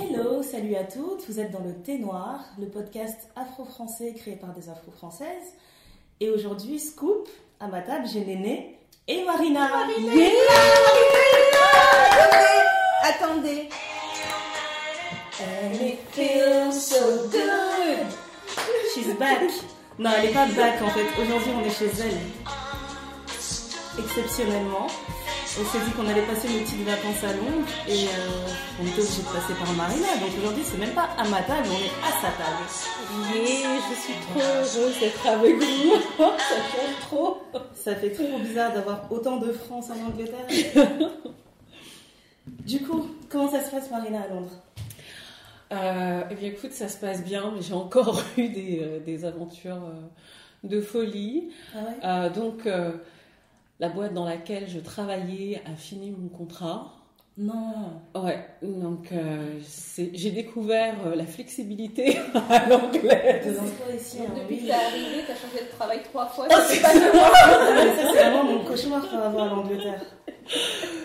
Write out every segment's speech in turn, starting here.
Hello, salut à toutes, vous êtes dans le Thé Noir, le podcast afro-français créé par des afro-françaises. Et aujourd'hui, Scoop, à ma table, j'ai Néné et Marina. Marina Attendez. And it feels so good. She's back. Non, elle n'est pas back en fait. Aujourd'hui, on est chez elle. Exceptionnellement. On s'est dit qu'on allait passer nos petites vacances à Londres et euh, on était obligé de passer par Marina. Donc aujourd'hui, c'est même pas à ma table, on est à sa table. Yeah, je suis trop heureuse d'être avec vous. Ça change trop. Ça fait trop bizarre d'avoir autant de France en Angleterre. du coup, comment ça se passe Marina à Londres? Euh, Eh bien écoute, ça se passe bien, mais j'ai encore eu des, euh, des aventures de folie. Ah ouais? Donc la boîte dans laquelle je travaillais a fini mon contrat. Non. Ouais, donc euh, j'ai découvert euh, la flexibilité à l'anglaise. Hein, depuis oui. que t'es arrivée, t'as changé de travail trois fois. Oh, c'est pas mais ça, c'est vraiment mon cauchemar par rapport à l'Angleterre.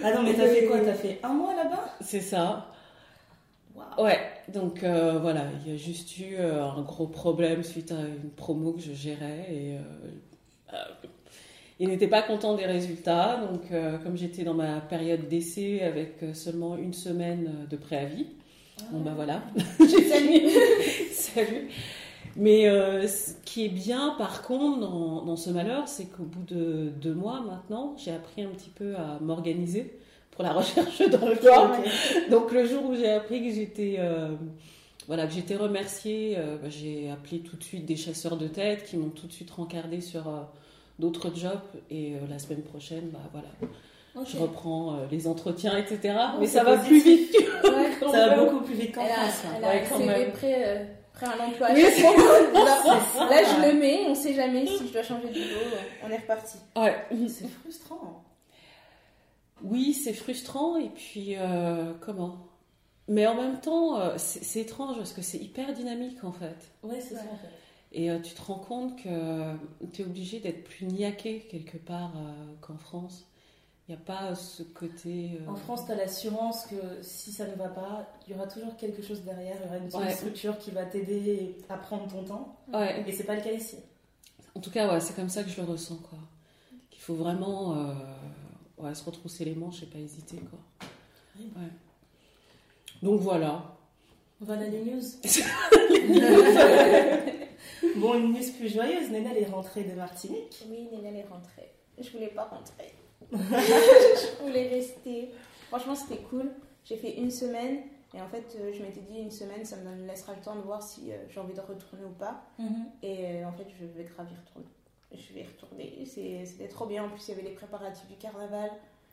Ah non, mais t'as fait quoi? T'as fait un mois là-bas? C'est ça. Waouh. Ouais, donc euh, voilà, il y a juste eu euh, un gros problème suite à une promo que je gérais et euh, euh, il n'était pas content des résultats. Donc, euh, comme j'étais dans ma période d'essai avec euh, seulement une semaine euh, de préavis, bon bah voilà, j'ai fini. Salut. Mais euh, ce qui est bien, par contre, dans, dans ce malheur, c'est qu'au bout de deux mois maintenant, j'ai appris un petit peu à m'organiser pour la recherche d'emploi. Ok. Donc le jour où j'ai appris que j'étais euh, voilà que j'étais remerciée, euh, bah, j'ai appelé tout de suite des chasseurs de tête qui m'ont tout de suite rencardé sur d'autres jobs et euh, la semaine prochaine bah voilà je reprends euh, les entretiens etc. Oh, Mais c'est ça va plus vite. Ouais, quand Ça va même. beaucoup plus vite qu'en Elle a, France. hein. elle a Ouais, un quand CV même. prêt, euh, prêt à. Oui, fois, ça. Là, je le mets, on sait jamais si je dois changer de boulot. On est reparti. Ouais. C'est frustrant. Oui, c'est frustrant et puis euh, comment? Mais en même temps, euh, c'est étrange parce que c'est hyper dynamique en fait. Ouais, c'est ça Ouais. en fait. Et euh, tu te rends compte que tu es obligé d'être plus niaqué quelque part euh, qu'en France. Il n'y a pas ce côté. euh, En France, tu as l'assurance que si ça ne va pas, il y aura toujours quelque chose derrière, il y aura une Ouais. structure qui va t'aider à prendre ton temps. Ouais. Et c'est pas le cas ici. En tout cas, ouais, c'est comme ça que je le ressens. quoi. Qu'il faut vraiment euh, ouais, se retrousser les manches et pas hésiter. Quoi. Ouais. Donc voilà. Voilà les news. bon, une news plus joyeuse. Néna, elle est rentrée de Martinique. Oui, Néna est rentrée. Je voulais pas rentrer. je voulais rester. Franchement, c'était cool. J'ai fait une semaine. Et en fait, euh, je m'étais dit une semaine, ça me laissera le temps de voir si euh, j'ai envie de retourner ou pas. Et euh, en fait, je vais grave y retourner. Je vais y retourner. C'était trop bien. En plus, il y avait les préparatifs du carnaval.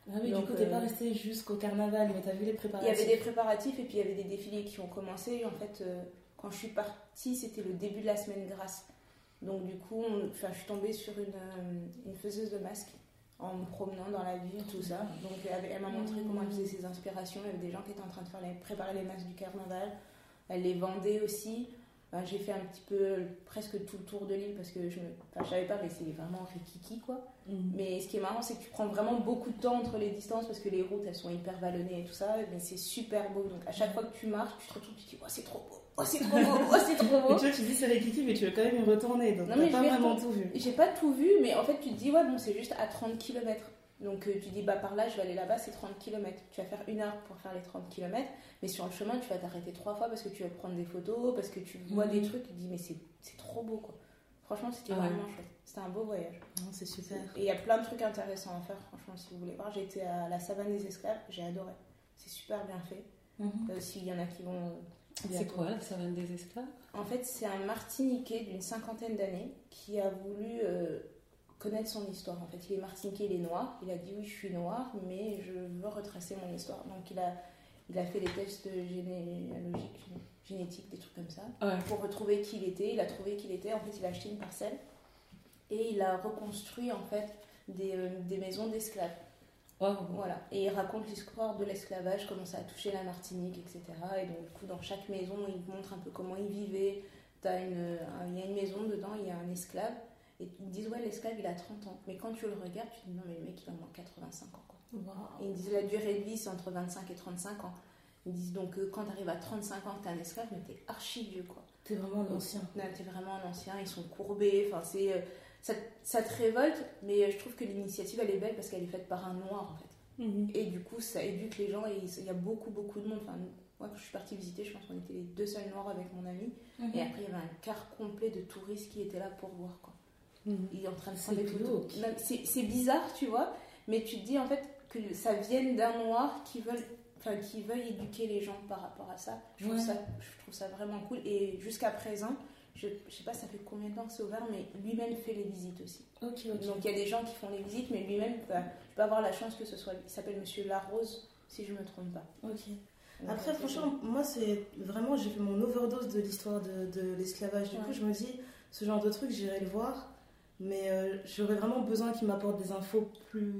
Ah oui, Donc, du coup, t'es euh, pas resté jusqu'au carnaval, mais t'as vu les Il y préparatifs. avait des préparatifs et puis il y avait des défilés qui ont commencé. En fait, euh, quand je suis partie, c'était le début de la semaine grasse. Donc du coup, on- je suis tombée sur une, euh, une faiseuse de masques en me promenant dans la ville, tout ça. Donc elle, elle m'a montré comment elle faisait ses inspirations. Il y avait des gens qui étaient en train de faire les, préparer les masques du carnaval. Elle les vendait aussi. Enfin, J'ai fait un petit peu presque tout le tour de l'île parce que je ne enfin, savais pas, mais c'est vraiment rikiki quoi. Mhm. Mais ce qui est marrant, c'est que tu prends vraiment beaucoup de temps entre les distances parce que les routes elles sont hyper vallonnées et tout ça. Mais c'est super beau. Donc à chaque fois que tu marches, tu te retrouves, tu te dis, oh, c'est trop beau, oh, c'est trop beau, oh, c'est trop Et beau. tu vois, tu dis c'est Rikiki, mais tu veux quand même y retourner, donc Non, mais pas vraiment tout vu. J'ai pas tout vu, mais en fait, tu te dis, ouais, bon, c'est juste à 30 km. Donc euh, tu dis, bah par là, je vais aller là-bas, c'est 30 km. Tu vas faire une heure pour faire les 30 km, mais sur le chemin, tu vas t'arrêter trois fois parce que tu vas prendre des photos, parce que tu vois Mhm. des trucs, tu te dis, mais c'est trop beau quoi. Franchement, c'était Ah ouais. vraiment chouette. C'était un beau voyage. Non, c'est super. Et il y a plein de trucs intéressants à faire, franchement, si vous voulez voir. J'ai été à la savane des esclaves, j'ai adoré. C'est super bien fait. Mhm. Euh, S'il y en a qui vont. C'est quoi la savane des esclaves? En fait, c'est un Martiniquais d'une cinquantaine d'années qui a voulu euh, connaître son histoire. En fait, il est Martiniquais, il est noir. Il a dit oui, je suis noir, mais je veux retracer mon histoire. Donc, il a, il a fait les tests généalogiques, génétiques, des trucs comme ça, Ouais. pour retrouver qui il était. Il a trouvé qui il était. En fait, il a acheté une parcelle et il a reconstruit en fait des, euh, des maisons d'esclaves. Voilà. Et il raconte l'histoire de l'esclavage, comment ça a touché la Martinique, etc. Et donc, du coup, dans chaque maison, il montre un peu comment ils vivaient. Une, un- il y a une maison dedans, il y a un esclave. Et ils disent, ouais, l'esclave, il a 30 ans. Mais quand tu le regardes, tu te dis, non, mais le mec, il a au moins 85 ans. Quoi. Waouh. Et ils disent, la durée de vie, c'est entre 25 et 35 ans. Ils disent donc euh, quand tu arrives à 35 ans t'es un esclave, mais t'es archi vieux quoi. T'es vraiment un ancien. Non, t'es vraiment un ancien, ils sont courbés, enfin c'est. Ça, ça te révolte, mais je trouve que l'initiative elle est belle parce qu'elle est faite par un noir en fait. Mhm. Et du coup, ça éduque les gens et il y a beaucoup, beaucoup de monde. Enfin, moi, quand je suis partie visiter, je pense qu'on était les deux seuls noirs avec mon ami. Mhm. Et après, il y avait un quart complet de touristes qui étaient là pour voir. Quoi. Mhm. Il est en train de prendre des photos. C'est bizarre, tu vois, mais tu te dis en fait que ça vienne d'un noir qui veut, enfin, qui veuille éduquer les gens par rapport à ça. Je trouve, ça, je trouve ça vraiment cool. Et jusqu'à présent, je, je sais pas ça fait combien de temps que c'est ouvert, mais lui-même fait les visites aussi. Donc il y a des gens qui font les visites, mais lui-même, bah, je peux avoir la chance que ce soit. Il s'appelle Monsieur Larose, si je me trompe pas. Ok. Donc, Après, franchement, moi, c'est vraiment, j'ai fait mon overdose de l'histoire de, de l'esclavage. Du Ouais. coup, je me dis, ce genre de truc, j'irai le voir, mais euh, j'aurais vraiment besoin qu'il m'apporte des infos plus,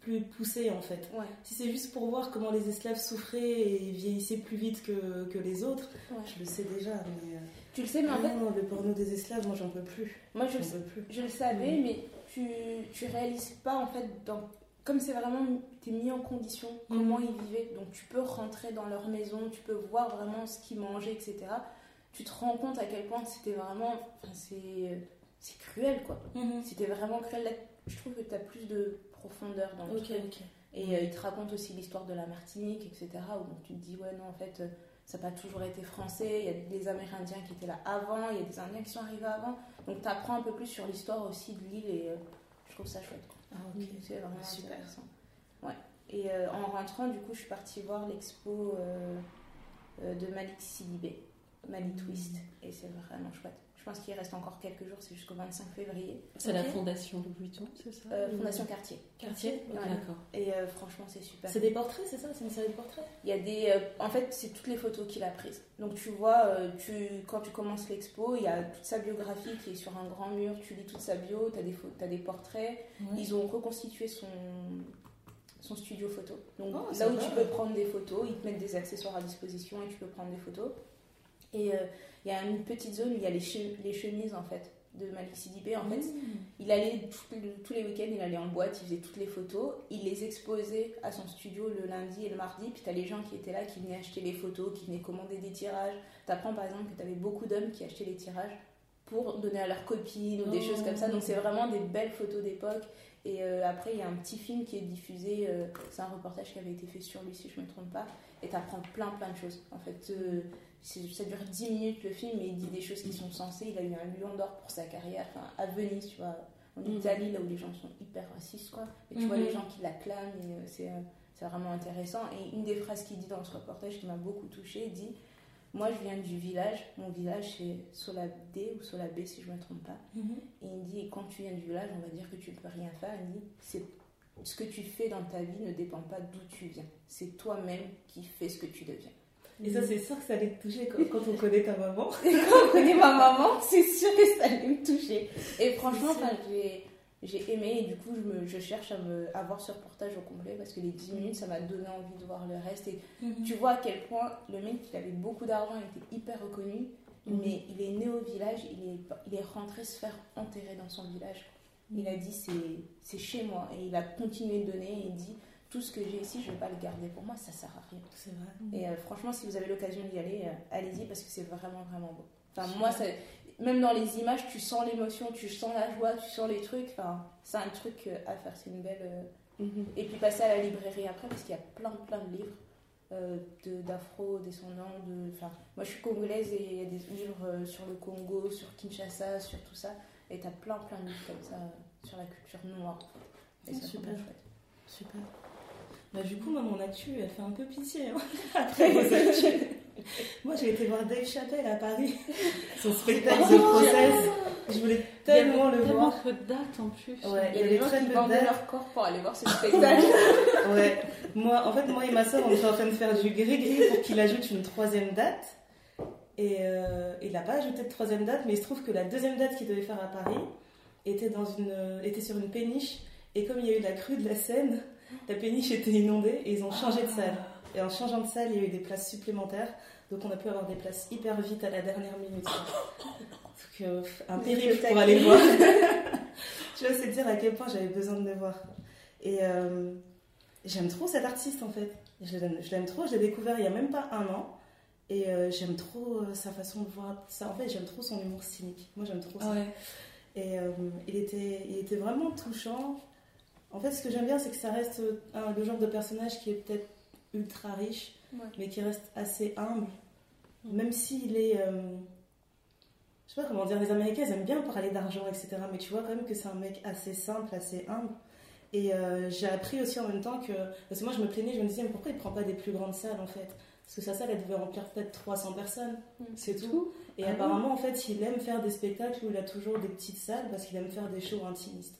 plus poussées, en fait. Ouais, Si c'est juste pour voir comment les esclaves souffraient et vieillissaient plus vite que, que les autres, ouais. je le sais déjà, mais. euh, Tu le sais, mais en fait, non, le porno des esclaves, moi, j'en peux plus. moi je, peux plus. je le savais, Mm. mais tu, tu réalises pas en fait, dans, comme c'est vraiment, t'es mis en condition, comment Mhm. ils vivaient. Donc tu peux rentrer dans leur maison, tu peux voir vraiment ce qu'ils mangeaient, etc. Tu te rends compte à quel point c'était vraiment. Enfin, c'est, cruel quoi. C'était vraiment cruel. Là, je trouve que tu as plus de profondeur dans le Ok, truc. ok. Et euh, il te raconte aussi l'histoire de la Martinique, etc. Où donc, tu te dis, ouais, non, en fait, euh, ça n'a pas toujours été français. Il y a des Amérindiens qui étaient là avant, il y a des Indiens qui sont arrivés avant. Donc, tu apprends un peu plus sur l'histoire aussi de l'île et euh, je trouve ça chouette. Ah, ok. C'est vraiment Super. intéressant. Ouais. Et en rentrant, du coup, je suis partie voir l'expo de Malik Sidibé, Malik. Twist. Et c'est vraiment chouette. Je pense qu'il reste encore quelques jours, c'est jusqu'au 25 février. C'est la fondation Louis Vuitton, c'est ça Euh, Fondation. Quartier Ouais. D'accord. Et euh, franchement, c'est super. C'est des portraits, c'est ça C'est une série de portraits Il y a des, euh, en fait, c'est toutes les photos qu'il a prises. Donc tu vois, tu, quand tu commences l'expo, il y a toute sa biographie qui est sur un grand mur. Tu lis toute sa bio, tu as des, t'as des portraits. Ils ont reconstitué son, son studio photo. Donc Oh, là où vrai. tu peux prendre des photos, ils te mettent des accessoires à disposition et tu peux prendre des photos. Et il y a une petite zone où il y a les, che- les chemises en fait de Malik Sidibé. En fait, Mmh. il allait le- tous les week-ends, il allait en boîte, il faisait toutes les photos, il les exposait à son studio le lundi et le mardi. Puis t'as les gens qui étaient là, qui venaient acheter les photos, qui venaient commander des tirages. T'apprends par exemple que t'avais beaucoup d'hommes qui achetaient les tirages pour donner à leurs copines ou des Oh. choses comme ça. Donc c'est vraiment des belles photos d'époque. Et euh, après, il y a un petit film qui est diffusé, euh, c'est un reportage qui avait été fait sur lui, si je me trompe pas. Et t'apprends plein plein de choses. En fait, euh, ça dure 10 minutes le film, mais il dit des choses qui sont sensées. Il a eu un lion d'or pour sa carrière, enfin, à Venise, tu vois, en Mhm. Italie, là où les gens sont hyper racistes, quoi. Et tu vois Mhm. les gens qui l'acclament, et euh, c'est euh, c'est vraiment intéressant. Et une des phrases qu'il dit dans ce reportage qui m'a beaucoup touchée, il dit Moi, je viens du village, mon village c'est Solabé ou Solabé, si je me trompe pas. Mhm. Et il dit, et quand tu viens du village, on va dire que tu ne peux rien faire. Il dit, c'est ce que tu fais dans ta vie ne dépend pas d'où tu viens. C'est toi-même qui fais ce que tu deviens. Et ça, c'est sûr que ça allait te toucher quand, quand on connaît ta maman. Et quand on connaît ma maman, c'est sûr que ça allait me toucher. Et franchement, j'ai j'ai aimé et du coup, je, me, je cherche à, me, à voir ce reportage au complet parce que les 10 minutes, ça m'a donné envie de voir le reste. Et tu vois à quel point le mec, il avait beaucoup d'argent, il était hyper reconnu, Mhm. mais il est né au village, il est, il est rentré se faire enterrer dans son village. Il a dit c'est c'est chez moi et il a continué de donner et il dit tout ce que j'ai ici je vais pas le garder pour moi ça sert à rien. C'est vrai. Et euh, franchement si vous avez l'occasion d'y aller euh, allez-y parce que c'est vraiment vraiment beau. Enfin moi ça, même dans les images tu sens l'émotion, tu sens la joie, tu sens les trucs. Enfin c'est un truc euh, à faire c'est une belle. Mhm. Et puis passer à la librairie après parce qu'il y a plein plein de livres. euh, de- d'afro-descendants, de... enfin, moi je suis congolaise et il y a des livres euh, sur le Congo, sur Kinshasa, sur tout ça, et t'as plein plein de livres comme ça euh, sur la culture noire. Et c'est super. Super. Bah, du coup, moi, mon actu, elle fait un peu pitié. hein. Après vos actus. Moi, j'ai été voir Dave Chappelle à Paris. Son spectacle The Process. Je voulais tellement le Tellement voir. peu de dates en plus. Ouais. Il y a avait des gens très qui peu de vendaient dates. leur corps pour aller voir ce spectacle. Ouais. Moi, en fait, moi et ma soeur, on était en train de faire du gris-gris pour qu'il ajoute une troisième date. Et euh, il n'a pas ajouté de troisième date, mais il se trouve que la deuxième date qu'il devait faire à Paris était, dans une, était sur une péniche. Et comme il y a eu la crue de la Seine, la péniche était inondée et ils ont changé de salle. Et en changeant de salle, il y a eu des places supplémentaires. Donc on a pu avoir des places hyper vite à la dernière minute. Donc, euh, un périple pour aller le voir. tu vois, c'est dire à quel point j'avais besoin de le voir. Et euh, j'aime trop cet artiste en fait. Je l'aime trop, je l'ai découvert il y a même pas un an. Et euh, j'aime trop euh, sa façon de voir ça. En fait, j'aime trop son humour cynique. Moi, j'aime trop ça. Ouais. Et il, était, il était vraiment touchant. En fait, ce que j'aime bien, c'est que ça reste euh, un- le genre de personnage qui est peut-être ultra riche, Ouais. mais qui reste assez humble. Même s'il est. euh, je sais pas comment dire, les Américains, ils aiment bien parler d'argent, etc. Mais tu vois quand même que c'est un mec assez simple, assez humble. Et euh, j'ai appris aussi en même temps que. Parce que moi, je me plaignais, je me disais, mais pourquoi il prend pas des plus grandes salles en fait? Parce que sa salle, elle devait remplir peut-être 300 personnes. Mm. C'est tout. Et Ah apparemment, en fait, il aime faire des spectacles où il a toujours des petites salles parce qu'il aime faire des shows intimistes.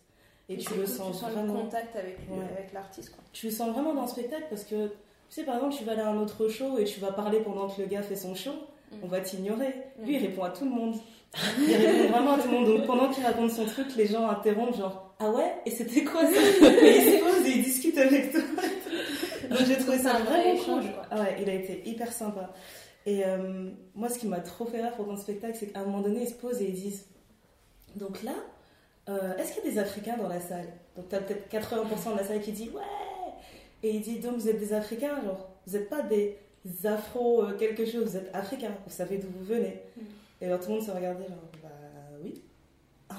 Et, tu le sens tu sens vraiment. le contact avec, Ouais. avec l'artiste. quoi. Tu le sens vraiment dans le spectacle parce que, tu sais, par exemple, tu vas aller à un autre show et tu vas parler pendant que le gars fait son show, Mm. on va t'ignorer. Lui, Mm. il répond à tout le monde. Il répond vraiment à tout le monde. Donc pendant qu'il raconte son truc, les gens interrompent, genre, ah ouais? Et c'était quoi ça Et il se pose et il discute avec toi. Donc j'ai trouvé ça un vrai vraiment échange, cool. Ah ouais, il a été hyper sympa. Et euh, moi, ce qui m'a trop fait rire pendant le spectacle, c'est qu'à un moment donné, ils se posent et ils disent Donc là, euh, est-ce qu'il y a des Africains dans la salle? Donc t'as peut-être 80% de la salle qui dit Ouais Et il dit Donc vous êtes des Africains, genre, vous n'êtes pas des Afro euh, quelque chose, vous êtes Africains, vous savez d'où vous venez. Mm. Et alors tout le monde se regardait, genre, Bah oui. Ah,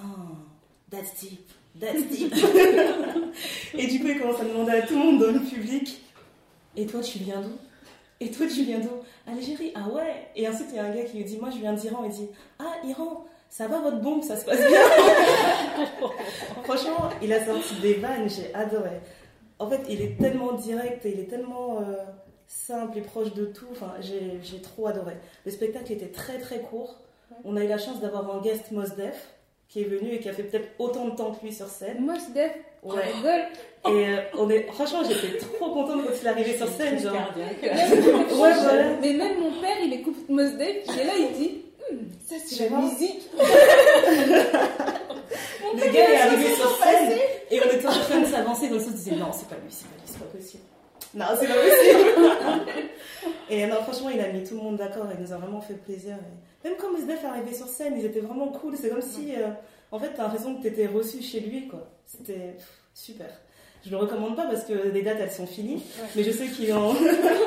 that's deep, that's deep. et du coup, il commence à demander à tout le monde dans le public Et toi, tu viens d'où? Et toi, tu viens d'où? Algérie, ah ouais Et ensuite, il y a un gars qui lui dit Moi, je viens d'Iran. Il dit Ah, Iran, ça va votre bombe, ça se passe bien Franchement, il a sorti des vannes, j'ai adoré. En fait, il est tellement direct et il est tellement euh, simple et proche de tout. Enfin, j'ai j'ai trop adoré. Le spectacle était très très court. On a eu la chance d'avoir un guest Mosdef qui est venu et qui a fait peut-être autant de temps que lui sur scène. Je Def, on Ouais. rigole. Et euh, on est, franchement, j'étais trop contente quand il est arrivé sur scène. Genre, Cardiaque. Ouais, voilà. Mais même mon père, il écoute Mos Def, il est là, il dit Ça, c'est la musique. Le gars est arrivé su sur scène et on était en train de s'avancer dans le sens, on disait non, c'est pas lui, c'est pas lui, c'est pas possible. Non, c'est pas possible. et non, franchement, il a mis tout le monde d'accord, il nous a vraiment fait plaisir. Et même quand Mesdef est arrivé sur scène, ils étaient vraiment cool. C'est comme si, euh, en fait, t'as l'impression que t'étais reçu chez lui, quoi. C'était super. Je le recommande pas parce que les dates elles sont finies, Ouais. mais je sais qu'il est en,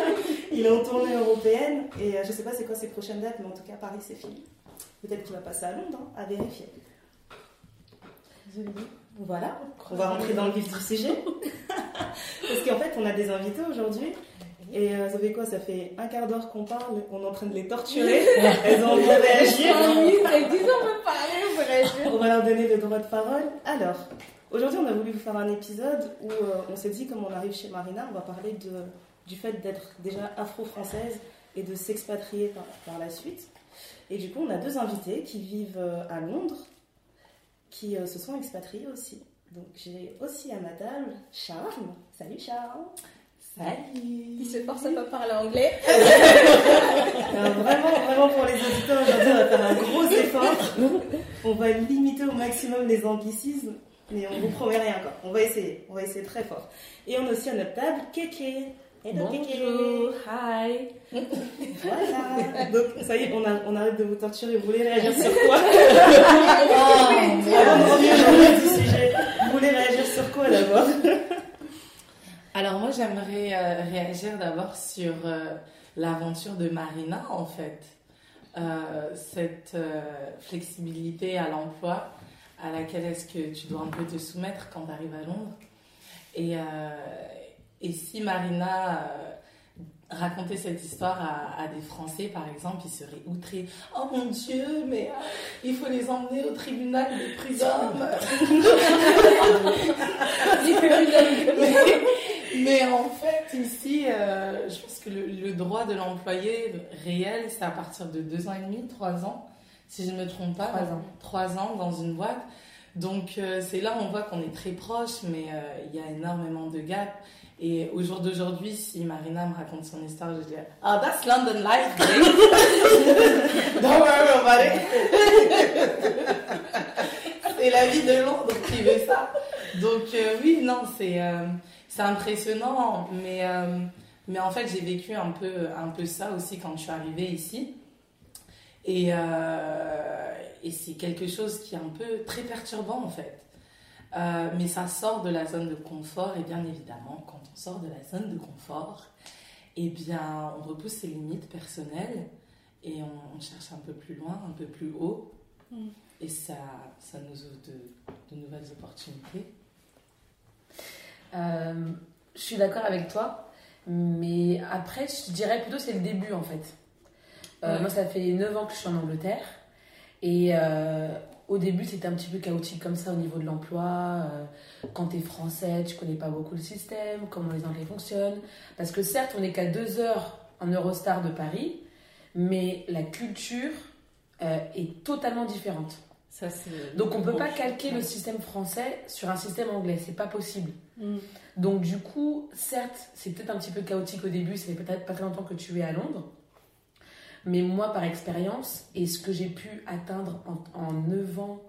il est en tournée européenne et euh, je sais pas c'est quoi ses prochaines dates, mais en tout cas Paris c'est fini. Peut-être qu'il va passer à Londres, hein, à vérifier. Voilà, on va rentrer dans le vif du sujet. Parce qu'en fait, on a des invités aujourd'hui. Et euh, ça fait quoi Ça fait un quart d'heure qu'on parle, qu'on est en train de les torturer. Elles ont envie de réagir. Avec 10 ans, on parler, on peut réagir. On va leur donner le droit de parole. Alors, aujourd'hui, on a voulu vous faire un épisode où euh, on s'est dit, comme on arrive chez Marina, on va parler de, du fait d'être déjà afro-française et de s'expatrier par, par la suite. Et du coup, on a deux invités qui vivent euh, à Londres, qui euh, se sont expatriés aussi. Donc, j'ai aussi à ma table Charles. Salut Charles. Il Salut. se force à pas parler anglais. Vraiment, vraiment pour les auditeurs, aujourd'hui, on va faire un gros effort. On va limiter au maximum les anglicismes, mais on vous promet rien quoi. On va essayer, on va essayer très fort. Et on a aussi à notre table Kéké. Hello. Bonjour. Hi. Voilà. Donc ça y est, on, a- on arrête de vous torturer. Vous voulez réagir sur quoi? Oh, Avant de revenir du sujet, vous voulez réagir sur quoi d'abord? Alors moi j'aimerais euh, réagir d'abord sur euh, l'aventure de Marina en fait. Euh, cette euh, flexibilité à l'emploi à laquelle est-ce que tu dois un peu te soumettre quand tu arrives à Londres. Et, euh, et si Marina euh, racontait cette histoire à, à des Français par exemple, ils seraient outrés. Oh mon Dieu, mais euh, il faut les emmener au tribunal des prud'hommes. mais, mais en fait, ici, euh, je pense que le, le droit de l'employé réel, c'est à partir de deux ans et demi, trois ans, si je ne me trompe pas. Trois ans. Trois ans dans une boîte. Donc, euh, c'est là où on voit qu'on est très proche, mais euh, il y a énormément de gaps. Et au jour d'aujourd'hui, si Marina me raconte son histoire, je dis Ah, that's London life. Don't worry about it. c'est la vie de Londres qui veut ça. Donc, euh, oui, non, c'est euh, impressionnant, mais, euh, mais en fait, j'ai vécu un peu, un peu ça aussi quand je suis arrivée ici. Et, et c'est quelque chose qui est un peu très perturbant en fait. Euh, mais ça sort de la zone de confort et bien évidemment, quand on sort de la zone de confort, eh bien, on repousse ses limites personnelles et on, on cherche un peu plus loin, un peu plus haut. Mm. Et ça, ça nous ouvre de, de nouvelles opportunités. Euh, je suis d'accord avec toi, mais après, je dirais plutôt c'est le début en fait. Euh, Ouais. Moi, ça fait 9 ans que je suis en Angleterre. Et euh, au début, c'était un petit peu chaotique comme ça au niveau de l'emploi. Euh, quand tu es français, tu connais pas beaucoup le système, comment les Anglais fonctionnent. Parce que certes, on n'est qu'à 2 heures en Eurostar de Paris, mais la culture euh, est totalement différente. Ça, c'est Donc on peut Bon, pas calquer le système français sur un système anglais, c'est pas possible. Mm. Donc du coup, certes, c'est peut-être un petit peu chaotique au début, ça fait peut-être pas très longtemps que tu es à Londres. Mais moi, par expérience, et ce que j'ai pu atteindre en, en 9 ans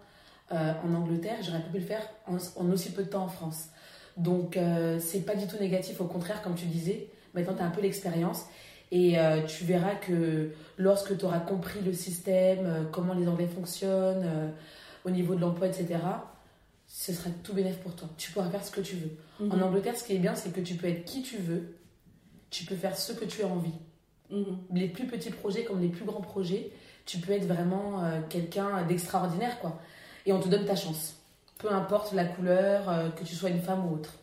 euh, en Angleterre, j'aurais pas pu le faire en, en aussi peu de temps en France. Donc euh, c'est pas du tout négatif, au contraire, comme tu disais, maintenant tu as un peu l'expérience. Et euh, tu verras que lorsque tu auras compris le système, euh, comment les Anglais fonctionnent, au niveau de l'emploi, etc., ce sera tout bénéf pour toi. Tu pourras faire ce que tu veux. Mhm. En Angleterre, ce qui est bien, c'est que tu peux être qui tu veux. Tu peux faire ce que tu as envie. Les plus petits projets comme les plus grands projets, tu peux être vraiment euh, quelqu'un d'extraordinaire, quoi. Et on te donne ta chance. Peu importe la couleur, euh, que tu sois une femme ou autre.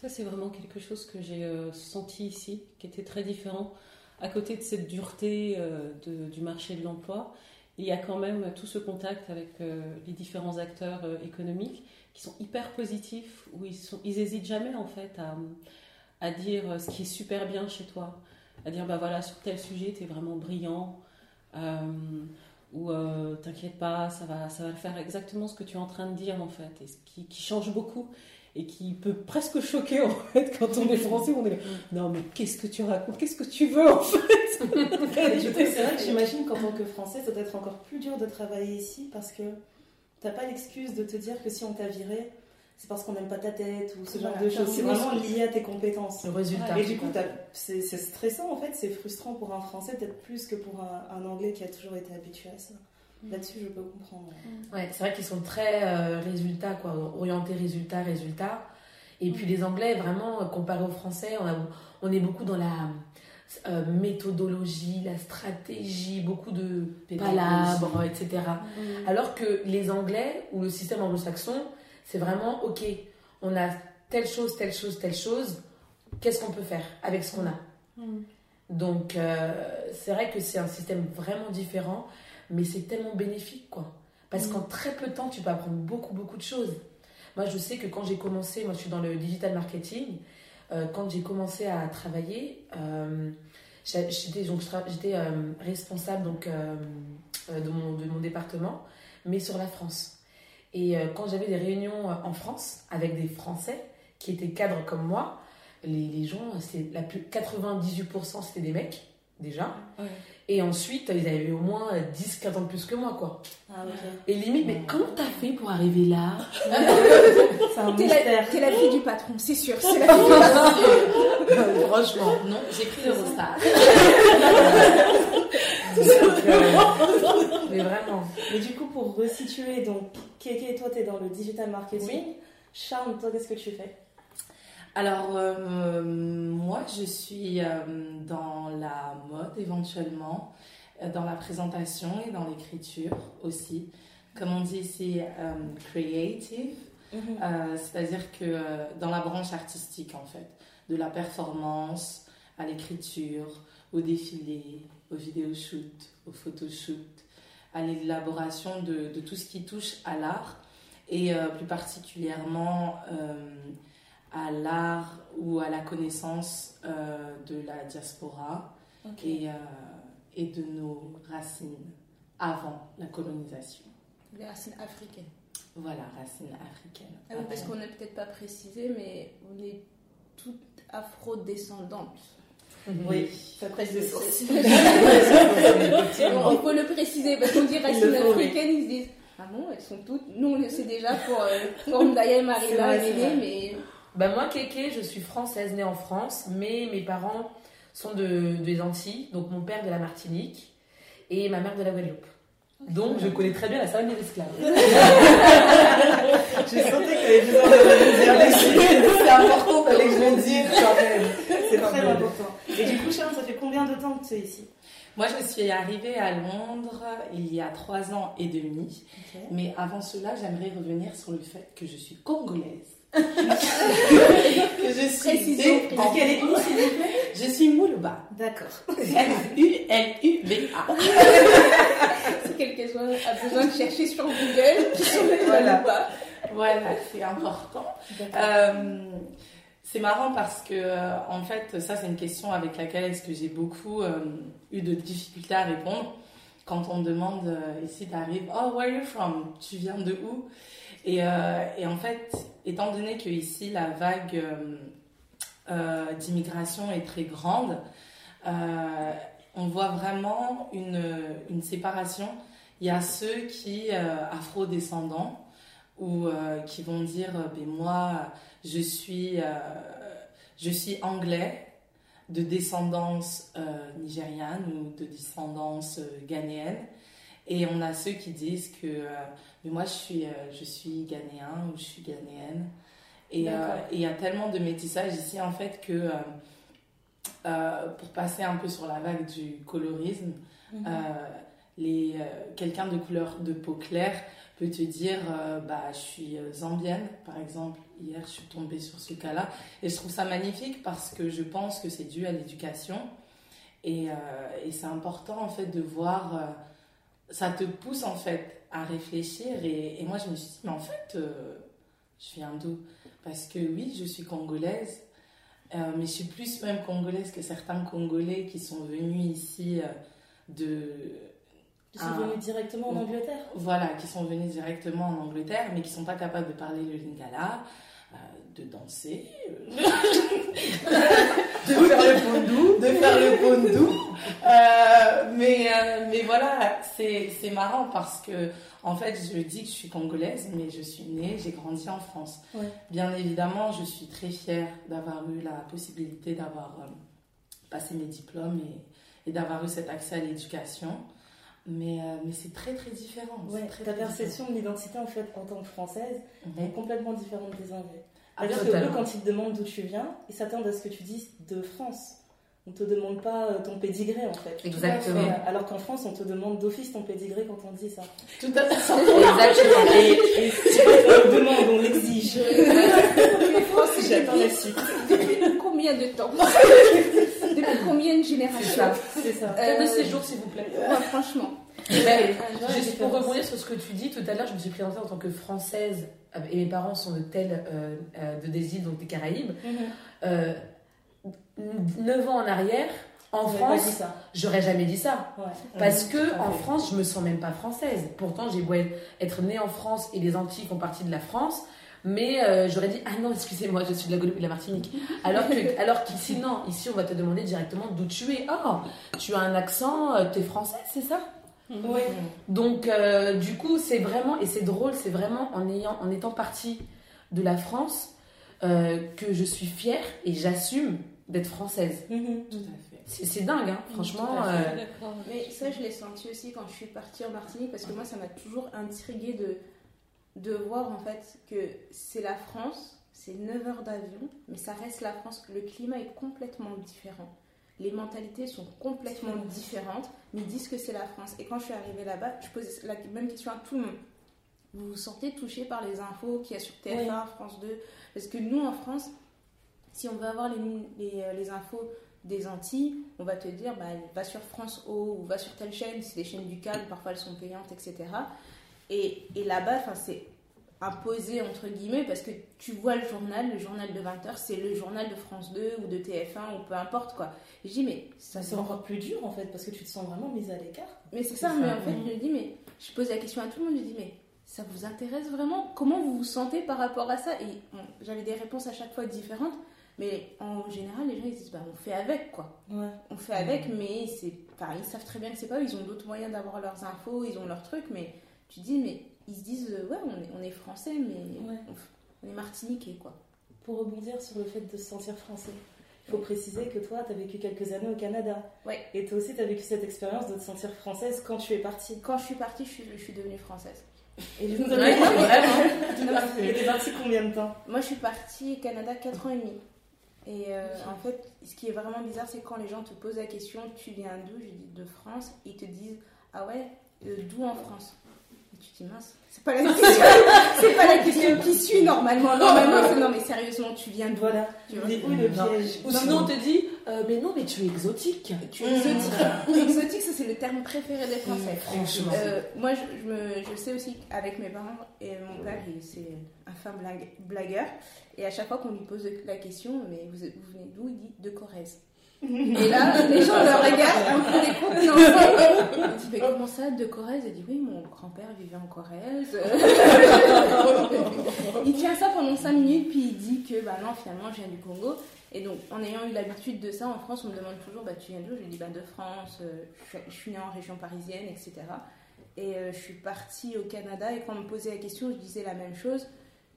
Ça, c'est vraiment quelque chose que j'ai euh, senti ici, qui était très différent. À côté de cette dureté du marché de l'emploi, il y a quand même tout ce contact avec les différents acteurs économiques qui sont hyper positifs, où ils, sont, hésitent jamais en fait à, dire ce qui est super bien chez toi, à dire bah voilà sur tel sujet tu es vraiment brillant, euh, ou euh, t'inquiète pas ça va ça va faire exactement ce que tu es en train de dire en fait, et ce qui, qui change beaucoup et qui peut presque choquer en fait quand on est français on est non mais qu'est-ce que tu racontes qu'est-ce que tu veux en fait? C'est vrai que j'imagine qu'en tant que Français, ça doit être encore plus dur de travailler ici parce que t'as pas l'excuse de te dire que si on t'a viré, c'est parce qu'on n'aime pas ta tête ou ce genre Voilà, de choses. C'est vraiment lié à tes compétences. Le résultat. Et du coup, t'as- c'est stressant en fait, c'est frustrant pour un Français, peut-être plus que pour un, un Anglais qui a toujours été habitué à ça. Là-dessus, je peux comprendre. Ouais, c'est vrai qu'ils sont très euh, résultats, quoi, orientés résultats, résultats. Et puis les Anglais, vraiment, comparé aux Français, on, a- on est beaucoup dans la euh, méthodologie, la stratégie, beaucoup de palabres, etc. Alors que les Anglais ou le système anglo-saxon, c'est vraiment ok, on a telle chose, telle chose, telle chose, qu'est-ce qu'on peut faire avec ce qu'on a Donc euh, c'est vrai que c'est un système vraiment différent, mais c'est tellement bénéfique quoi. Parce qu'en très peu de temps, tu peux apprendre beaucoup, beaucoup de choses. Moi, je sais que quand j'ai commencé, moi je suis dans le digital marketing, euh, quand j'ai commencé à travailler, euh, j'étais responsable donc, de, mon, de mon département, mais sur la France. Et euh, quand j'avais des réunions euh, en France avec des Français qui étaient cadres comme moi, les, les gens, c'est la plus, 98% c'était des mecs, déjà. Ouais. Et ensuite, ils avaient au moins 10-15 ans de plus que moi, quoi. Ah. Et limite, mais comment t'as fait pour arriver là? C'est un T'es la, la fille du patron, c'est sûr. C'est la fille du patron. Franchement. Non, j'ai pris l'Eurostar. Euh, mais vraiment. Mais du coup, pour resituer, donc, Kéké, toi, t'es dans le digital marketing. Charles, toi, qu'est-ce que tu fais? Alors, euh, moi, je suis euh, dans la mode éventuellement, euh, dans la présentation et dans l'écriture aussi. Comme on dit ici, creative, Euh, c'est-à-dire que dans la branche artistique, en fait, de la performance à l'écriture, au défilé, au vidéoshoot, au photoshoot, à l'élaboration de, de tout ce qui touche à l'art et euh, plus particulièrement euh, à l'art ou à la connaissance euh, de la diaspora et, et de nos racines avant la colonisation. Les racines africaines. Voilà, racines africaines. Ah oui, parce qu'on n'a peut-être pas précisé, mais on est toutes afro-descendantes. Oui, ça précise. On peut le préciser parce qu'on dit racines le africaines, ils se disent Ah bon, elles sont toutes. Nous, on le sait déjà pour, euh, pour Mdaya et vrai. mais Bah moi, Kéké, je suis française, née en France, mais mes parents sont de, des Antilles, donc mon père de la Martinique et ma mère de la Guadeloupe. Donc je connais très bien la savane des esclaves. J'ai senti que t'avais besoin de le dire. C'est important, fallait que je le dise quand même. C'est très important. Et du coup, Sharon, ça fait combien de temps que tu es ici? Moi, je suis arrivée à Londres il y a trois ans et demi. Mais avant cela, j'aimerais revenir sur le fait que je suis congolaise. que je suis Précision, de- de quelle ethnie, s'il vous plaît? Je suis Moulouba. D'accord. M-U-L-U-B-A. Si quelqu'un a besoin de chercher sur Google, qui sont les Voilà. Voilà, c'est important. D'accord. Euh, c'est marrant parce que, euh, en fait, ça, c'est une question avec laquelle est-ce que j'ai beaucoup euh, eu de difficultés à répondre. Quand on demande euh, ici, t'arrives, oh, where are you from? Tu viens de où? Et, euh, et en fait, étant donné que ici, la vague d'immigration est très grande, on voit vraiment une, une séparation. Il y a ceux qui, afro-descendants, ou euh, qui vont dire euh, ben moi je suis euh, je suis anglais de descendance euh, nigériane ou de descendance ghanéenne. Et on a ceux qui disent que mais moi je suis je suis ghanéen ou je suis ghanéenne. Et il y a tellement de métissage ici en fait que pour passer un peu sur la vague du colorisme Mhm. les, quelqu'un de couleur de peau claire peut te dire euh, bah, je suis euh, zambienne, par exemple. Hier, je suis tombée sur ce cas-là. Et je trouve ça magnifique parce que je pense que c'est dû à l'éducation. Et, euh, et c'est important, en fait, de voir. ça te pousse, en fait, à réfléchir. Et, et moi, je me suis dit, mais en fait, je viens d'où? Parce que oui, je suis congolaise. mais je suis plus même congolaise que certains Congolais qui sont venus ici de, Ils sont Ah. venus directement en Angleterre voilà, qui sont venus directement en Angleterre, mais qui sont pas capables de parler le lingala, euh, de danser, euh, De faire le pondou. de faire le pondou. Euh, mais, euh, mais voilà, c'est c'est marrant parce que, en fait, je dis que je suis congolaise, mais je suis née, j'ai grandi en France. Ouais. Bien évidemment, je suis très fière d'avoir eu la possibilité d'avoir euh, passé mes diplômes et, et d'avoir eu cet accès à l'éducation. Mais, euh, mais c'est très très différent. Ouais, très, ta très perception de l'identité en fait en tant que française différent. est complètement différente des Anglais. Ah, C'est-à-dire que eux, quand ils te demandent d'où tu viens, ils s'attendent à ce que tu dises de France. On te demande pas euh, ton pédigré en fait. Exactement. Alors qu'en France, on te demande d'office ton pédigré quand on dit ça. Tout à fait. Exactement. Et, et qu'on le demande, on l'exige. J'attends la suite. Depuis combien de temps? combien de C'est générations ça. C'est ça. Carte de Euh, séjour, s'il vous plaît. Ouais, franchement. Juste pour rebondir sur ce que tu dis, tout à l'heure, je me suis présentée en tant que française euh, et mes parents sont de tels, euh, de des îles, donc des Caraïbes. Euh, 9 ans en arrière, en France, j'aurais jamais dit ça. Ouais. Parce Mhm, que en. France, je me sens même pas française. Pourtant, j'ai beau être née en France et les Antilles font partie de la France. Mais euh, j'aurais dit, ah non, excusez-moi, je suis de la Guadeloupe et de la Martinique. Alors que, alors qu'ici, non. Ici, on va te demander directement d'où tu es. Oh, tu as un accent, euh, t'es française, c'est ça? Ouais. Donc, euh, du coup, c'est vraiment, et c'est drôle, c'est vraiment en, ayant, en étant partie de la France euh, que je suis fière et j'assume d'être française. Mhm. Tout à fait. C'est dingue, hein, franchement. Tout à fait. euh, D'accord. Mais ça, je l'ai senti aussi quand je suis partie en Martinique parce que moi, ça m'a toujours intriguée de, de voir en fait que c'est la France, c'est 9 heures d'avion, mais ça reste la France. Le climat est complètement différent. Les mentalités sont complètement différentes, mais ils disent que c'est la France. Et quand je suis arrivée là-bas, je posais la même question à tout le monde. Vous vous sentez touché par les infos qu'il y a sur TF1, Oui. France 2 Parce que nous, en France, si on veut avoir les, les, euh, les infos des Antilles, on va te dire bah, va sur France O ou va sur telle chaîne, c'est des chaînes du câble, parfois elles sont payantes, etc. Et, et là-bas, c'est imposé entre guillemets parce que tu vois le journal, le journal de 20h, c'est le journal de France 2 ou de TF1 ou peu importe quoi. Je dis mais ça c'est encore plus dur en fait parce que tu te sens vraiment mise à l'écart. mais c'est ça, mais en fait, je me dis, mais je pose la question à tout le monde, je dis, mais ça vous intéresse vraiment? Comment vous vous sentez par rapport à ça? Et bon, j'avais des réponses à chaque fois différentes, mais en général, les gens ils disent, bah on fait avec quoi. Ouais. On fait avec, mais c'est. Enfin, ils savent très bien que c'est pas eux, ils ont d'autres moyens d'avoir leurs infos, ils ont leurs trucs, mais tu dis, mais ils se disent, euh, ouais, on est, on est français, mais Ouais. on, est martiniquais quoi. Pour rebondir sur le fait de se sentir français, il faut préciser que toi, tu as vécu quelques années au Canada. Ouais. Et toi aussi, tu as vécu cette expérience de te sentir française quand tu es partie. Quand je suis partie, je suis, je suis devenue française. Et je vous vraiment. Et t'es partie combien de temps? Moi, je suis partie au Canada 4 ans et demi. Et euh, en fait, ce qui est vraiment bizarre, c'est quand les gens te posent la question Tu viens d'où? Je dis de France. Ils te disent Ah ouais, euh, d'où en France? Tu te dis Mince, c'est pas la question, c'est pas la question qui suit normalement. Normalement, non, mais sérieusement, tu viens d'où Voilà. Tu vois le Non. piège Ou sinon on te dit, euh, mais non, mais tu es exotique. Tu es exotique. exotique, ça c'est le terme préféré des Français. Franchement. Euh, moi, je, je me, je sais aussi qu'avec mes parents et mon père, il- c'est un fin blague, blagueur. Et à chaque fois qu'on lui pose la question, mais vous, vous venez d'où? Il dit de Corrèze. Et là, les gens le regardent, on peut les mais comment ça, de Corrèze? Il dit, oui, mon grand-père vivait en Corrèze. il tient ça pendant 5 minutes, puis il dit que, bah non, finalement, je viens du Congo. Et donc, en ayant eu l'habitude de ça, en France, on me demande toujours, bah, tu viens d'où? Je lui dis, bah, de France, euh, je, suis, je suis née en région parisienne, etc. Et euh, je suis partie au Canada, et quand on me posait la question, je disais la même chose.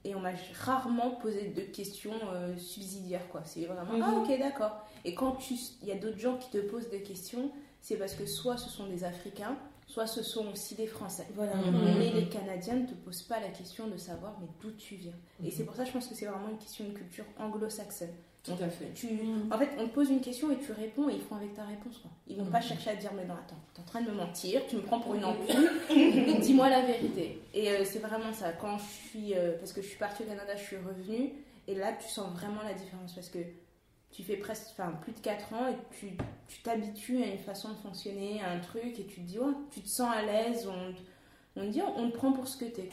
Et on m'a rarement posé de questions euh, subsidiaires, quoi. C'est vraiment, Mhm. ah, ok, d'accord. Et quand tu- il y a d'autres gens qui te posent des questions, c'est parce que soit ce sont des Africains, soit ce sont aussi des Français. Voilà. Mhm. Mais les Canadiens ne te posent pas la question de savoir mais d'où tu viens. Et c'est pour ça que je pense que c'est vraiment une question de culture anglo-saxonne. Tout à fait. Tu, en fait, on te pose une question et tu réponds et ils font avec ta réponse. Quoi. Ils vont pas Mhm. chercher à te dire mais non attends, t'es en train de me mentir, tu me prends pour une ampoule, dis-moi la vérité. Et euh, c'est vraiment ça. Quand je suis, euh, parce que je suis partie au Canada, je suis revenue et là tu sens vraiment la différence parce que tu fais presque, enfin plus de 4 ans et tu tu t'habitues à une façon de fonctionner, à un truc et tu te dis ouais, tu te sens à l'aise, on, te- on te dit on te prend pour ce que t'es.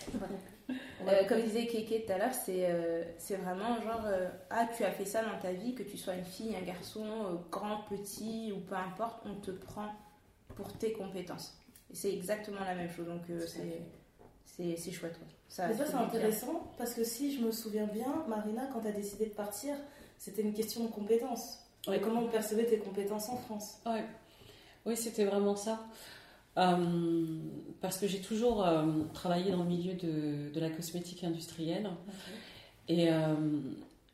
Euh, comme disait Keke tout à l'heure, c'est euh, c'est vraiment genre euh, ah tu as fait ça dans ta vie, que tu sois une fille, un garçon, euh, grand, petit ou peu importe, on te prend pour tes compétences. Et c'est exactement la même chose, donc euh, c'est c'est c'est chouette. quoi. Ça, Mais ça, c'est intéressant parce que si je me souviens bien, Marina, quand tu as décidé de partir, c'était une question de compétences. Ouais. Comment on percevait tes compétences en France? Ouais. Oui, c'était vraiment ça. Euh, parce que j'ai toujours euh, travaillé dans le milieu de, de la cosmétique industrielle. Et euh,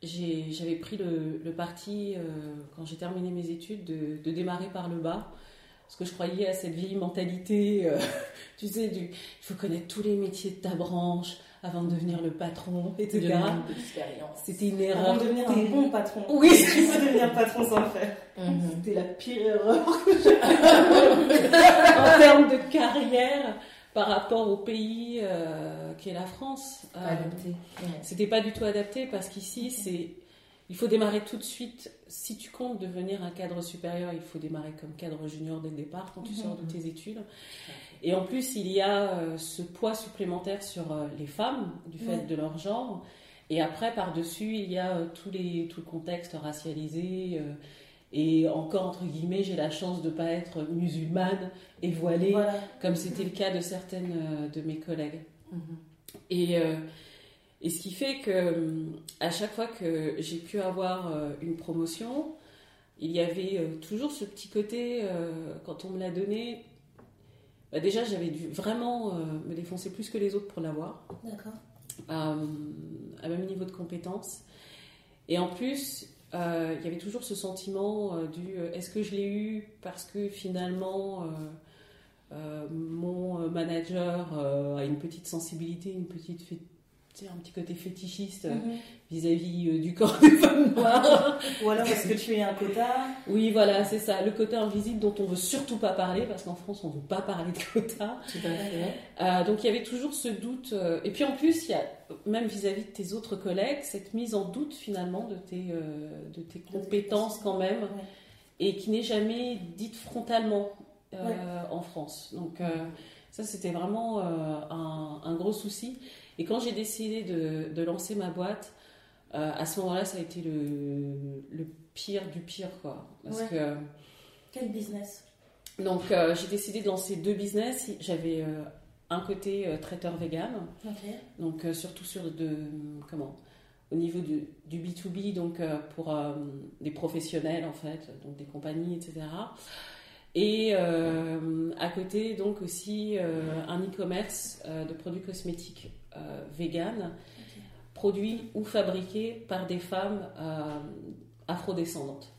j'avais pris le, le parti, quand j'ai terminé mes études, de, de démarrer par le bas. Parce que je croyais à cette vieille mentalité, tu sais, du, il faut connaître tous les métiers de ta branche avant de devenir le patron, etc. C'était une Avant erreur. de devenir un bon patron. Oui. Tu peux devenir patron sans le faire. Mhm. C'était la pire erreur que j'ai faite en termes de carrière par rapport au pays euh, qu'est la France. Euh, Adapté. C'était pas du tout adapté parce qu'ici, c'est il faut démarrer tout de suite. Si tu comptes devenir un cadre supérieur, il faut démarrer comme cadre junior dès le départ quand tu sors de tes études. Et en plus, il y a euh, ce poids supplémentaire sur euh, les femmes du fait Ouais. de leur genre. Et après, par-dessus, il y a euh, tous les, tout le contexte racialisé. et encore, entre guillemets, j'ai la chance de ne pas être musulmane et voilée, Voilà. comme c'était le cas de certaines de mes collègues. Mhm. Et, euh, et ce qui fait que hum, à chaque fois que j'ai pu avoir euh, une promotion, il y avait euh, toujours ce petit côté, euh, quand on me l'a donné, bah déjà j'avais dû vraiment euh, me défoncer plus que les autres pour l'avoir, D'accord. à, à même niveau de compétence. Et en plus, euh, il y avait toujours ce sentiment euh, du euh, est-ce que je l'ai eu parce que finalement euh, euh, mon manager euh, a une petite sensibilité, une petite tu sais, un petit côté fétichiste euh, Mhm. vis-à-vis euh, du corps des femmes noires. Ou alors est-ce que tu es un quota? Oui, voilà, c'est ça, le côté invisible dont on veut surtout pas parler parce qu'en France on veut pas parler de quotas. Tout à fait. Euh, donc il y avait toujours ce doute. et puis en plus, il y a même vis-à-vis de tes autres collègues cette mise en doute finalement de tes, de tes compétences quand même Ouais. et qui n'est jamais dite frontalement Ouais. en France. Donc ça c'était vraiment un, un gros souci. Et quand j'ai décidé de, de lancer ma boîte, euh, à ce moment-là ça a été le, le pire du pire quoi. Parce Ouais. que Quel business? Donc euh, j'ai décidé de lancer deux business. J'avais euh, un côté traiteur vegan. Donc surtout sur de comment au niveau du, du B2B donc pour des professionnels en fait donc des compagnies etc et à côté donc aussi un e-commerce de produits cosmétiques euh, vegan produits ou fabriqués par des femmes euh, afrodescendantes.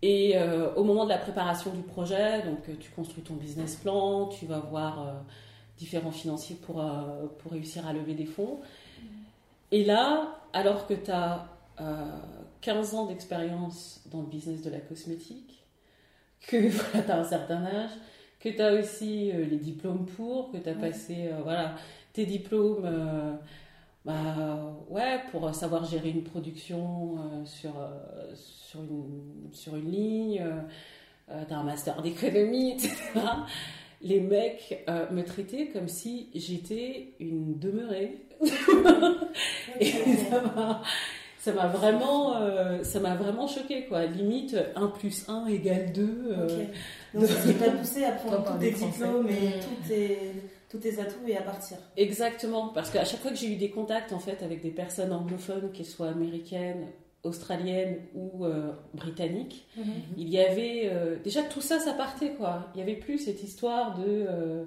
Et euh, au moment de la préparation du projet donc euh, tu construis ton business plan tu vas voir différents financiers pour, pour réussir à lever des fonds. Et là, alors que tu as euh, 15 ans d'expérience dans le business de la cosmétique, que voilà, tu as un certain âge, que tu as aussi euh, les diplômes pour, que tu as passé euh, voilà, tes diplômes euh, bah, ouais, pour savoir gérer une production euh, sur, euh, sur, une, sur une ligne, tu as un master d'économie, etc. Les mecs euh, me traitaient comme si j'étais une demeurée. Et ça m'a- ça m'a vraiment, euh, ça m'a vraiment choqué quoi. Limite 1 plus 1 égale 2. euh, Ok. Donc, ça t'a poussé à prendre tous tes diplômes et tous tes, tous tes atouts et à partir. Exactement, parce qu'à chaque fois que j'ai eu des contacts en fait avec des personnes anglophones, qu'elles soient américaines, australiennes ou euh, britanniques, il y avait euh, déjà tout ça, ça partait quoi. Il y avait plus cette histoire de euh,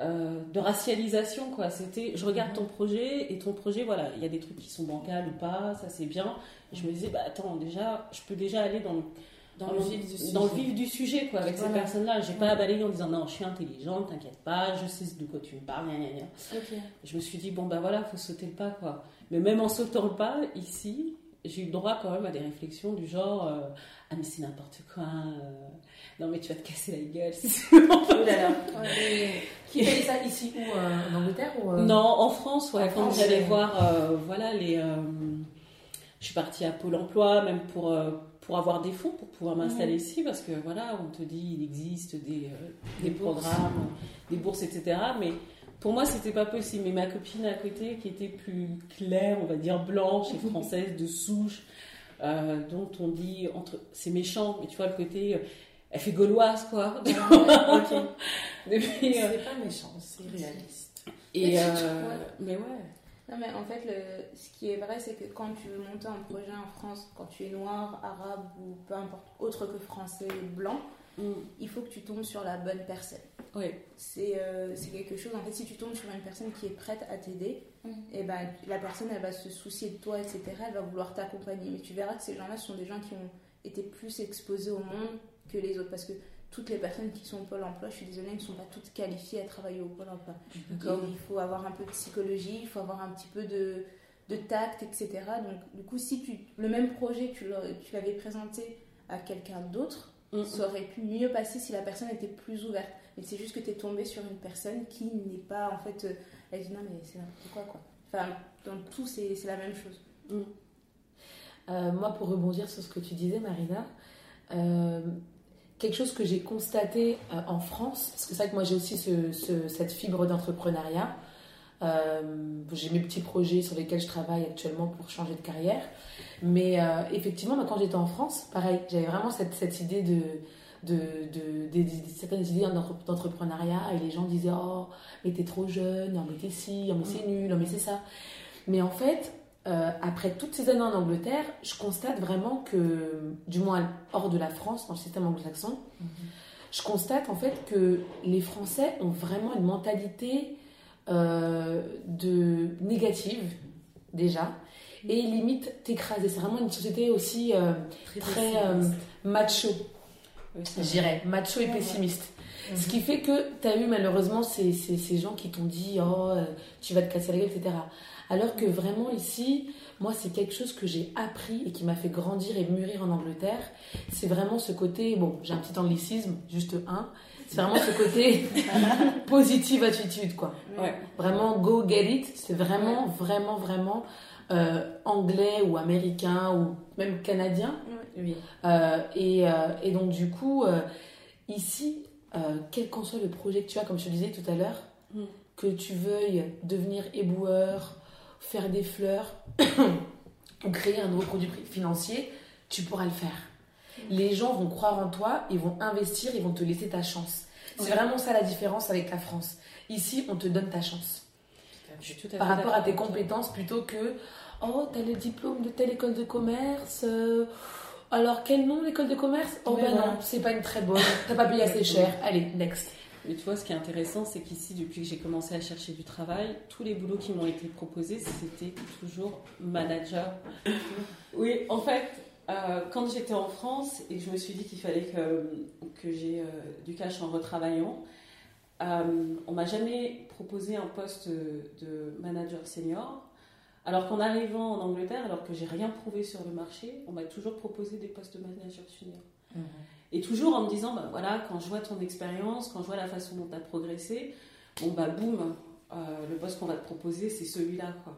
euh, de racialisation quoi. C'était, je regarde ton projet et ton projet, voilà, il y a des trucs qui sont bancals ou pas, ça c'est bien. Et je me disais, bah attends, déjà, je peux déjà aller dans le Dans le vif du sujet. dans le vif du sujet quoi avec Voilà. ces personnes-là. J'ai pas à balayer en disant non, je suis intelligente, t'inquiète pas, je sais de quoi tu me parles, gna, gna. Je me suis dit, bon, bah voilà, faut sauter le pas, quoi. Mais même en sautant le pas, ici, j'ai eu le droit quand même à des réflexions du genre, euh, ah, mais c'est n'importe quoi, euh, non, mais tu vas te casser la gueule. Qui fait ça ici ou euh, en Angleterre ou, non, en France, ouais, En quand j'allais ouais. voir, voilà, les. Je suis partie à Pôle emploi, même pour. euh, pour avoir des fonds pour pouvoir m'installer ici parce que voilà on te dit il existe des, euh, des, programmes des bourses etc mais pour moi c'était pas possible mais ma copine à côté qui était plus claire on va dire blanche et française de souche euh, dont on dit entre c'est méchant mais tu vois le côté euh, elle fait gauloise quoi Ok. Depuis, euh, C'est pas méchant, c'est réaliste. et euh, Ouais. mais ouais Non, mais en fait, le, ce qui est vrai, c'est que quand tu veux monter un projet en France, quand tu es noir, arabe ou peu importe, autre que français, blanc, Mm. il faut que tu tombes sur la bonne personne. ouais C'est euh, quelque chose, en fait, si tu tombes sur une personne qui est prête à t'aider, et ben, la personne, elle va se soucier de toi, etc. Elle va vouloir t'accompagner. Mais tu verras que ces gens-là sont des gens qui ont été plus exposés au monde que les autres. Parce que toutes les personnes qui sont au Pôle emploi, je suis désolée, ne sont pas toutes qualifiées à travailler au Pôle emploi. Et il faut avoir un peu de psychologie, il faut avoir un petit peu de, de tact, etc. Donc, du coup, si tu, le même projet, tu l'avais présenté à quelqu'un d'autre, Mm. ça aurait pu mieux passer si la personne était plus ouverte. Mais c'est juste que tu es tombé sur une personne qui n'est pas, en fait, euh, elle dit non, mais c'est n'importe quoi, quoi. Enfin, dans tout, c'est la même chose. Euh, moi, pour rebondir sur ce que tu disais, Marina, euh, quelque chose que j'ai constaté euh, en France, parce que c'est vrai que moi j'ai aussi ce- ce- cette fibre d'entrepreneuriat. Euh, j'ai mes petits projets sur lesquels je travaille actuellement pour changer de carrière. Mais euh, effectivement, quand j'étais en France, pareil, j'avais vraiment cette, cette idée de, de, de, de- de- certaines idées d'entre- d'entrepreneuriat et les gens disaient Oh, mais t'es trop jeune, non, mais t'es ci, non, mais c'est nul, non, mais c'est ça. Mais en fait, euh, après toutes ces années en Angleterre, je constate vraiment que, du moins hors de la France, dans le système anglo-saxon, je constate en fait que les Français ont vraiment une mentalité euh, de négative déjà et limite t'écraser. C'est vraiment une société aussi euh, très macho, Oui, je dirais, macho et pessimiste. Ce qui fait que tu as eu malheureusement ces, ces, ces gens qui t'ont dit oh tu vas te casser la gueule, etc. Alors que vraiment ici, moi c'est quelque chose que j'ai appris et qui m'a fait grandir et mûrir en Angleterre. C'est vraiment ce côté, bon j'ai un petit anglicisme, juste un, c'est vraiment ce côté positive attitude quoi. Ouais. Vraiment go get it, c'est vraiment vraiment vraiment euh, anglais ou américain ou même canadien. Oui. Euh, et, euh, et donc, du coup, ici, quel qu'en soit le projet que tu as, comme je te disais tout à l'heure, Mm. que tu veuilles devenir éboueur, faire des fleurs ou créer un nouveau produit financier, tu pourras le faire. Les gens vont croire en toi, ils vont investir, ils vont te laisser ta chance. C'est Ouais. vraiment ça la différence avec la France. Ici, on te donne ta chance Je suis tout à par fait rapport à tes compétences plutôt que oh t'as le diplôme de telle école de commerce euh, alors quel nom l'école de commerce? Oh bah voilà. non c'est pas une très bonne t'as pas payé assez cher allez next Mais tu ce qui est intéressant, c'est qu'ici, depuis que j'ai commencé à chercher du travail, tous les boulots qui m'ont été proposés, c'était toujours manager. Oui, en fait, euh, quand j'étais en France et que je me suis dit qu'il fallait que, que j'ai euh, du cash en retravaillant, euh, on m'a jamais proposé un poste de manager senior. Alors qu'en arrivant en Angleterre, alors que j'ai rien prouvé sur le marché, on m'a toujours proposé des postes de manager junior. Mhm. Et toujours en me disant, bah voilà, quand je vois ton expérience, quand je vois la façon dont tu as progressé, bon bah boum, euh, le poste qu'on va te proposer, c'est celui-là. quoi.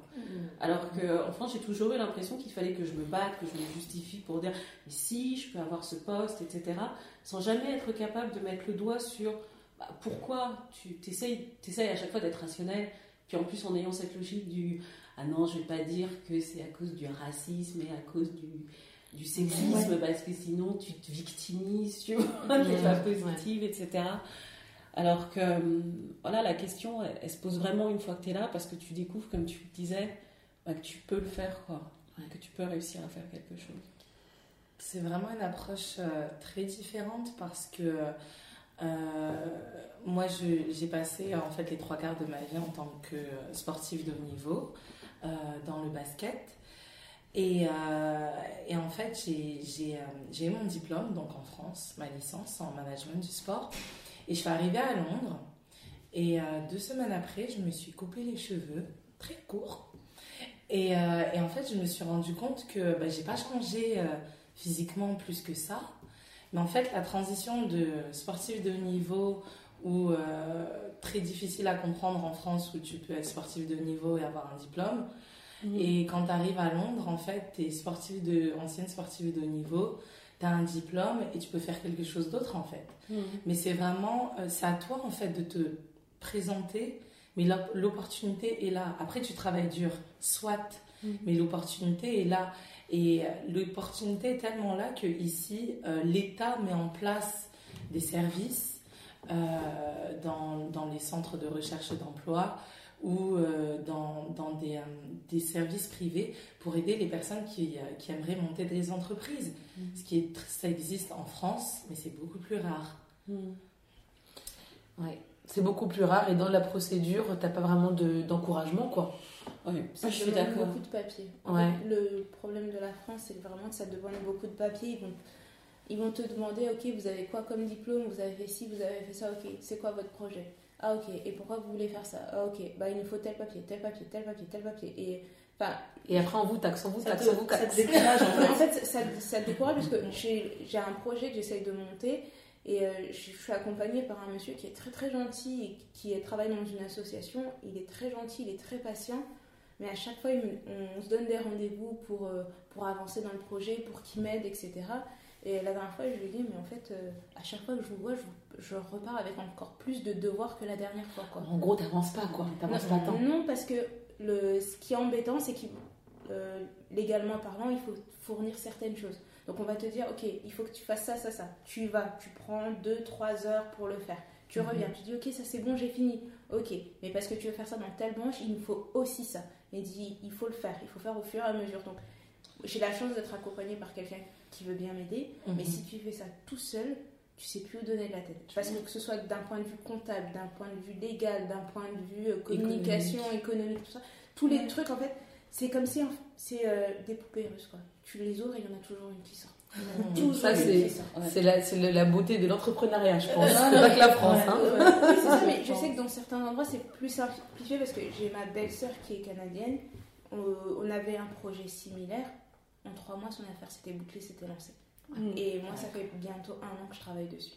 Alors qu'en France, j'ai toujours eu l'impression qu'il fallait que je me batte, que je me justifie pour dire, mais si, je peux avoir ce poste, etc. Sans jamais être capable de mettre le doigt sur bah, pourquoi tu t'essayes, t'essayes à chaque fois d'être rationnel, puis en plus en ayant cette logique du, ah non, je vais pas dire que c'est à cause du racisme et à cause du, du sexisme, parce que sinon tu te victimises, tu vois, t'es pas positive, etc. Alors que hum, voilà, la question, elle, elle se pose vraiment une fois que tu es là, parce que tu découvres, comme tu le disais, bah, que tu peux le faire, quoi. Que tu peux réussir à faire quelque chose. C'est vraiment une approche euh, très différente parce que euh, moi, j'ai passé en fait les trois quarts de ma vie en tant que sportive de haut niveau euh, dans le basket. Et, euh, et en fait, euh, j'ai eu mon diplôme donc en France, ma licence en management du sport. Et je suis arrivée à Londres. Et euh, deux semaines après, je me suis coupé les cheveux, très courts. Et, en fait, je me suis rendu compte que bah, j'ai pas changé physiquement plus que ça. Mais en fait, la transition de sportif de haut niveau ou très difficile à comprendre en France où tu peux être sportif de haut niveau et avoir un diplôme. Et quand tu arrives à Londres, en fait, tu es sportif de, ancienne sportive de haut niveau, tu as un diplôme et tu peux faire quelque chose d'autre en fait. Mais c'est vraiment, euh, c'est à toi en fait de te présenter, mais l'op- l'opportunité est là. Après, tu travailles dur, soit, Mhm. mais l'opportunité est là. Et euh, l'opportunité est tellement là que ici, euh, l'État met en place des services euh, dans, dans les centres de recherche et d'emploi ou euh, dans, dans des, euh, des services privés pour aider les personnes qui, euh, qui aimeraient monter des entreprises. Ce qui est, ça existe en France, mais c'est beaucoup plus rare. Ouais. C'est beaucoup plus rare et dans la procédure, t'as pas vraiment de- d'encouragement, quoi. Oui, Ça je suis demande d'accord. beaucoup de papier. En Ouais. le problème de la France, c'est vraiment que ça demande beaucoup de papier. Ils vont, ils vont te demander, ok, vous avez quoi comme diplôme? Vous avez fait ci, vous avez fait ça, ok. C'est quoi votre projet? Ah, ok. Et pourquoi vous voulez faire ça? Ah, ok. Bah, il nous faut tel papier, tel papier, tel papier, tel papier. Et Et après, on vous taxe, on vous Ça taxe, on vous ça te taxe. décourage en fait. en fait, ça, ça te décourage parce que j'ai un projet que j'essaye de monter et euh, je suis accompagnée par un monsieur qui est très très gentil et qui travaille dans une association. Il est très gentil, il est très patient, mais à chaque fois, me- on, se donne des rendez-vous pour, euh, pour avancer dans le projet, pour qu'il m'aide, etc. Et la dernière fois, je lui ai dit, mais en fait, euh, à chaque fois que je vous vois, je, je repars avec encore plus de devoirs que la dernière fois. Quoi. En gros, t'avances pas, quoi. T'avances pas tant. Non, parce que le, ce qui est embêtant, c'est que euh, légalement parlant, il faut fournir certaines choses. Donc on va te dire, ok, il faut que tu fasses ça, ça, ça. Tu y vas, tu prends 2-3 heures pour le faire. Tu Mhm. reviens, tu dis, ok, ça c'est bon, j'ai fini. Ok, mais parce que tu veux faire ça dans telle branche, il nous faut aussi ça. Il dit, il faut le faire, il faut faire au fur et à mesure. Donc j'ai la chance d'être accompagnée par quelqu'un qui veut bien m'aider, Mhm. mais si tu fais ça tout seul, tu sais plus où donner de la tête. Parce que que ce soit d'un point de vue comptable, d'un point de vue légal, d'un point de vue euh, communication, économique, tout ça, tous les trucs en fait, c'est comme si c'est euh, des poupées russes quoi. Tu les ouvres et il y en a toujours une qui sort. Toujours Ça, c'est- la, c'est la beauté de l'entrepreneuriat, je pense. Euh, C'est pas que la France, hein. Ouais, ça, mais je sais que dans certains endroits c'est plus simplifié parce que j'ai ma belle-sœur qui est canadienne. On, on avait un projet similaire. En trois mois, son affaire s'était bouclée, s'était lancée. Mm. Et moi, ça fait bientôt un an que je travaille dessus.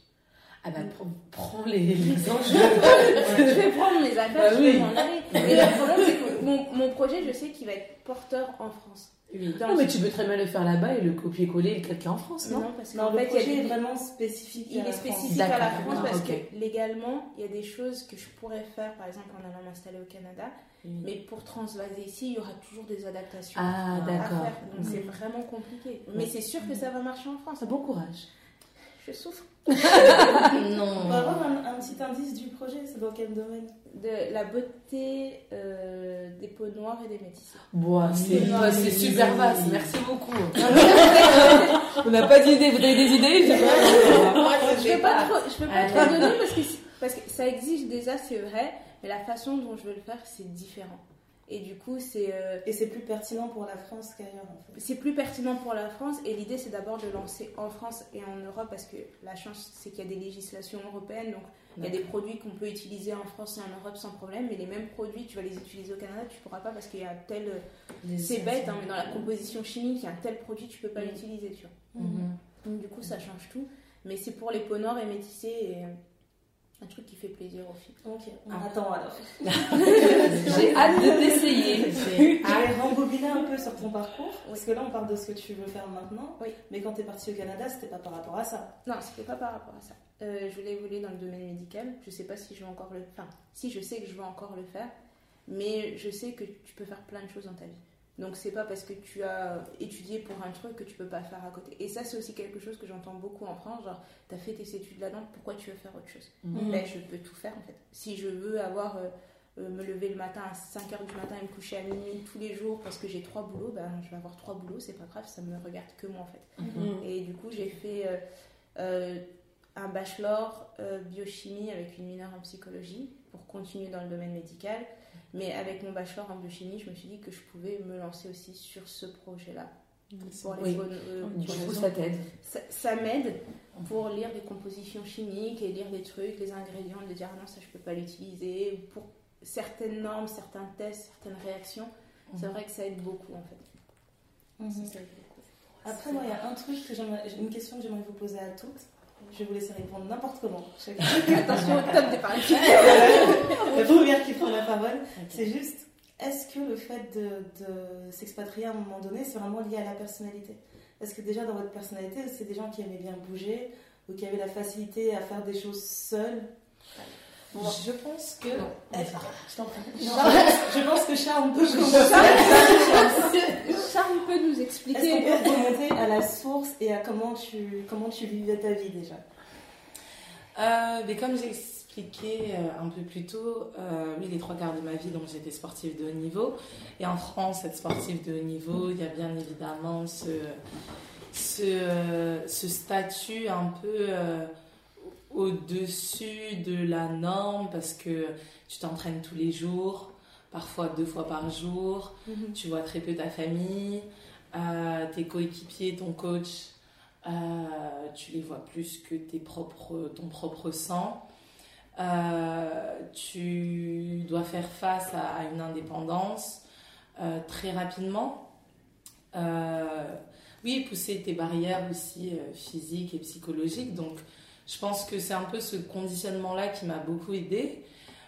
Ah bah, prends, prends les, les anges. je vais prendre mes affaires, Bah je vais oui. m'en aller. Et le problème, c'est que mon, mon projet, je sais qu'il va être porteur en France. Dans Non, le- mais tu peux très bien le faire là-bas et le copier-coller et le calquer en France, non Non, parce Non, qu'en le fait, il projet est vraiment spécifique. il à la est France. spécifique à la France parce que légalement, il y a des choses que je pourrais faire, par exemple en allant m'installer au Canada, mais pour transvaser ici, il y aura toujours des adaptations Ah, à d'accord. faire. Donc c'est vraiment compliqué. Mais c'est sûr que ça va marcher en France. Bon courage. Je souffre. On Non. peut avoir un, un petit indice du projet, c'est dans quel domaine? De la beauté euh, des peaux noires et des métis. Bon, c'est bah, super vaste, merci beaucoup. On n'a pas d'idées, vous avez des idées Je sais pas. Je peux pas trop, je peux pas Ah, trop donner parce que, parce que ça exige déjà, c'est vrai, mais la façon dont je veux le faire, c'est différent. Et du coup, c'est euh, Et c'est plus pertinent pour la France qu'ailleurs, en fait. c'est plus pertinent pour la France. Et l'idée, c'est d'abord de lancer en France et en Europe parce que la chance, c'est qu'il y a des législations européennes. Donc, il y a des produits qu'on peut utiliser en France et en Europe sans problème. Mais les mêmes produits, tu vas les utiliser au Canada, tu pourras pas parce qu'il y a tel. C'est bête, hein, mais dans la composition chimique, il y a un tel produit, tu peux pas Mm. l'utiliser, tu vois. Mhm. Donc, du coup, ça change tout. Mais c'est pour les peaux noires et métissées et euh, un truc qui fait plaisir aux filles. Ok, on Ah. attend alors. J'ai hâte de l'essayer. C'est- Je vais rembobiner un peu sur ton parcours, parce que là on parle de ce que tu veux faire maintenant. Oui. Mais quand tu es partie au Canada, c'était pas par rapport à ça. Non, c'était pas par rapport à ça. Euh, je voulais évoluer dans le domaine médical. Je sais pas si je vais encore le Enfin, si je sais que je vais encore le faire, mais je sais que tu peux faire plein de choses dans ta vie. Donc c'est pas parce que tu as étudié pour un truc que tu peux pas faire à côté. Et ça c'est aussi quelque chose que j'entends beaucoup en France, genre t'as fait tes études là-dedans, pourquoi tu veux faire autre chose? Mhm. Ben, je peux tout faire en fait. Si je veux avoir euh, euh, me lever le matin à 5h du matin et me coucher à minuit tous les jours parce que j'ai trois boulots, ben, je vais avoir trois boulots, c'est pas grave, ça me regarde que moi en fait. Mhm. Et du coup, j'ai fait euh, euh, un bachelor euh, biochimie avec une mineure en psychologie pour continuer dans le domaine médical. Mais avec mon bachelor en biochimie, je me suis dit que je pouvais me lancer aussi sur ce projet-là. Pour les Oui. bonnes, euh, Du coup, ça t'aide. ça, ça m'aide pour lire des compositions chimiques et lire des trucs, les ingrédients, de dire ah non, ça je peux pas l'utiliser. Ou Pour certaines normes, certains tests, certaines réactions, c'est vrai que ça aide beaucoup en fait. Ça aide beaucoup. Après, moi, il y a un truc que une question que j'aimerais vous poser à toutes. Je vais vous laisser répondre n'importe comment. Attention au top des paris. la première qui prend la parole, c'est juste est-ce que le fait de, de s'expatrier à un moment donné, c'est vraiment lié à la personnalité? Est-ce que déjà dans votre personnalité, c'est des gens qui aimaient bien bouger ou qui avaient la facilité à faire des choses seuls Je pense que. Eh, Je t'en prie. Je pense que Charles commencer. Charles peut nous Est-ce expliquer. qu'on peut remonter à la source et à comment tu, comment tu vivais ta vie déjà Euh, mais comme j'ai expliqué euh, un peu plus tôt, euh, oui, les trois quarts de ma vie, donc j'étais sportive de haut niveau. Et en France, être sportive de haut niveau, il y a bien évidemment ce, ce, ce statut un peu euh, au-dessus de la norme parce que tu t'entraînes tous les jours, parfois deux fois par jour, tu vois très peu ta famille, euh, tes coéquipiers, ton coach, euh, tu les vois plus que tes propres, ton propre sang. Euh, tu dois faire face à, à une indépendance très rapidement. Oui, pousser tes barrières aussi physiques et psychologiques. Donc, je pense que c'est un peu ce conditionnement-là qui m'a beaucoup aidée.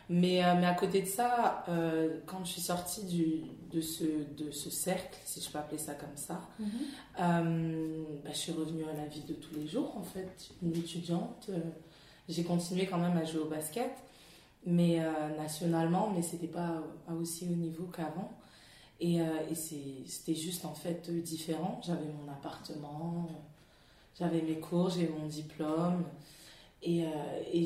Mais, euh, mais à côté de ça, euh, quand je suis sortie du, de, ce, de ce cercle, si je peux appeler ça comme ça, euh, bah, je suis revenue à la vie de tous les jours, en fait, une étudiante. j'ai continué quand même à jouer au basket, mais euh, nationalement, mais c'était pas à aussi haut niveau qu'avant. Et, et c'était juste en fait différent. J'avais mon appartement, j'avais mes cours, j'ai mon diplôme. Et, euh, et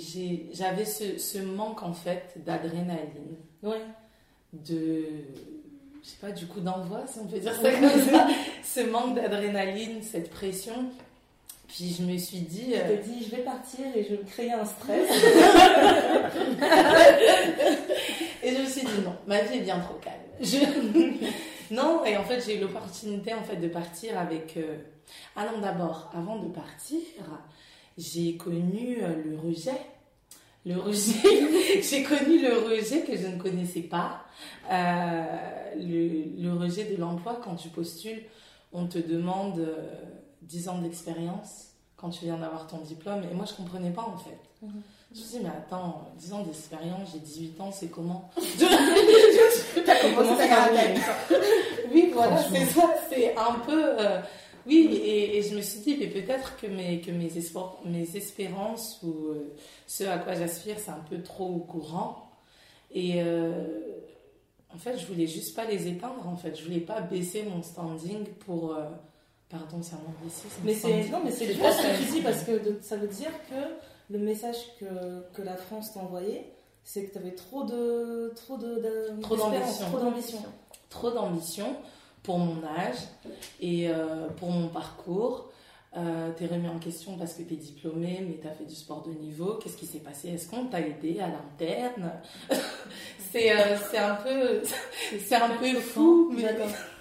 j'avais ce, ce manque en fait d'adrénaline, Ouais. de. Je sais pas, du coup d'envoi, si on peut dire ça comme ça. ce manque d'adrénaline, cette pression. Puis je me suis dit. Euh, t'es dit, je vais partir et je vais me créer un stress. Et je me suis dit non, ma vie est bien trop calme. Je- non, et en fait j'ai eu l'opportunité en fait de partir avec. euh, Ah non, d'abord, avant de partir, j'ai connu euh, le rejet. Le rejet, j'ai connu le rejet que je ne connaissais pas. Euh, le, le rejet de l'emploi quand tu postules, on te demande euh, 10 ans d'expérience quand tu viens d'avoir ton diplôme. Et moi je comprenais pas en fait. Mhm. Je me suis dit, mais attends, 10 ans d'expérience, j'ai 18 ans, c'est comment? T'as commencé ta carrière. Oui, voilà, c'est ça. C'est un peu. euh, oui, et, et je me suis dit, mais peut-être que mes, que mes, espoirs, mes espérances ou euh, ce à quoi j'aspire, c'est un peu trop courant. Et euh, en fait, je voulais juste pas les éteindre, en fait. Je voulais pas baisser mon standing pour. euh, pardon, c'est un anglicisme. Mais c'est non, mais c'est bien ce que tu dis parce que de- ça veut dire que le message que, que la France t'a envoyé, c'est que tu avais trop de trop de, de- Trop d'espérance, d'ambition. trop d'ambition. trop d'ambition pour mon âge et euh, pour mon parcours. euh, t'es remis en question parce que t'es diplômé, mais t'as fait du sport de niveau. Qu'est-ce qui s'est passé? Est-ce qu'on t'a aidé à l'interne? C'est euh, c'est un peu, c'est un peu fou, mais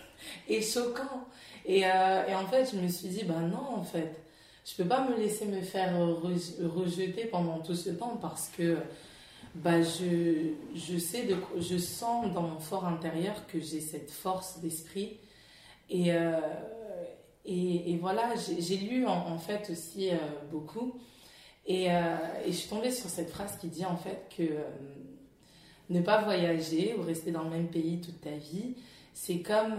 et choquant. Et, euh, et en fait, je me suis dit, bah non, en fait, je peux pas me laisser me faire re- rejeter pendant tout ce temps parce que bah je, je sais de je sens dans mon fort intérieur que j'ai cette force d'esprit et, euh, et, et voilà j'ai lu en, en fait aussi euh, beaucoup et, euh, et je suis tombée sur cette phrase qui dit en fait que ne pas voyager ou rester dans le même pays toute ta vie c'est comme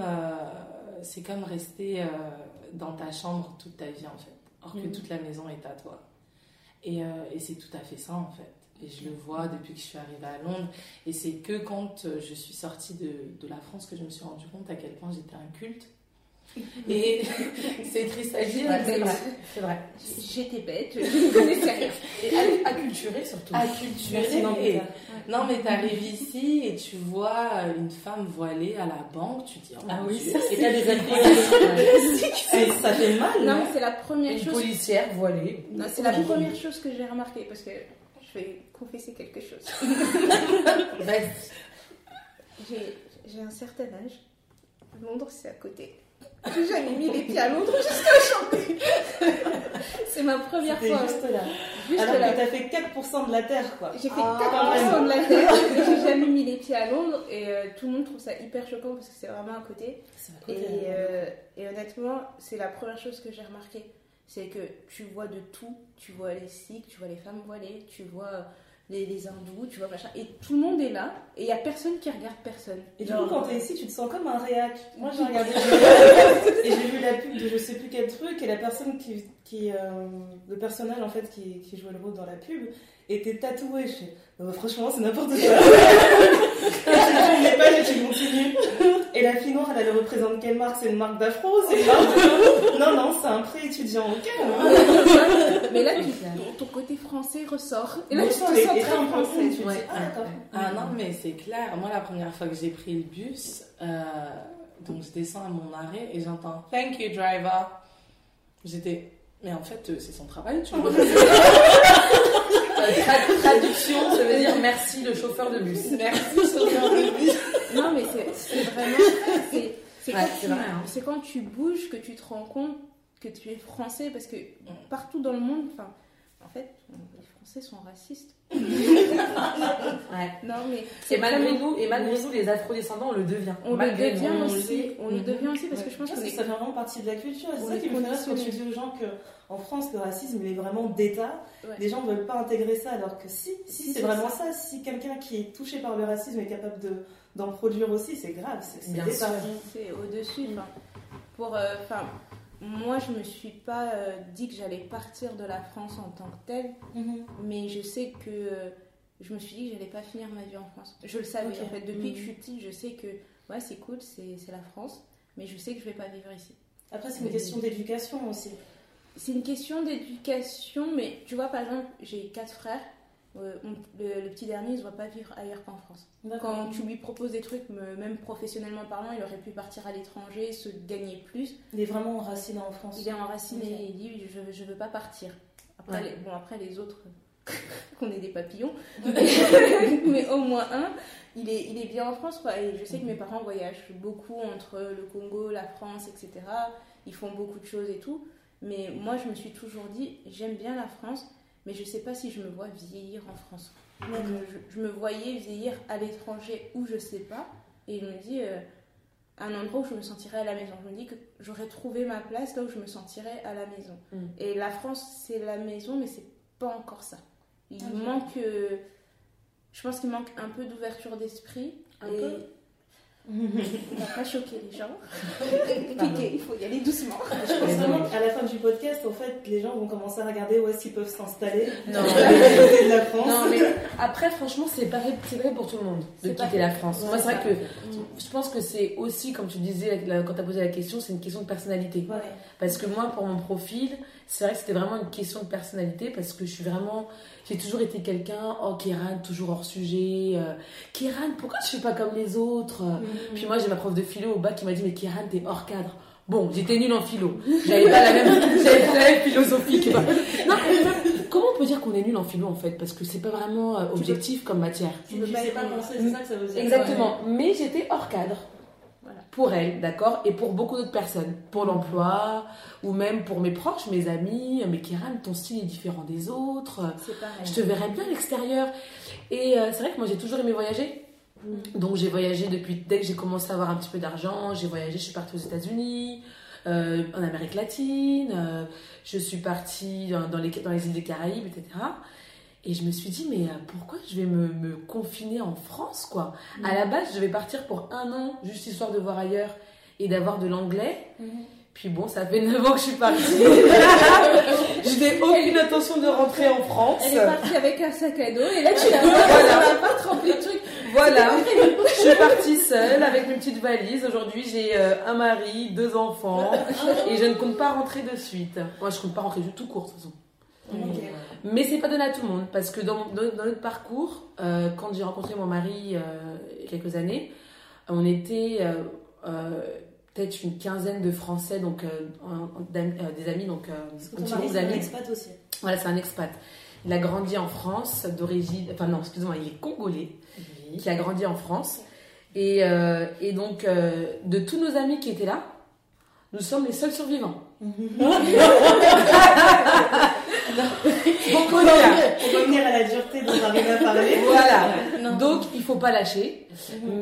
c'est comme rester dans ta chambre toute ta vie en fait alors que Mhm. toute la maison est à toi et, et c'est tout à fait ça en fait. Et je le vois depuis que je suis arrivée à Londres. Et c'est que quand euh, je suis sortie de, de la France que je me suis rendu compte à quel point j'étais un culte. Et c'est triste à dire. Ouais, mais c'est vrai. J'étais bête, je ne connaissais rien. Et acculturé surtout. acculturée. Merci, Nambita. Non, mais t'arrives ici et tu vois une femme voilée à la banque, tu dis, oh Ah oui, ça, c'est Et t'as des Et ça fait mal. Non, non mais c'est la première Une chose. policière voilée. Non, c'est la première chose que j'ai remarqué parce que je vais confesser quelque chose. J'ai un certain âge. Londres, c'est à côté. J'ai jamais mis les pieds à Londres jusqu'à chanter. c'est ma première fois. juste là. Juste Alors là. que t'as fait 4% de la terre, quoi. J'ai fait Ah, 4% de la terre. J'ai jamais mis les pieds à Londres et euh, tout le monde trouve ça hyper choquant parce que c'est vraiment à côté. À Et, côté, hein. euh, et honnêtement, c'est la première chose que j'ai remarqué. C'est que tu vois de tout. Tu vois les sikhs, tu vois les femmes voilées, tu vois les, les hindous, tu vois machin. Et tout le monde est là et il n'y a personne qui regarde personne. Et du coup, quand t'es ici, tu te sens comme un réac. Moi, j'ai regardé et j'ai vu la pub de je sais plus quel truc, et la personne qui. qui euh, le personnage, en fait, qui, qui jouait le rôle dans la pub, était tatoué. Je franchement, c'est n'importe quoi. Je ne pas, et tu continues. Et la fille noire, elle, elle représente quelle marque? C'est une marque d'afro C'est une marque de... Non, non, c'est un pré étudiant, ok. hein. Mais là, tu- ton, ton côté français ressort. Et là, Mais tu te sens très et très français. Tu dis, ah. Ah non, mais c'est clair. Moi, la première fois que j'ai pris le bus, euh, donc je descends à mon arrêt et j'entends Thank you, driver. J'étais. Mais en fait, euh, c'est son travail, tu vois. Tra- traduction, ça veut dire merci le chauffeur de bus. Merci, chauffeur de bus. Non, mais c'est vraiment. c'est- Ouais, quand, tu- hein. quand bouges que tu te rends compte que tu es français parce que partout dans le monde, enfin, en fait, les Français sont racistes. Ouais. Non, mais Et c'est malgré vraiment- nous, et malgré nous, les afro-descendants, on le devient. On Malgré le devient nous, on aussi. On le devient aussi parce que je pense que ça fait vraiment partie de la culture. C'est ça qui me fait rire quand tu dis aux gens qu'en France, le racisme, il est vraiment d'État. Ouais. Les gens ne veulent pas intégrer ça, alors que si, si, Si, c'est vraiment ça. Si quelqu'un qui est touché par le racisme est capable de- d'en produire aussi, c'est grave. C'est c'est Bien d'État. sûr. c'est au-dessus. Enfin, pour, euh, enfin, moi, je me suis pas euh, dit que j'allais partir de la France en tant que telle, Mhm. mais je sais que euh, je me suis dit que j'allais pas finir ma vie en France. Je le savais en fait. Depuis Mhm. que je suis petite, je sais que ouais, c'est cool, c'est c'est la France, mais je sais que je vais pas vivre ici. Après, c'est une question d'éducation aussi. C'est une question d'éducation, mais tu vois, par exemple, j'ai quatre frères. Euh, on- le, le petit dernier, il ne se voit pas vivre ailleurs qu'en France. Quand tu lui proposes des trucs, me- même professionnellement parlant, il aurait pu partir à l'étranger, se gagner plus. Il est vraiment enraciné en France. Il est enraciné et il dit je, je veux pas partir. Après, Ouais. les, bon, après les autres, qu'on est des papillons, mais au moins un, il est, il est bien en France. Quoi. Et je sais que mes parents voyagent beaucoup entre le Congo, la France, etc. Ils font beaucoup de choses et tout. Mais moi, je me suis toujours dit j'aime bien la France, mais je sais pas si je me vois vieillir en France. Je, je me voyais vieillir à l'étranger où je sais pas. Et je me dis, euh, un endroit où je me sentirais à la maison. Je me dis que j'aurais trouvé ma place là où je me sentirais à la maison. Mm. Et la France, c'est la maison, mais c'est pas encore ça. Il manque. euh, je pense qu'il manque un peu d'ouverture d'esprit. Un et peu on va pas choquer les gens. Cliquez, il faut y aller doucement. Je pense vraiment qu'à la fin du podcast, en fait, les gens vont commencer à regarder où est-ce qu'ils peuvent s'installer. Non. De la France. Non, mais après, franchement, c'est pareil, c'est vrai pour tout le monde de quitter la France. Ouais, Moi, c'est vrai ça. que je pense que c'est aussi, comme tu disais quand tu as posé la question, c'est une question de personnalité. Ouais. Parce que moi, pour mon profil, c'est vrai que c'était vraiment une question de personnalité parce que je suis vraiment. J'ai toujours été quelqu'un, oh, Kéran, toujours hors sujet. Euh, Kéran, pourquoi tu fais pas comme les autres? Mhm. Puis moi, j'ai ma prof de philo au bac qui m'a dit, mais Kéran, t'es hors cadre. Bon, j'étais nulle en philo. J'avais pas la même, j'avais pas la même philosophie que. Non, comment on peut dire qu'on est nul en philo en fait? Parce que c'est pas vraiment euh, objectif comme matière. Tu ne sais pas penser, c'est ça que ça veut dire. Exactement. Mais j'étais hors cadre. Pour elle, d'accord Et pour beaucoup d'autres personnes. Pour l'emploi, ou même pour mes proches, mes amis. Mais Kiran, ton style est différent des autres. Pareil. Je te verrais bien à l'extérieur. Et euh, c'est vrai que moi j'ai toujours aimé voyager. Donc j'ai voyagé depuis dès que j'ai commencé à avoir un petit peu d'argent. J'ai voyagé, je suis partie aux États-Unis, euh, en Amérique latine. euh, je suis partie dans, dans les, dans les îles des Caraïbes, etc. Et je me suis dit, mais euh, pourquoi je vais me, me confiner en France, quoi? À la base, je vais partir pour un an, juste histoire de voir ailleurs et d'avoir de l'anglais. Puis bon, ça fait 9 ans que je suis partie. je n'ai aucune intention de rentrer en France. Elle est partie avec un sac à dos et là tu la vois, Voilà. pas te remplir de trucs. Voilà, je suis partie seule avec mes petites valises. Aujourd'hui, j'ai euh, un mari, deux enfants et je ne compte pas rentrer de suite. Moi, je compte pas rentrer du tout court, de toute façon. Mais c'est pas donné à tout le monde parce que dans, dans- dans notre parcours, euh, quand j'ai rencontré mon mari euh, il y a quelques années, on était euh, peut-être une quinzaine de Français, donc en- des amis, donc un expat aussi. Voilà, c'est un expat. Il a grandi en France d'origine, enfin non, excuse-moi, il est congolais qui a grandi en France. Et, et donc, de tous nos amis qui étaient là, nous sommes les seuls survivants. Beaucoup. Pour revenir à la dureté dont j'arrive à parler. Voilà. Non. Donc, il faut pas lâcher,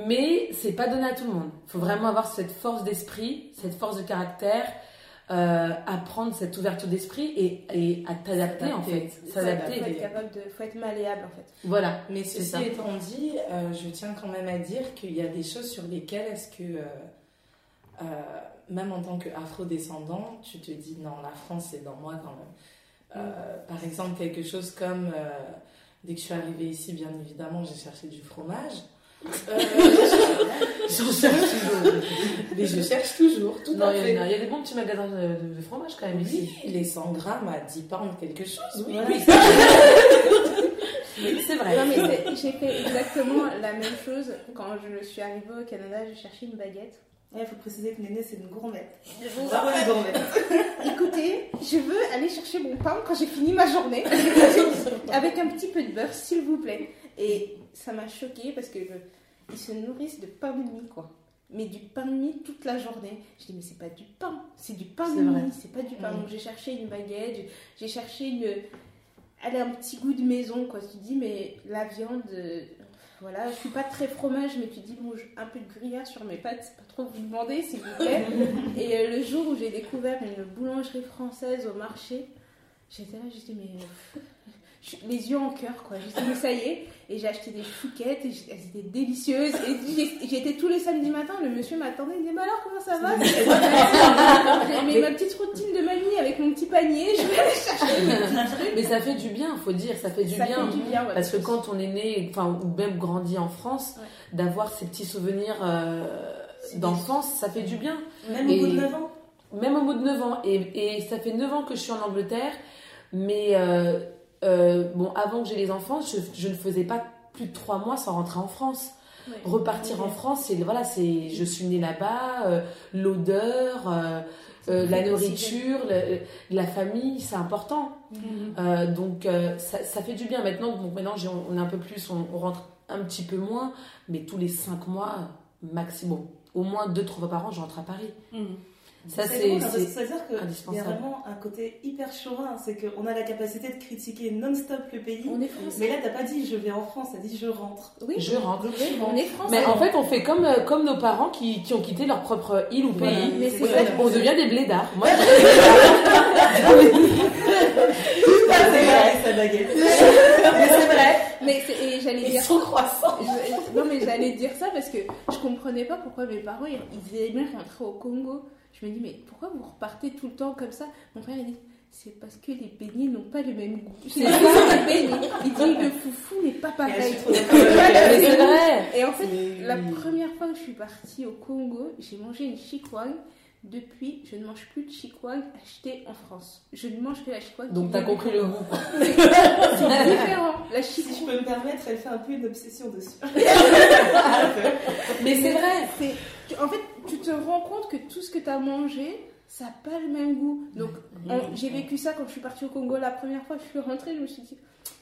mais c'est pas donné à tout le monde. Il faut vraiment avoir cette force d'esprit, cette force de caractère, euh, apprendre cette ouverture d'esprit et, et à t'adapter en fait. Faut S'adapter. être capable de, faut être malléable en fait. Voilà. Mais ceci ça. étant dit, euh, je tiens quand même à dire qu'il y a des choses sur lesquelles est-ce que, euh, euh, même en tant qu'afro-descendant, tu te dis non, la France c'est dans moi quand même. Euh, Par exemple, quelque chose comme, euh, dès que je suis arrivée ici, bien évidemment, j'ai cherché du fromage. Euh, J'en cherche toujours. mais je cherche toujours, tout Non, à il y, a- il y a des bons petits magasins de, de- de fromage quand même ici. Oui, les 100 grammes à 10 pounds quelque chose, oui. Voilà. oui. C'est vrai. Non mais j'ai fait exactement la même chose quand je suis arrivée au Canada, j'ai cherché une baguette. Il faut préciser que Néné, c'est une gourmette. Bravo, Bravo les gourmettes. Écoutez, je veux aller chercher mon pain quand j'ai fini ma journée avec un petit peu de beurre, s'il vous plaît. Et ça m'a choquée parce que je- ils se nourrissent de pain de mie, quoi. Mais du pain de mie toute la journée. Je dis mais c'est pas du pain, c'est du pain de mie, c'est pas du pain. Donc j'ai cherché une baguette, j'ai- cherché une, elle a un petit goût de maison, quoi. Tu dis mais la viande. Voilà, je suis pas très fromage, mais tu dis, bon, un peu de gruyère sur mes pâtes, c'est pas trop vous demander, s'il vous plaît. Et euh, le jour où j'ai découvert une boulangerie française au marché, j'étais là, j'étais, mais. Les yeux en cœur, quoi. J'étais, mais ça y est. Et j'ai acheté des chouquettes, et j'ai- elles étaient délicieuses. Et j'ai- j'étais tous les samedis matins, le monsieur m'attendait, il me dit, bah alors, comment ça va? Mais ma petite routine de mamie avec mon petit panier, je vais aller chercher mes petits trucs. Mais ça fait du bien, faut dire, ça fait du Ça bien. fait du bien, ouais. Parce que quand on est né, enfin, ou même grandi en France, Ouais. d'avoir ces petits souvenirs euh, d'enfance, ça fait du bien. Même au bout de 9 ans. Même au bout de 9 ans. Et, et ça fait 9 ans que je suis en Angleterre. Mais euh, euh, bon, avant que j'ai les enfants, je, je ne faisais pas plus de 3 mois sans rentrer en France. Repartir en France, c'est voilà, c'est je suis née là-bas, euh, l'odeur, euh, la nourriture, le- la famille, c'est important. Euh, donc ça, ça fait du bien. Maintenant, bon, maintenant j'ai- on est un peu plus, on, on rentre un petit peu moins, mais tous les 5 mois maximum. Au moins 2-3 fois par an, je rentre à Paris. Ça, C'est c'est drôle, parce que c'est ça veut dire qu'il y a vraiment un côté hyper chauvin. C'est qu'on a la capacité de critiquer non-stop le pays. On est français. Mais là, t'as pas dit je vais en France, t'as dit je rentre. Oui, Je rentre. Oui, on est français. Mais en fait, on fait comme, euh, comme nos parents qui, qui ont quitté leur propre île ou Voilà. pays. Mais ça. ça. On devient des blédards. Moi, je. Mais c'est vrai. Mais c'est- et j'allais Ils dire sont croissants. je- non mais j'allais dire ça parce que je comprenais pas pourquoi mes parents ils, ils aimaient rentrer au Congo. Je me dis mais pourquoi vous repartez tout le temps comme ça? Mon frère il dit c'est parce que les beignets n'ont pas le même goût. C'est ça les beignets. Il dit le foufou n'est pas pareil. c'est vrai. Et en fait la première fois que je suis partie au Congo j'ai mangé une chikwang. Depuis, je ne mange plus de chikwang acheté en France. Je ne mange que la chikwang. Donc, t'as compris le goût. C'est différent. La Si je peux me permettre, elle fait un peu une obsession dessus. Mais c'est vrai. C'est- En fait, tu te rends compte que tout ce que tu as mangé, ça n'a pas le même goût. Donc, on- j'ai vécu ça quand je suis partie au Congo la première fois. Je suis rentrée, je me suis dit,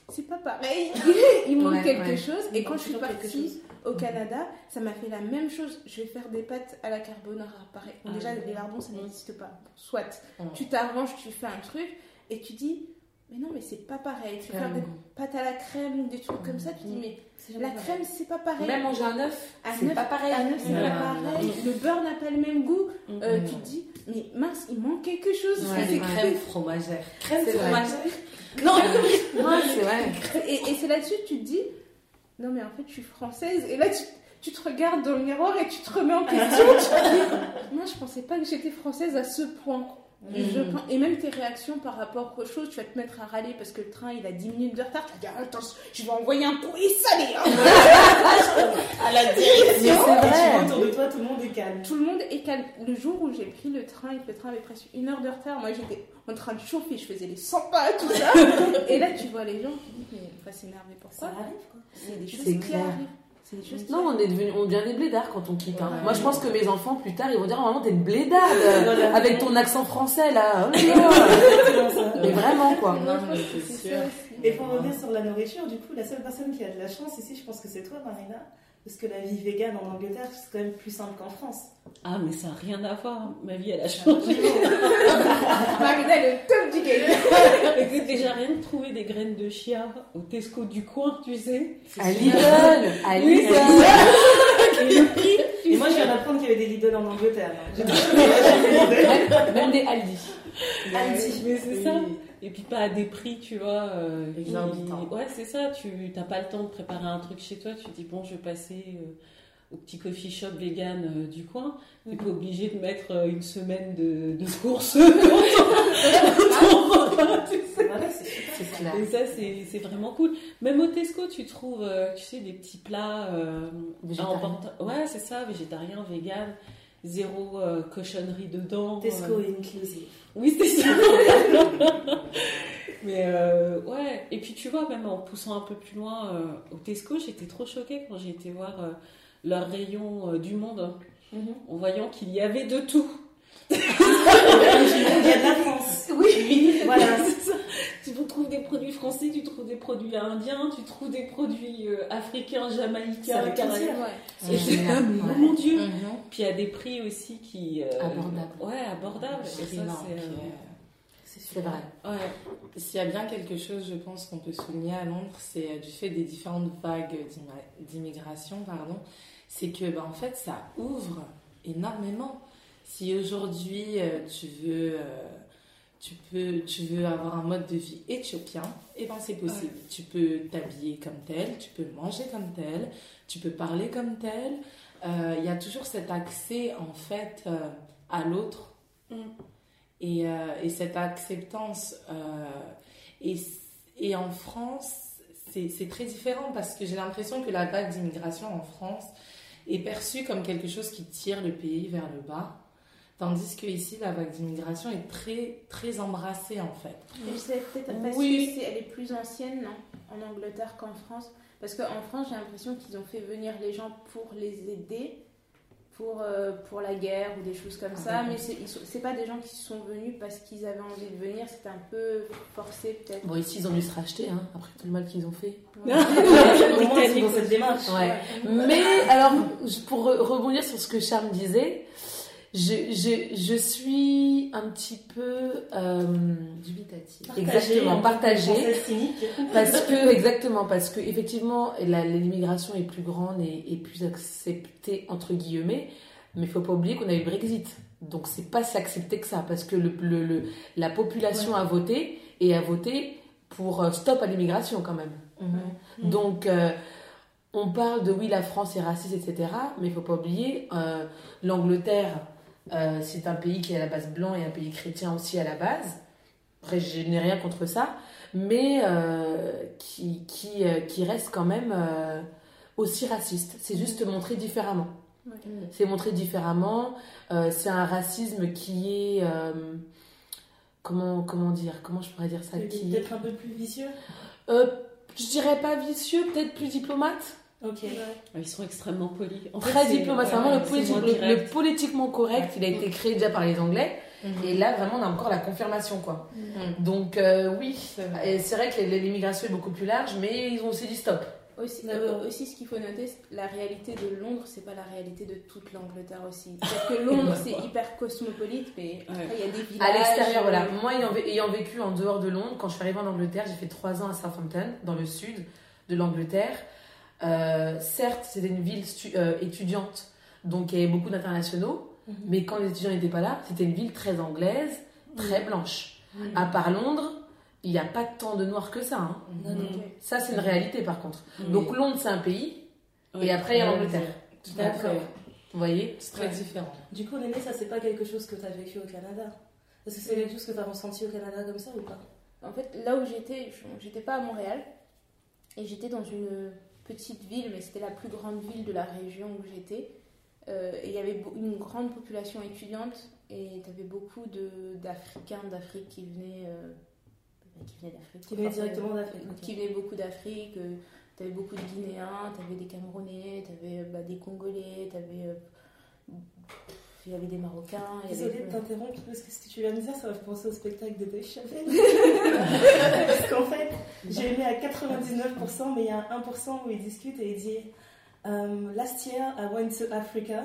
c'est pas pareil. Il manque Ouais, quelque ouais. chose. Et quand je suis partie. Au Canada, ça m'a fait la même chose. Je vais faire des pâtes à la carbonara. Pareil. Bon, Ah déjà, les lardons, ça n'existe pas. Soit. Mm. Tu t'arranges, tu fais un truc et tu dis, mais non, mais c'est pas pareil. Tu fais Ouais. des pâtes à la crème ou des trucs comme ça, tu dis, mais C'est jamais la crème, c'est pas pareil. Même manger un œuf, Un c'est œuf- pas pareil. Un œuf, c'est pas pareil. Le beurre n'a pas le même goût. Mm. Euh, tu te dis, mais mince, il manque quelque chose. Ouais, C'est Des ouais. crèmes fromagères. Crème C'est vrai. fromagère Non, Ouais, c'est vrai. et, et c'est là-dessus que tu te dis, non mais en fait je suis française. Et là tu, tu te regardes dans le miroir et tu te remets en question. tu moi je pensais pas que j'étais française à ce point. Je pense- et même tes réactions par rapport aux choses, tu vas te mettre à râler parce que le train il a 10 minutes de retard. Tu vas dire, attends, je vais envoyer un courrier salé. hein. à la direction. Vrai. Autour de toi, tout le monde est calme. Tout le monde est calme. Le jour où j'ai pris le train et que le train avait presque une heure de retard, moi j'étais en train de chauffer, je faisais les 100 pas, tout ça. et là tu vois les gens, tu te dis, mais on va s'énerver Ça pourquoi arrive quoi. C'est des choses C'est qui clair. arrivent. C'est des choses qui Non, on est devenu, on devient des blédards quand on quitte. hein. Ouais. Moi, je pense que mes enfants, plus tard, ils vont dire, maman, t'es une blédarde, avec ton accent français, là. Oh ça. Mais vraiment, quoi. Non, mais sûr. ça. Et pour revenir sur la nourriture, du coup, la seule personne qui a de la chance ici, je pense que c'est toi, Marina. Parce que la vie végane en Angleterre, c'est quand même plus simple qu'en France. Ah, mais ça n'a rien à voir. Ma vie, elle a changé. Marina est le top du game. Écoute, déjà rien de trouver des graines de chia au Tesco du coin, tu sais. À Lidl, à Lidl. Et le prix, tu Et moi, je viens d'apprendre qu'il y avait des Lidl en Angleterre. hein. Même, des Aldi. Aldi, mais c'est ça. Et puis pas à des prix, tu vois. euh. Ouais, c'est ça. Tu n'as pas le temps de préparer un truc chez toi. Tu te dis, bon, je vais passer euh, au petit coffee shop vegan euh, du coin. Tu n'es pas obligé de mettre euh, une semaine de, de courses. Et ça, c'est vraiment cool. Même au Tesco, tu trouves, tu sais, des petits plats. Ouais, c'est ça, végétarien, vegan, zéro euh, cochonnerie dedans. Tesco Euh, inclusive. Oui, c'est ça. Mais euh, ouais, et puis tu vois, même en poussant un peu plus loin, euh, au Tesco, j'étais trop choquée quand j'ai été voir leur rayon du monde, en voyant qu'il y avait de tout. Il y a de la France. Oui, Voilà. Tu trouves des produits français, tu trouves des produits indiens, tu trouves des produits euh, africains, jamaïcains, canadiens. Ouais. Et c'est Génial. comme, Ouais. mon Dieu. Mhm. Puis à des prix aussi qui. euh, Abordables. Ouais, abordables. C'est. euh, euh, C'est vrai. ouais. S'il y a bien quelque chose, je pense, qu'on peut souligner à Londres, c'est du fait des différentes vagues d'immi- d'immigration, pardon, c'est que, ben, en fait, ça ouvre énormément. Si aujourd'hui, tu veux... tu peux, tu veux avoir un mode de vie éthiopien, et ben c'est possible. Tu peux t'habiller comme tel, tu peux manger comme tel, tu peux parler comme tel. Euh, Il y a toujours cet accès en fait euh, à l'autre Mm. et, euh, et cette acceptance. et, et en France, c'est c'est très différent parce que j'ai l'impression que la vague d'immigration en France est perçue comme quelque chose qui tire le pays vers le bas. Tandis que ici, la vague d'immigration est très, très embrassée en fait. C'est peut-être parce Oui. que elle est plus ancienne, non En Angleterre qu'en France? Parce qu'en France, j'ai l'impression qu'ils ont fait venir les gens pour les aider, pour, euh, pour la guerre ou des choses comme Ah, ça. d'accord. Mais c'est ils sont- c'est pas des gens qui sont venus parce qu'ils avaient envie de venir. C'était un peu forcé, peut-être. Bon, ici, ils ont dû se racheter, hein, après tout le mal qu'ils ont fait. Ouais. Au moins, c'est dans cette démarche. Ouais. Mais alors, je- pour re- rebondir sur ce que Charme disait, je, je, je suis un petit peu euh, exactement partagée parce que exactement parce que effectivement la- l'immigration est plus grande et, et plus acceptée entre guillemets, mais il faut pas oublier qu'on a eu le Brexit. Donc c'est pas si accepté que ça parce que le, le- le- la population a voté et a voté pour euh, stop à l'immigration quand même. Mhm. Donc, euh, on parle de oui, la France est raciste, etc. Mais il faut pas oublier, euh, l'Angleterre, euh, c'est un pays qui est à la base blanc et un pays chrétien aussi à la base. Après, je n'ai rien contre ça, mais euh, qui, qui, euh, qui reste quand même euh, aussi raciste. C'est juste montré différemment. C'est montré différemment. Euh, c'est un racisme qui est. euh, comment, comment dire Comment je pourrais dire ça qui... Peut-être un peu plus vicieux? Euh, je dirais pas vicieux, peut-être plus diplomate. Ok. Ils sont extrêmement polis. En Très ouais, Vraiment, le, politique- politiquement correct, il a été créé déjà par les Anglais. Mhm. Et là, vraiment, on a encore la confirmation, quoi. Mhm. Donc, euh, oui. C'est vrai. Que l'immigration est beaucoup plus large, mais ils ont aussi dit stop. Aussi, euh, aussi, ce qu'il faut noter, c'est- la réalité de Londres, c'est pas la réalité de toute l'Angleterre aussi. C'est-à-dire que Londres, c'est hyper cosmopolite, mais après, il y a des villages. À l'extérieur, voilà. euh, Moi, ayant, ayant vécu en dehors de Londres, quand je suis arrivée en Angleterre, j'ai fait trois ans à Southampton, dans le sud de l'Angleterre. Euh, certes, c'était une ville stu- euh, étudiante, donc il y avait beaucoup d'internationaux, Mhm. mais quand les étudiants n'étaient pas là, c'était une ville très anglaise, très blanche. Mhm. À part Londres, il n'y a pas tant de noirs que ça. hein. Ok. Ça, c'est une réalité par contre. Donc Londres, c'est un pays, Oui. et après, il y a l'Angleterre. Tout à D'accord. fait. Vous voyez C'est très Ouais. différent. Du coup, Néné, ça, c'est pas quelque chose que tu as vécu au Canada? Est-ce que c'est quelque chose que tu as ressenti au Canada comme ça ou pas? En fait, là où j'étais, je- j'étais pas à Montréal, et j'étais dans une petite ville, mais c'était la plus grande ville de la région où j'étais. Euh, et il y avait une grande population étudiante, et tu avais beaucoup d'Africains d'Afrique qui venaient, euh, qui venaient d'Afrique. Qui venait Enfin, directement d'Afrique. euh, ok. qui venaient beaucoup d'Afrique. tu avais beaucoup de Guinéens, tu avais des Camerounais, tu avais des Congolais, tu avais. Il y avait des Marocains. y avait- Désolée de t'interrompre parce que ce que tu viens de dire, ça m'a fait penser au spectacle de Dave Chappelle. parce qu'en fait, j'ai aimé à 99%, mais il y a un 1% où il discute et il dit um, Last year, I went to Africa.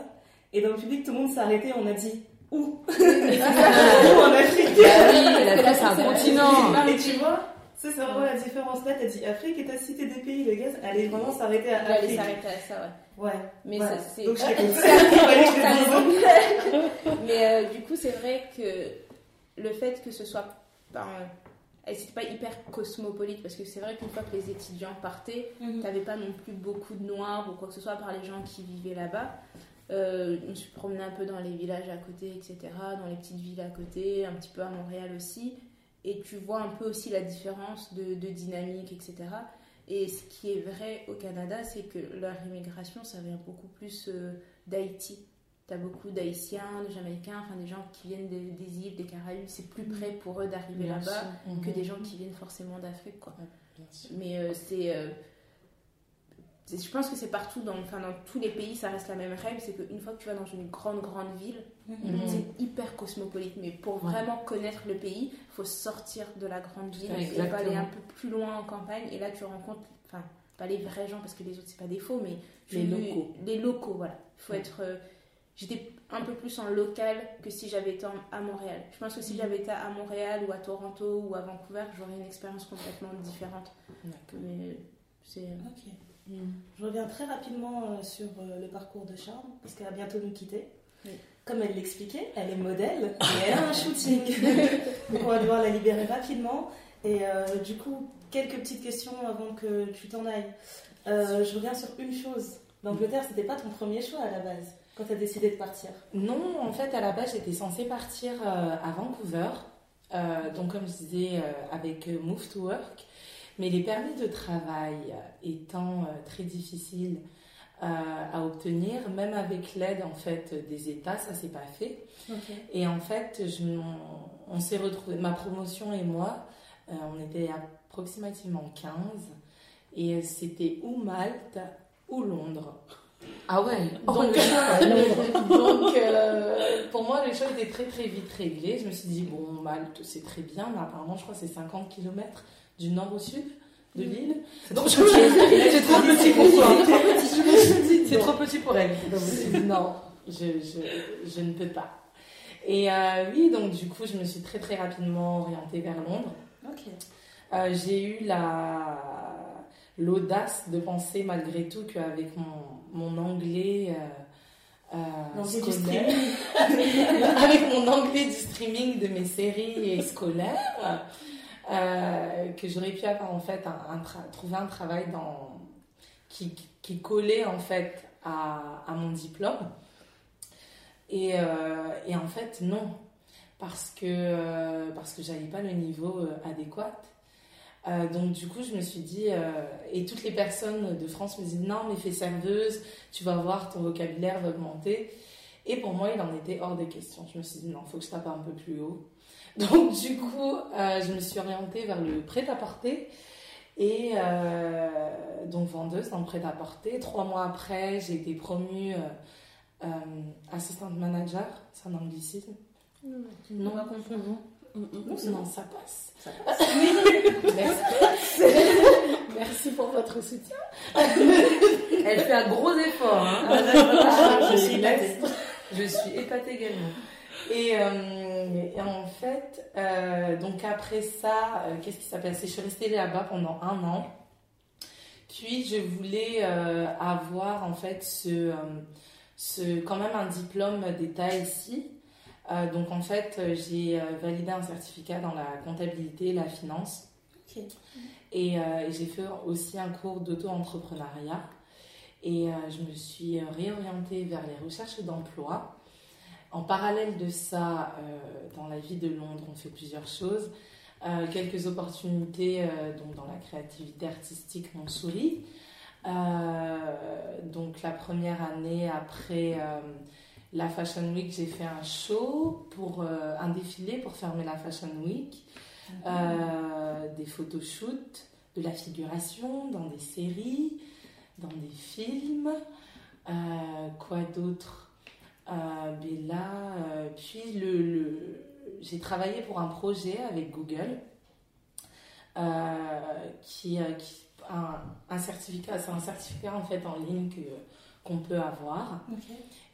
Et dans le public, tout le monde s'est arrêté on a dit Où? Où en Afrique? Bah oui, l'Afrique, c'est un continent. Et tu vois, ça, c'est vraiment la différence. Là, t'as dit Afrique et t'as cité des pays. Le gars allait vraiment s'arrêter à Il allait Afrique. s'arrêter à ça, ouais. Ouais. Mais ouais. ça, c'est. Donc, je. Mais euh, du coup, c'est vrai que le fait que ce soit. Ben, c'était pas hyper cosmopolite parce que c'est vrai qu'une fois que les étudiants partaient, t'avais pas non plus beaucoup de noirs ou quoi que ce soit par les gens qui vivaient là-bas. Euh, je me suis promenée un peu dans les villages à côté, etc., dans les petites villes à côté, un petit peu à Montréal aussi. Et tu vois un peu aussi la différence de, de dynamique, etc. Et ce qui est vrai au Canada, c'est que leur immigration, ça vient beaucoup plus euh, d'Haïti. T'as beaucoup d'Haïtiens, de Jamaïcains, enfin des gens qui viennent des, des îles, des Caraïbes. C'est plus près pour eux d'arriver là-bas que des gens qui viennent forcément d'Afrique, quoi. Bien sûr. Mais euh, c'est. euh, c'est- je pense que c'est partout, dans, enfin, dans tous les pays, ça reste la même règle c'est qu'une fois que tu vas dans une grande, grande ville, Mhm. c'est hyper cosmopolite. Mais pour Ouais. vraiment connaître le pays, il faut sortir de la grande ville et faut aller un peu plus loin en campagne. Et là, tu rencontres, enfin, pas les vrais gens parce que les autres, c'est pas des faux, mais Les locaux. Les locaux, voilà. Il faut Ouais. être. euh, J'étais un peu plus en local que si j'avais été à Montréal. Je pense que si j'avais été à Montréal ou à Toronto ou à Vancouver, j'aurais une expérience complètement différente. Mais c'est. Ok. Je reviens très rapidement euh, sur euh, le parcours de Charme, parce qu'elle va bientôt nous quitter. Oui. Comme elle l'expliquait, elle est modèle et elle a un shooting. Donc on va devoir la libérer rapidement. Et euh, du coup, quelques petites questions avant que tu t'en ailles. Euh, je reviens sur une chose. L'Angleterre, c'était pas ton premier choix à la base, quand tu as décidé de partir. Non, en fait, à la base, j'étais censée partir à Vancouver. Euh, donc, comme je disais, avec Move to Work. Mais les permis de travail étant euh, très difficiles euh, à obtenir, même avec l'aide en fait des États, ça s'est pas fait. Et en fait, je, on s'est retrouvés, ma promotion et moi, euh, on était approximativement 15. Et c'était ou Malte ou Londres. Ah ouais Donc, donc, euh, pour moi, les choses étaient très très vite réglées. Je me suis dit, bon, Malte, c'est très bien, mais apparemment, je crois que c'est 50 km du nord au sud de l'île. Donc, je me suis C'est trop petit pour toi. C'est trop petit pour elle. non, je, je, je ne peux pas. Et euh, oui, donc du coup, je me suis très très rapidement orientée vers Londres. Ok. Euh, j'ai eu la l'audace de penser malgré tout qu'avec mon, mon anglais euh, euh, du avec mon anglais du streaming de mes séries scolaires, euh, que j'aurais pu avoir en fait trouver un travail dans qui, qui collait en fait à, mon diplôme. Et, euh, et en fait non, parce que euh, parce que j'avais pas le niveau euh, adéquat. Donc du coup, je me suis dit, et toutes les personnes de France me disaient, non, mais fais serveuse, tu vas voir, ton vocabulaire va augmenter. Et pour moi, il en était hors de question. Je me suis dit, non, faut que je tape un peu plus haut. Donc du coup, euh, je me suis orientée vers le prêt-à-porter. Et euh, donc vendeuse dans le prêt-à-porter. Trois mois après, j'ai été promue euh, euh, assistant manager. C'est un anglicisme. Non, pas Non, ça passe. Merci. Merci pour votre soutien. Elle fait un gros effort. Hein. Ah, je suis épatée. Je suis épatée également. Et, euh, et en fait, euh, donc après ça, euh, qu'est-ce qui s'est passé? Je suis restée là-bas pendant un an. Puis je voulais avoir en fait ce, ce, quand même un diplôme d'État ici. Donc en fait, j'ai validé un certificat dans la comptabilité et la finance. Ok. Et j'ai fait aussi un cours d'auto-entrepreneuriat. Et je me suis réorientée vers les recherches d'emploi. En parallèle de ça, euh, dans la vie de Londres, on fait plusieurs choses. Euh, quelques opportunités euh, donc dans la créativité artistique m'ont souri. Donc la première année après la Fashion Week, j'ai fait un show pour euh, un défilé pour fermer la Fashion Week, Euh, des photoshoots, de la figuration dans des séries, dans des films. Euh, quoi d'autre? Euh, Bella. euh, puis le, le- j'ai travaillé pour un projet avec Google euh, qui, qui- un, un certificat, c'est un certificat en fait en ligne que qu'on peut avoir.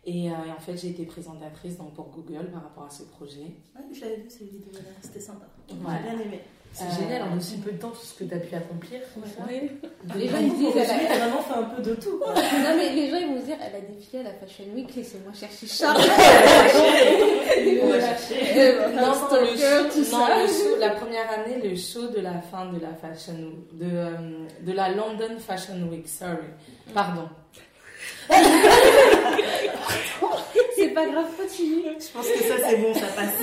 Et, euh, et en fait, j'ai été présentatrice donc pour Google par rapport à ce projet. Ouais, je l'avais vu ces vidéos-là, c'était sympa. J'ai bien aimé. C'est Euh, génial en aussi peu de temps tout ce que tu as pu accomplir. Oui. Les gens ils se disent, elle a- vraiment fait un peu de tout. quoi. Non mais les gens ils vont se dire elle a défilé à la Fashion Week, laissez-moi chercher Charles. Chercher. Euh, Non, le show, non, le show- la première année, le show de la fin de la Fashion de, euh, de la London Fashion Week, sorry. Pardon. C'est pas grave, continue. Je pense que ça, c'est bon, ça passe.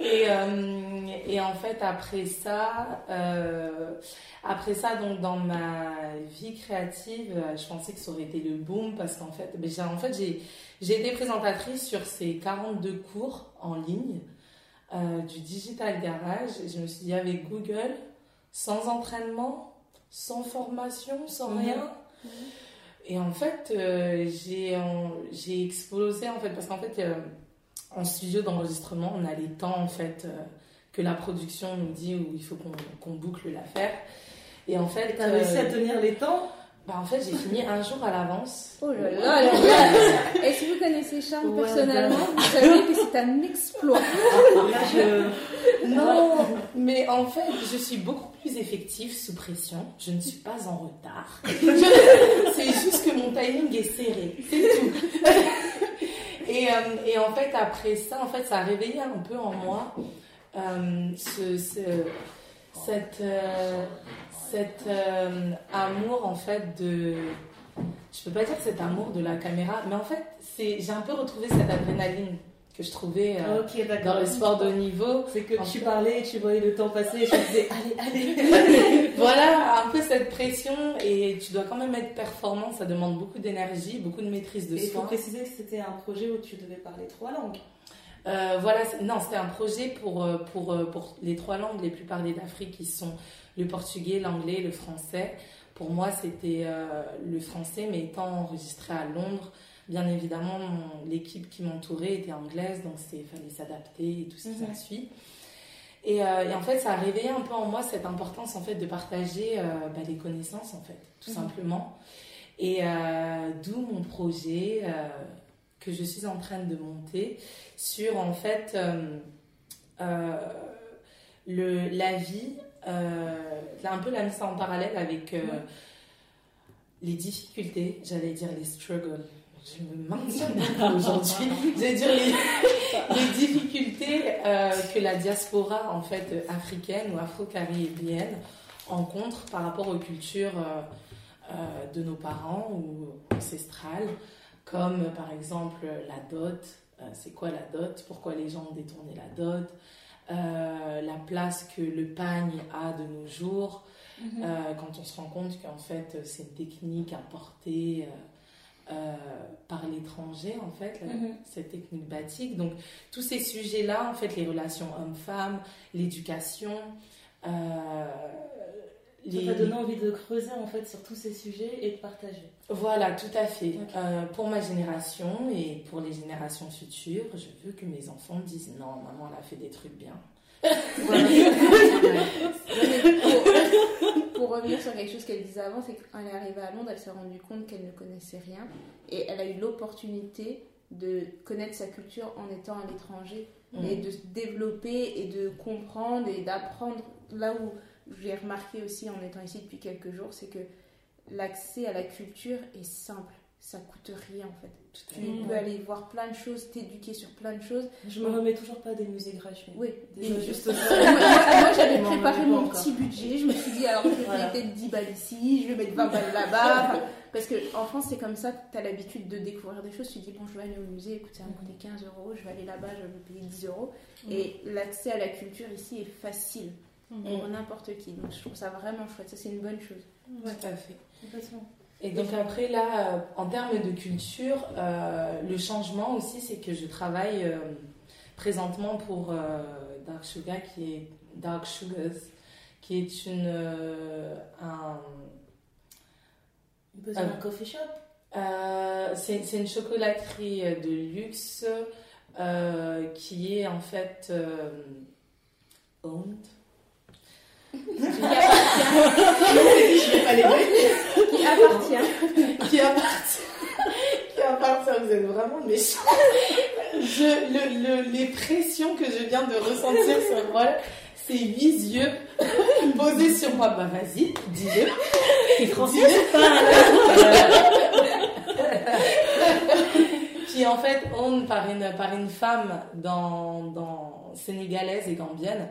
Et, euh, et en fait, après ça, euh, après ça, donc dans ma vie créative, euh, je pensais que ça aurait été le boom parce qu'en fait, ben, j'ai, en fait, j'ai, j'ai été présentatrice sur ces 42 cours en ligne euh, du Digital Garage. Et je me suis dit, avec Google, sans entraînement, sans formation, sans Mhm. rien. Et en fait, euh, j'ai, explosé en fait parce qu'en fait, en studio d'enregistrement, on a les temps en fait que la production nous dit où il faut qu'on, boucle l'affaire. Et en fait, T'as réussi à euh, tenir les temps? bah, en fait, j'ai fini un jour à l'avance. Oh là là, là là. Et si vous connaissez Charles Ouais, personnellement, vous savez que c'est un exploit. Je. Non, mais en fait, je suis beaucoup plus effective sous pression. Je ne suis pas en retard. Je- C'est juste que mon timing est serré, c'est tout. Et, euh, et en fait, après ça, en fait, ça a réveillé un peu en moi euh, ce, ce- cette, euh, cet euh, amour en fait de je peux pas dire cet amour de la caméra mais en fait c'est j'ai un peu retrouvé cette adrénaline que je trouvais euh, dans le sport de haut niveau C'est que En tu fait- parlais, tu voyais le temps passer et tu disais allez, allez. voilà un peu cette pression et tu dois quand même être performant ça demande beaucoup d'énergie beaucoup de maîtrise de Et il faut préciser que c'était un projet où tu devais parler trois langues. Euh, voilà, non, c'était un projet pour, euh, pour, euh, pour les trois langues les plus parlées d'Afrique qui sont le portugais, l'anglais, le français. Pour moi, c'était euh, le français, mais étant enregistré à Londres, bien évidemment, l'équipe qui m'entourait était anglaise, donc il fallait s'adapter et tout ce qui Mhm. s'ensuit. Et, euh, et en fait, ça a réveillé un peu en moi cette importance en fait de partager bah, les connaissances en fait, tout Mhm. simplement. Et d'où mon projet que je suis en train de monter sur en fait euh, euh, le, la vie, euh, un peu la mise en parallèle avec les difficultés, j'allais dire les struggles. Je me beaucoup aujourd'hui. J'allais dire les, les difficultés que la diaspora en fait africaine ou afro-caribéenne rencontre par rapport aux cultures de nos parents ou ancestrales, comme euh, par exemple la dot. Euh, c'est quoi la dot? Pourquoi les gens ont détourné la dot? Euh, La place que le pagne a de nos jours. Euh, quand on se rend compte qu'en fait c'est une technique importée euh, euh, par l'étranger en fait Mhm. cette technique batik donc tous ces sujets là en fait les relations hommes-femmes l'éducation Ça t'a donné envie de creuser en fait sur tous ces sujets et de partager. Voilà, tout à fait. Euh, pour ma génération et pour les générations futures, je veux que mes enfants disent non, maman, elle a fait des trucs bien. Pour, pour revenir sur quelque chose qu'elle disait avant, c'est quand elle est arrivée à Londres, elle s'est rendue compte qu'elle ne connaissait rien et elle a eu l'opportunité de connaître sa culture en étant à l'étranger et de se développer et de comprendre et d'apprendre. Là où j'ai remarqué aussi en étant ici depuis quelques jours, c'est que l'accès à la culture est simple. Ça coûte rien en fait. Tu peux aller voir plein de choses, t'éduquer sur plein de choses. Je me remets toujours pas des musées gratuits. Oui, Déjà, juste moi, ça. moi, j'avais préparé mon encore. petit budget. Je me suis dit, alors je vais Voilà. peut-être 10 balles ici, je vais mettre 20 balles là-bas. Enfin, parce qu'en France, c'est comme ça que tu as l'habitude de découvrir des choses. Tu te dis, bon, je vais aller au musée, écoute, ça va me coûter 15 euros, je vais aller là-bas, je vais payer 10 euros. Et l'accès à la culture ici est facile pour n'importe qui. Donc je trouve ça vraiment chouette. Ça, c'est une bonne chose. Tout à fait. Complètement. Et donc après, là, euh, en termes de culture, euh, le changement aussi, c'est que je travaille euh, présentement pour euh, Dark Sugar, qui est Dark Sugars, qui est une euh, un, un coffee shop? Euh, c'est c'est une chocolaterie de luxe euh, qui est en fait euh, owned. Qui appartient. qui appartient. qui appartient, vous êtes vraiment méchants. Je, le, le- les pressions que je viens de ressentir sur moi, ces huit yeux posés sur moi, bah vas-y, dis-le. T'es français qui est en fait owned par une, par une femme dans, dans sénégalaise et gambienne.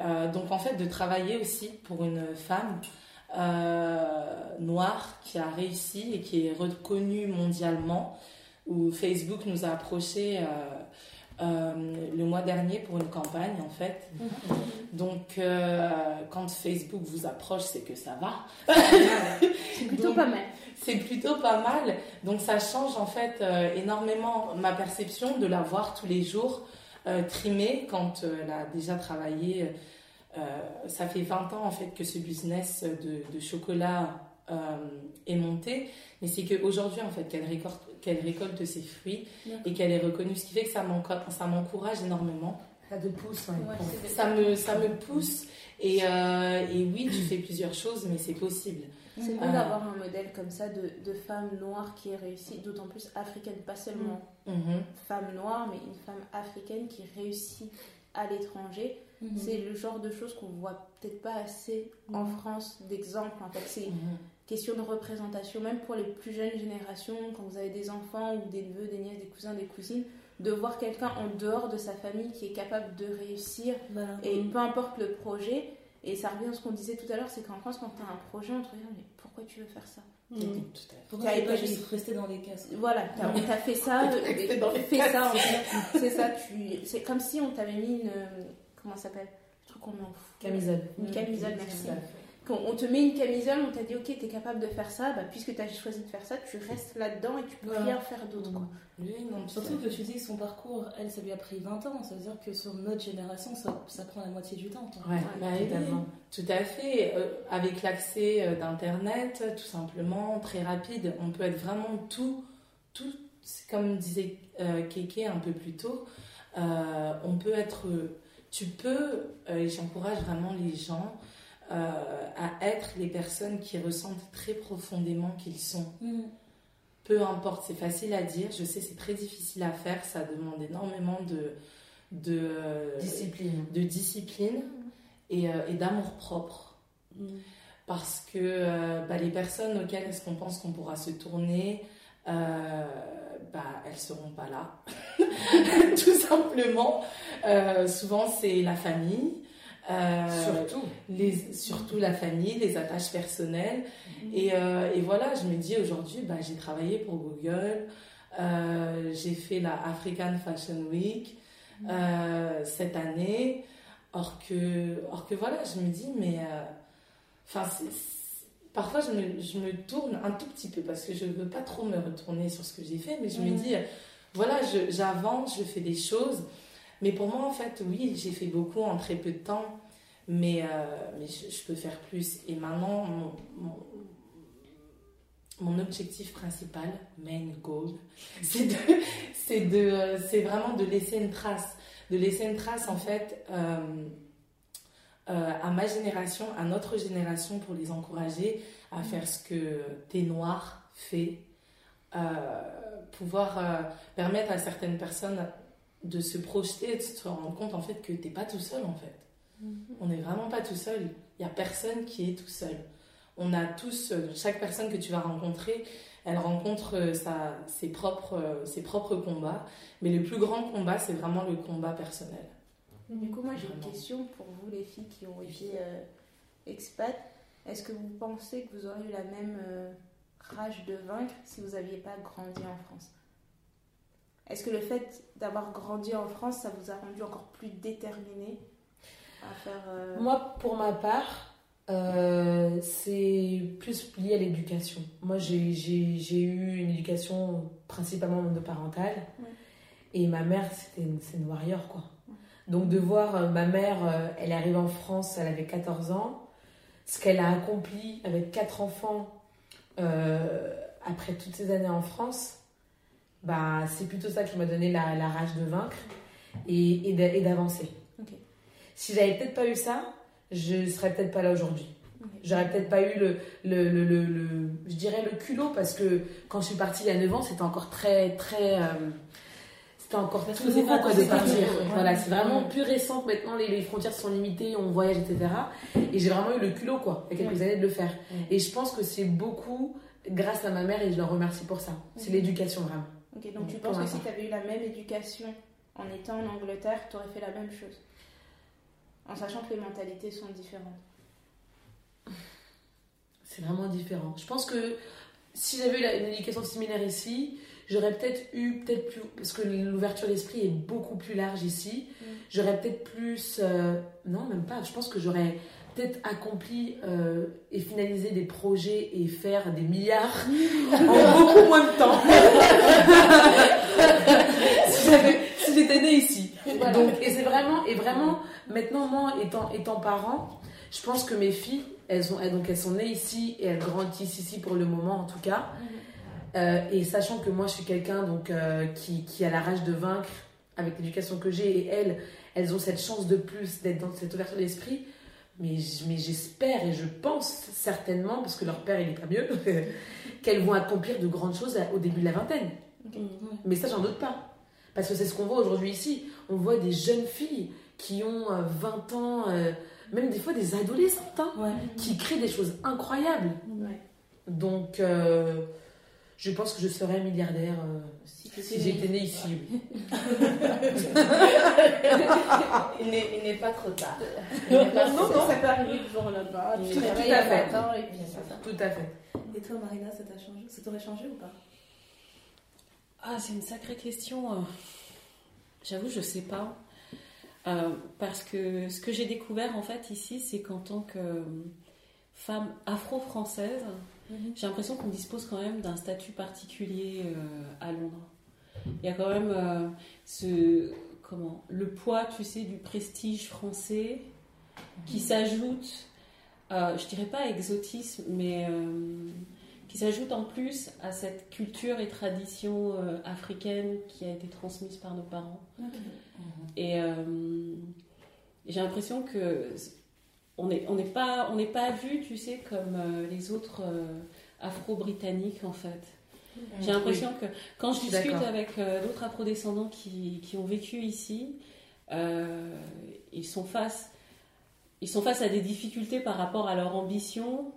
Euh, donc en fait de travailler aussi pour une femme euh, noire qui a réussi et qui est reconnue mondialement, où Facebook nous a approchés euh, le mois dernier pour une campagne en fait. Donc quand Facebook vous approche, c'est que ça va. C'est plutôt Donc, pas mal. c'est plutôt pas mal. Donc ça change en fait énormément ma perception de la voir tous les jours euh, trimée quand euh, elle a déjà travaillé. euh, ça fait 20 ans en fait que ce business de, de chocolat euh, est monté. Mais c'est qu'aujourd'hui en fait qu'elle récolte, qu'elle récolte ses fruits et qu'elle est reconnue. Ce qui fait que ça m'enco- ça m'encourage énormément. Ça te pousse, ouais. Ouais, Ça me, ça me pousse. Et, euh, et oui, tu fais plusieurs choses, mais c'est possible. C'est beau Ah. d'avoir un modèle comme ça de, de femme noire qui est réussie, d'autant plus africaine, pas seulement Mhm. femme noire, mais une femme africaine qui réussit à l'étranger. C'est le genre de choses qu'on voit peut-être pas assez en France d'exemples. En fait, c'est Mhm. question de représentation, même pour les plus jeunes générations, quand vous avez des enfants ou des neveux, des nièces, des cousins, des cousines, de voir quelqu'un en dehors de sa famille qui est capable de réussir Voilà. et peu importe le projet, et ça revient à ce qu'on disait tout à l'heure, c'est qu'en France, quand tu as un projet, on te regarde, mais pourquoi tu veux faire ça Tout à fait. Pourquoi tu pas juste rester dans les cases Voilà, t'as- on t'a fait ça, euh, fais ça, en fait. c'est ça, tu... c'est comme si on t'avait mis une... euh, Comment ça s'appelle? Le truc qu'on met en fou. Camisole. Une camisole, merci. Tout à fait. Quand on te met une camisole, on t'a dit, ok, t'es capable de faire ça, bah, puisque t'as choisi de faire ça, tu restes là-dedans et tu peux Voilà. rien faire d'autre. Oui, non, tout Surtout que tu dis que son parcours, elle, ça lui a pris 20 ans. Ça veut dire que sur notre génération, ça, ça prend la moitié du temps. Ouais, Bah oui, totalement. Tout à fait. Euh, avec l'accès euh, d'Internet, tout simplement, très rapide, on peut être vraiment tout, tout comme disait euh, Keke un peu plus tôt, euh, on peut être, tu peux, euh, et j'encourage vraiment les gens euh, à être les personnes qui ressentent très profondément qu'ils sont. Peu importe, c'est facile à dire, je sais c'est très difficile à faire, ça demande énormément de, de, euh, Discipline. de discipline et, euh, et d'amour propre. Parce que euh, bah, les personnes auxquelles est-ce qu'on pense qu'on pourra se tourner, euh, bah, elles seront pas là. Tout simplement. Euh, souvent, c'est la famille. Euh, Surtout. les, surtout la famille, les attaches personnelles. Et, euh, et voilà, je me dis aujourd'hui, bah, j'ai travaillé pour Google, euh, j'ai fait la African Fashion Week euh, cette année. Or que, or que voilà, je me dis, mais enfin, parfois je me, je me tourne un tout petit peu parce que je ne veux pas trop me retourner sur ce que j'ai fait, mais je me Mhm. dis, voilà, je- j'avance, je fais des choses. Mais pour moi, en fait, oui, j'ai fait beaucoup en très peu de temps. Mais, euh, mais je, peux faire plus. Et maintenant, mon, objectif principal, main goal, c'est de, c'est de, euh, c'est vraiment de laisser une trace, de laisser une trace en fait euh, à ma génération, à notre génération, pour les encourager à faire ce que T'es Noir fait, pouvoir permettre à certaines personnes de se projeter, de se rendre compte en fait que t'es pas tout seul en fait. On n'est vraiment pas tout seul. Il y a personne qui est tout seul. On a tous, euh, chaque personne que tu vas rencontrer, elle rencontre euh, sa, ses, propres, euh, ses propres combats. Mais le plus grand combat, c'est vraiment le combat personnel. Du coup, moi j'ai une question pour vous, les filles qui ont été euh, expat. Est-ce que vous pensez que vous auriez eu la même euh, rage de vaincre si vous n'aviez pas grandi en France? Est-ce que le fait d'avoir grandi en France, ça vous a rendu encore plus déterminé? À faire. euh, Moi, pour ma part, euh, c'est plus lié à l'éducation. Moi, j'ai- eu une éducation principalement monoparentale. Ouais. Et ma mère, c'était une, c'est une warrior, quoi. Ouais. Donc, de voir euh, ma mère, elle est arrivée en France, elle avait 14 ans. Ce qu'elle a accompli avec quatre enfants après toutes ces années en France, bah, c'est plutôt ça qui m'a donné la, la rage de vaincre et, et d'avancer. Si j'avais peut-être pas eu ça, je serais peut-être pas là aujourd'hui. J'aurais peut-être pas eu le, le, le, le- je dirais le culot parce que quand je suis partie il y a 9 ans, c'était encore très, très, euh, c'était encore Parce tout nouveau quoi, de partir. Voilà, c'est vraiment plus récent que maintenant les, les frontières sont limitées, on voyage, etc. Et j'ai vraiment eu le culot quoi, il y a quelques années de le faire. Et je pense que c'est beaucoup grâce à ma mère et je la remercie pour ça. C'est l'éducation vraiment. Ok, donc tu penses que si tu avais eu la même éducation en étant en Angleterre, tu aurais fait la même chose? En sachant que les mentalités sont différentes. C'est vraiment différent. Je pense que si j'avais eu une éducation similaire ici, j'aurais peut-être eu, peut-être plus, parce que l'ouverture d'esprit est beaucoup plus large ici, Mm. j'aurais peut-être plus, euh, non, même pas, je pense que j'aurais peut-être accompli euh, et finalisé des projets et faire des milliards en beaucoup moins de temps. si j'avais- si j'étais née ici. Voilà. Donc, et c'est vraiment, et vraiment, maintenant, moi, étant, étant parent, je pense que mes filles, elles, ont, elles- donc elles sont nées ici et elles grandissent ici pour le moment, en tout cas. Euh, et sachant que moi, je suis quelqu'un donc euh, qui, qui a la rage de vaincre avec l'éducation que j'ai, et elles, elles ont cette chance de plus d'être dans cette ouverture d'esprit. Mais, mais j'espère et je pense certainement, parce que leur père, il est pas mieux, qu'elles vont accomplir de grandes choses au début de la vingtaine. Mais ça, j'en doute pas. Parce que c'est ce qu'on voit aujourd'hui ici. On voit des jeunes filles qui ont euh, 20 ans, euh, même des fois des adolescentes, hein, Ouais. qui créent des choses incroyables. Ouais. Donc, euh, je pense que je serais milliardaire euh, Si, si j'étais née ici. Il n'est pas trop tard. non, non, ça peut arriver du jour au lendemain. Tout à fait. 20 ans et puis c'est ça. Tout à fait. Et toi, Marina, ça t'a changé Ça t'aurait changé ou pas? Ah, c'est une sacrée question. euh. J'avoue, je sais pas. Euh, parce que ce que j'ai découvert en fait ici, c'est qu'en tant que euh, femme afro-française, j'ai l'impression qu'on dispose quand même d'un statut particulier euh, à Londres. Il y a quand même euh, ce comment le poids, tu sais, du prestige français qui s'ajoute, euh, je dirais pas exotisme, mais qui s'ajoute en plus à cette culture et tradition euh, africaine qui a été transmise par nos parents. Et euh, j'ai l'impression que on n'est on pas on n'est pas vu, tu sais, comme euh, les autres Afro-britanniques en fait. J'ai l'impression que quand je discute avec d'autres afrodescendants qui, qui ont vécu ici, ils sont face ils sont face à des difficultés par rapport à leur ambition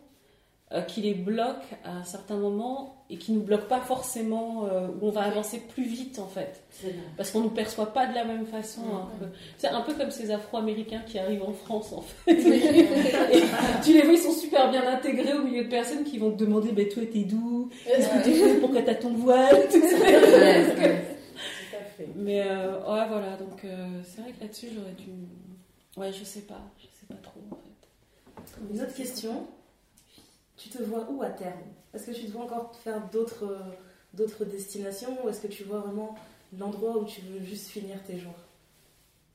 euh, qui les bloquent à un certain moment et qui nous bloquent pas forcément euh, où on va avancer plus vite en fait. Parce qu'on nous perçoit pas de la même façon c'est un peu comme ces Afro-Américains qui arrivent en France en fait. Et tu les vois ils sont super bien intégrés au milieu de personnes qui vont te demander mais toi t'es d'où? Qu'est-ce que Pourquoi t'as ton voile Tout ça. Mais euh, ouais, voilà, donc euh, c'est vrai que là-dessus, j'aurais dû. Ouais, je sais pas, je sais pas trop en fait. Une autre question? Tu te vois où à terme? Est-ce que tu te vois encore faire d'autres euh, d'autres destinations ou est-ce que tu vois vraiment l'endroit où tu veux juste finir tes jours?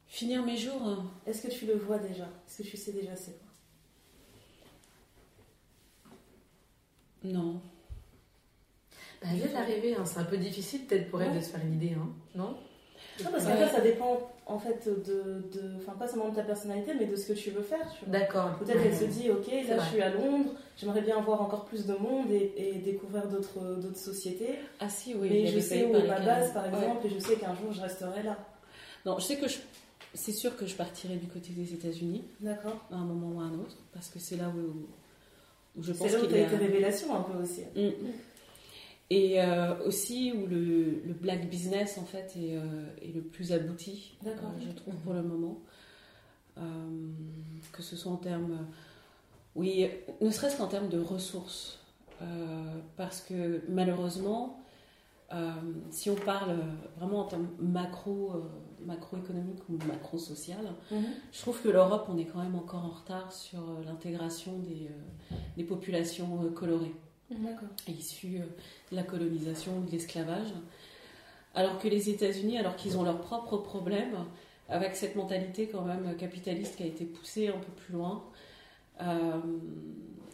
Finir mes jours. hein. Est-ce que tu le vois déjà? Est-ce que tu sais déjà c'est quoi? Non. Bah, elle vient d'arriver, hein. c'est un peu difficile peut-être pour elle Ouais. de se faire une idée, hein. non? Non, parce qu'en Ouais. fait, ça dépend en fait de, de, enfin pas seulement de ta personnalité, mais de ce que tu veux faire. D'accord. Peut-être elle se dit, ok, là je suis à Londres, j'aimerais bien voir encore plus de monde et, et découvrir d'autres d'autres sociétés. Ah si, oui. mais je sais où est ma base, par Ouais. exemple, et je sais qu'un jour je resterai là. Non, je sais que je... c'est sûr que je partirai du côté des États-Unis D'accord. à un moment ou à un autre, parce que c'est là où, où je pense C'est là où tu as été révélation un peu aussi. Mm. Et euh, aussi où le, le black business en fait est, euh, est le plus abouti, euh, je trouve pour le moment. Euh, que ce soit en termes, oui, ne serait-ce qu'en termes de ressources, parce que malheureusement, si on parle vraiment en termes macro, macroéconomiques ou macro-social, Mhm. je trouve que l'Europe, on est quand même encore en retard sur l'intégration des, des populations colorées. Issus euh, de la colonisation ou de l'esclavage. Alors que les États-Unis, alors qu'ils ont leurs propres problèmes, avec cette mentalité quand même capitaliste qui a été poussée un peu plus loin, euh,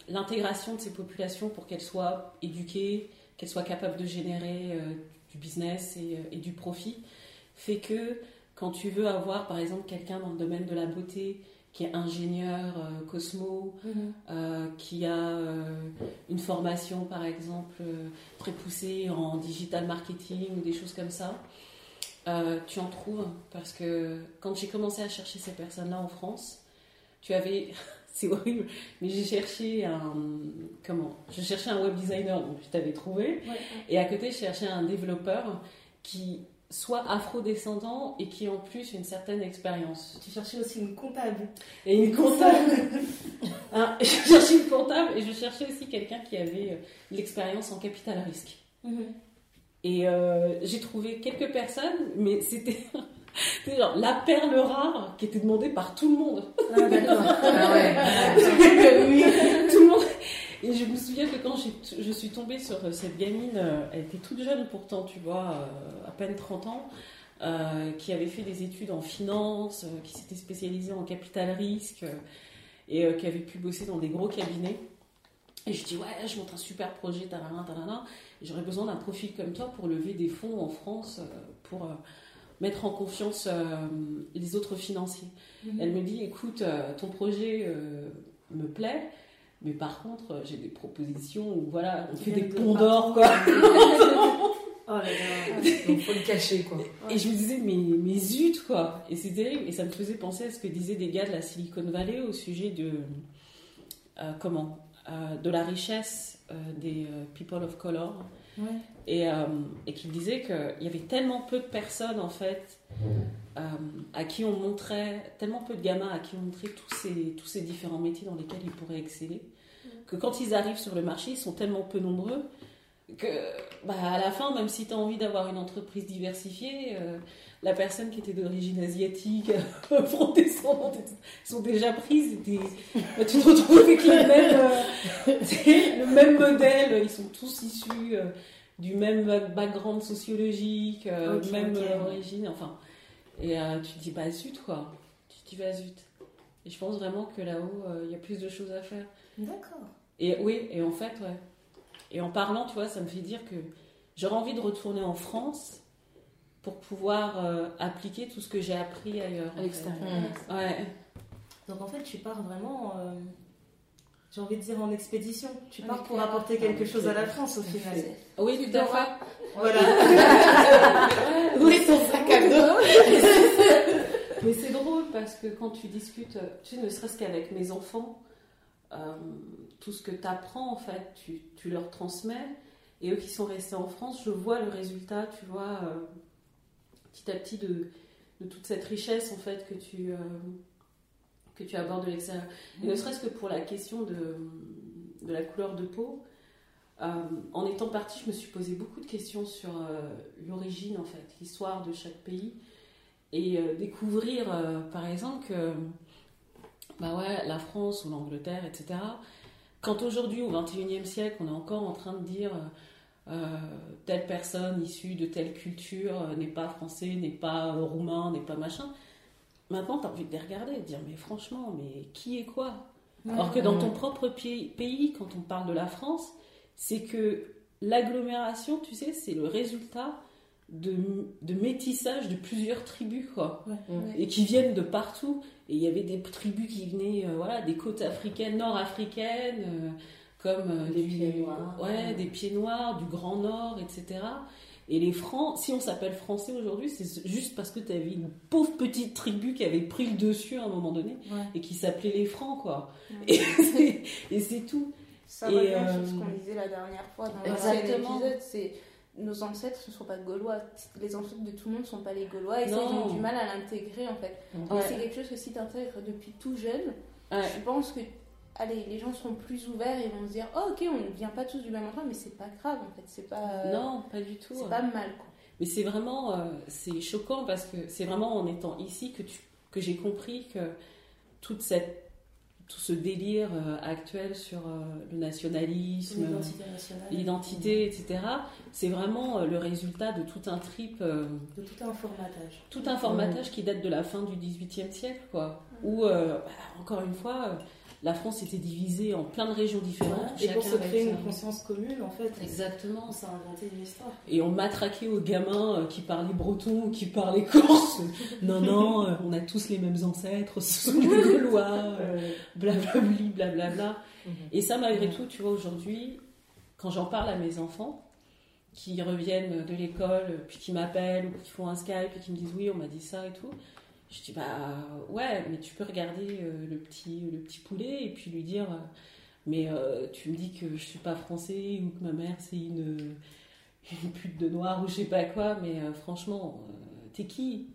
l'intégration de ces populations pour qu'elles soient éduquées, qu'elles soient capables de générer euh, du business et du profit, fait que quand tu veux avoir par exemple quelqu'un dans le domaine de la beauté qui est ingénieur euh, cosmo, Mhm. euh, qui a euh, une formation par exemple très poussée en digital marketing ou des choses comme ça, tu en trouves parce que quand j'ai commencé à chercher ces personnes-là en France, tu avais, c'est horrible, mais j'ai cherché un, comment, je cherchais un web designer, donc je t'avais trouvé, Ouais. et à côté je cherchais un développeur qui soit afro-descendant et qui en plus une certaine expérience. Tu cherchais aussi une comptable. Et une comptable. Hein, je cherchais une comptable et je cherchais aussi quelqu'un qui avait euh, l'expérience en capital risque. Mhm. Et euh, j'ai trouvé quelques personnes, mais c'était c'était genre la perle rare qui était demandée par tout le monde. Ah, d'accord. Ah ouais. tout le monde. Et je me souviens que quand je suis tombée sur euh, cette gamine, euh, elle était toute jeune pourtant, tu vois, euh, à peine 30 ans, euh, qui avait fait des études en finance, qui s'était spécialisée en capital risque et euh, qui avait pu bosser dans des gros cabinets. Et je dis, ouais, je monte un super projet, talala, talala, et j'aurais besoin d'un profil comme toi pour lever des fonds en France, pour mettre en confiance euh, les autres financiers. Mhm. Elle me dit, écoute, euh, ton projet euh, me plaît, mais par contre, euh, j'ai des propositions où voilà, on fait des ponts d'or, quoi. Oh là là. Donc faut le cacher quoi. Et je me disais, mais, mais zut, quoi. Et c'est terrible. Et ça me faisait penser à ce que disaient des gars de la Silicon Valley au sujet de. euh, comment Euh, De la richesse euh, des euh, people of color. Ouais. Et, euh, et qu'ils disaient qu'il y avait tellement peu de personnes, en fait, euh, à qui on montrait, tellement peu de gamins à qui on montrait tous ces, tous ces différents métiers dans lesquels ils pourraient exceller, que quand ils arrivent sur le marché, ils sont tellement peu nombreux que bah, à la fin, même si tu as envie d'avoir une entreprise diversifiée, euh, la personne qui était d'origine asiatique, etc., sont déjà prises. bah, tu te retrouves avec le même, euh, le même modèle. Ils sont tous issus euh, du même background sociologique, euh, Ok, même origine. Enfin, et tu te dis, bah zut, quoi. Tu te dis, bah zut. Et je pense vraiment que là-haut, il y a plus de choses à faire. D'accord. Et oui, et en fait, ouais. Et en parlant, tu vois, ça me fait dire que j'aurais envie de retourner en France pour pouvoir euh, appliquer tout ce que j'ai appris ailleurs. en À l'extérieur. fait. Ouais. Donc en fait, tu pars vraiment, euh, j'ai envie de dire en expédition. Tu pars pour apporter quelque chose à la France au final. Oui, tout à fait. Voilà. Oui, son sac à dos. Mais c'est drôle parce que quand tu discutes, tu sais, ne serait-ce qu'avec mes enfants, euh, tout ce que tu apprends, en fait, tu, tu leur transmets. Et eux qui sont restés en France, je vois le résultat, tu vois, euh, petit à petit de, de toute cette richesse, en fait, que tu, euh, que tu abordes de l'extérieur. Et ne serait-ce que pour la question de, de la couleur de peau, en étant partie, je me suis posé beaucoup de questions sur l'origine, en fait, l'histoire de chaque pays et découvrir par exemple que bah ouais, la France ou l'Angleterre, etc. Quand aujourd'hui, au XXIe siècle, on est encore en train de dire euh, telle personne issue de telle culture euh, n'est pas français, n'est pas euh, roumain, n'est pas machin. maintenant, tu as envie de les regarder et de dire, mais franchement, mais qui est quoi? Alors que dans ton propre pays, quand on parle de la France, c'est que l'agglomération, tu sais, c'est le résultat de, de métissage de plusieurs tribus, quoi. Et qui viennent de partout. Et il y avait des tribus qui venaient, euh, voilà, des côtes africaines, nord-africaines, euh, comme euh, Des pieds noirs. ouais, des pieds noirs, du Grand Nord, etc. Et les Francs, si on s'appelle Français aujourd'hui, c'est juste parce que tu avais une pauvre petite tribu qui avait pris le dessus à un moment donné Ouais. et qui s'appelait les Francs, quoi. Ouais. Et c'est- tout. Ça Et, revient euh, sur ce qu'on disait la dernière fois dans l'ancien Exactement. épisode, c'est nos ancêtres ne sont pas gaulois. Les ancêtres de tout le monde ne sont pas les gaulois et ça, ils ont du mal à l'intégrer en fait. Ouais. C'est quelque chose que si tu intègres depuis tout jeune, Ouais. je pense que allez, les gens seront plus ouverts et vont se dire oh, ok, on ne vient pas tous du même endroit, mais c'est pas grave en fait. C'est pas, Non, pas du tout. c'est pas mal quoi. Mais c'est vraiment, euh, c'est choquant parce que c'est vraiment en étant ici que, tu, que j'ai compris que toute cette, tout ce délire euh, actuel sur euh, le nationalisme, L'identité nationale. l'identité, etc., c'est vraiment euh, le résultat de tout un trip, De tout un formatage. tout un formatage qui date de la fin du XVIIIe siècle, quoi. Où, euh, bah, encore une fois, la France était divisée en plein de régions différentes. Et pour se créer une conscience commune, en fait, Exactement. on s'est inventé une histoire. Et on matraquait aux gamins euh, qui parlaient breton ou qui parlaient corse. non, non, euh, on a tous les mêmes ancêtres, ce sont les Gaulois, euh, blablabli, blablabla. Et ça, malgré tout, tu vois, aujourd'hui, quand j'en parle à mes enfants, qui reviennent de l'école, puis qui m'appellent, ou qui font un Skype, et qui me disent oui, on m'a dit ça et tout, je dis bah ouais, mais tu peux regarder euh, le, petit, le petit poulet et puis lui dire euh, mais euh, tu me dis que je suis pas français ou que ma mère c'est une, une pute de noir ou je sais pas quoi, mais euh, franchement, euh, t'es qui?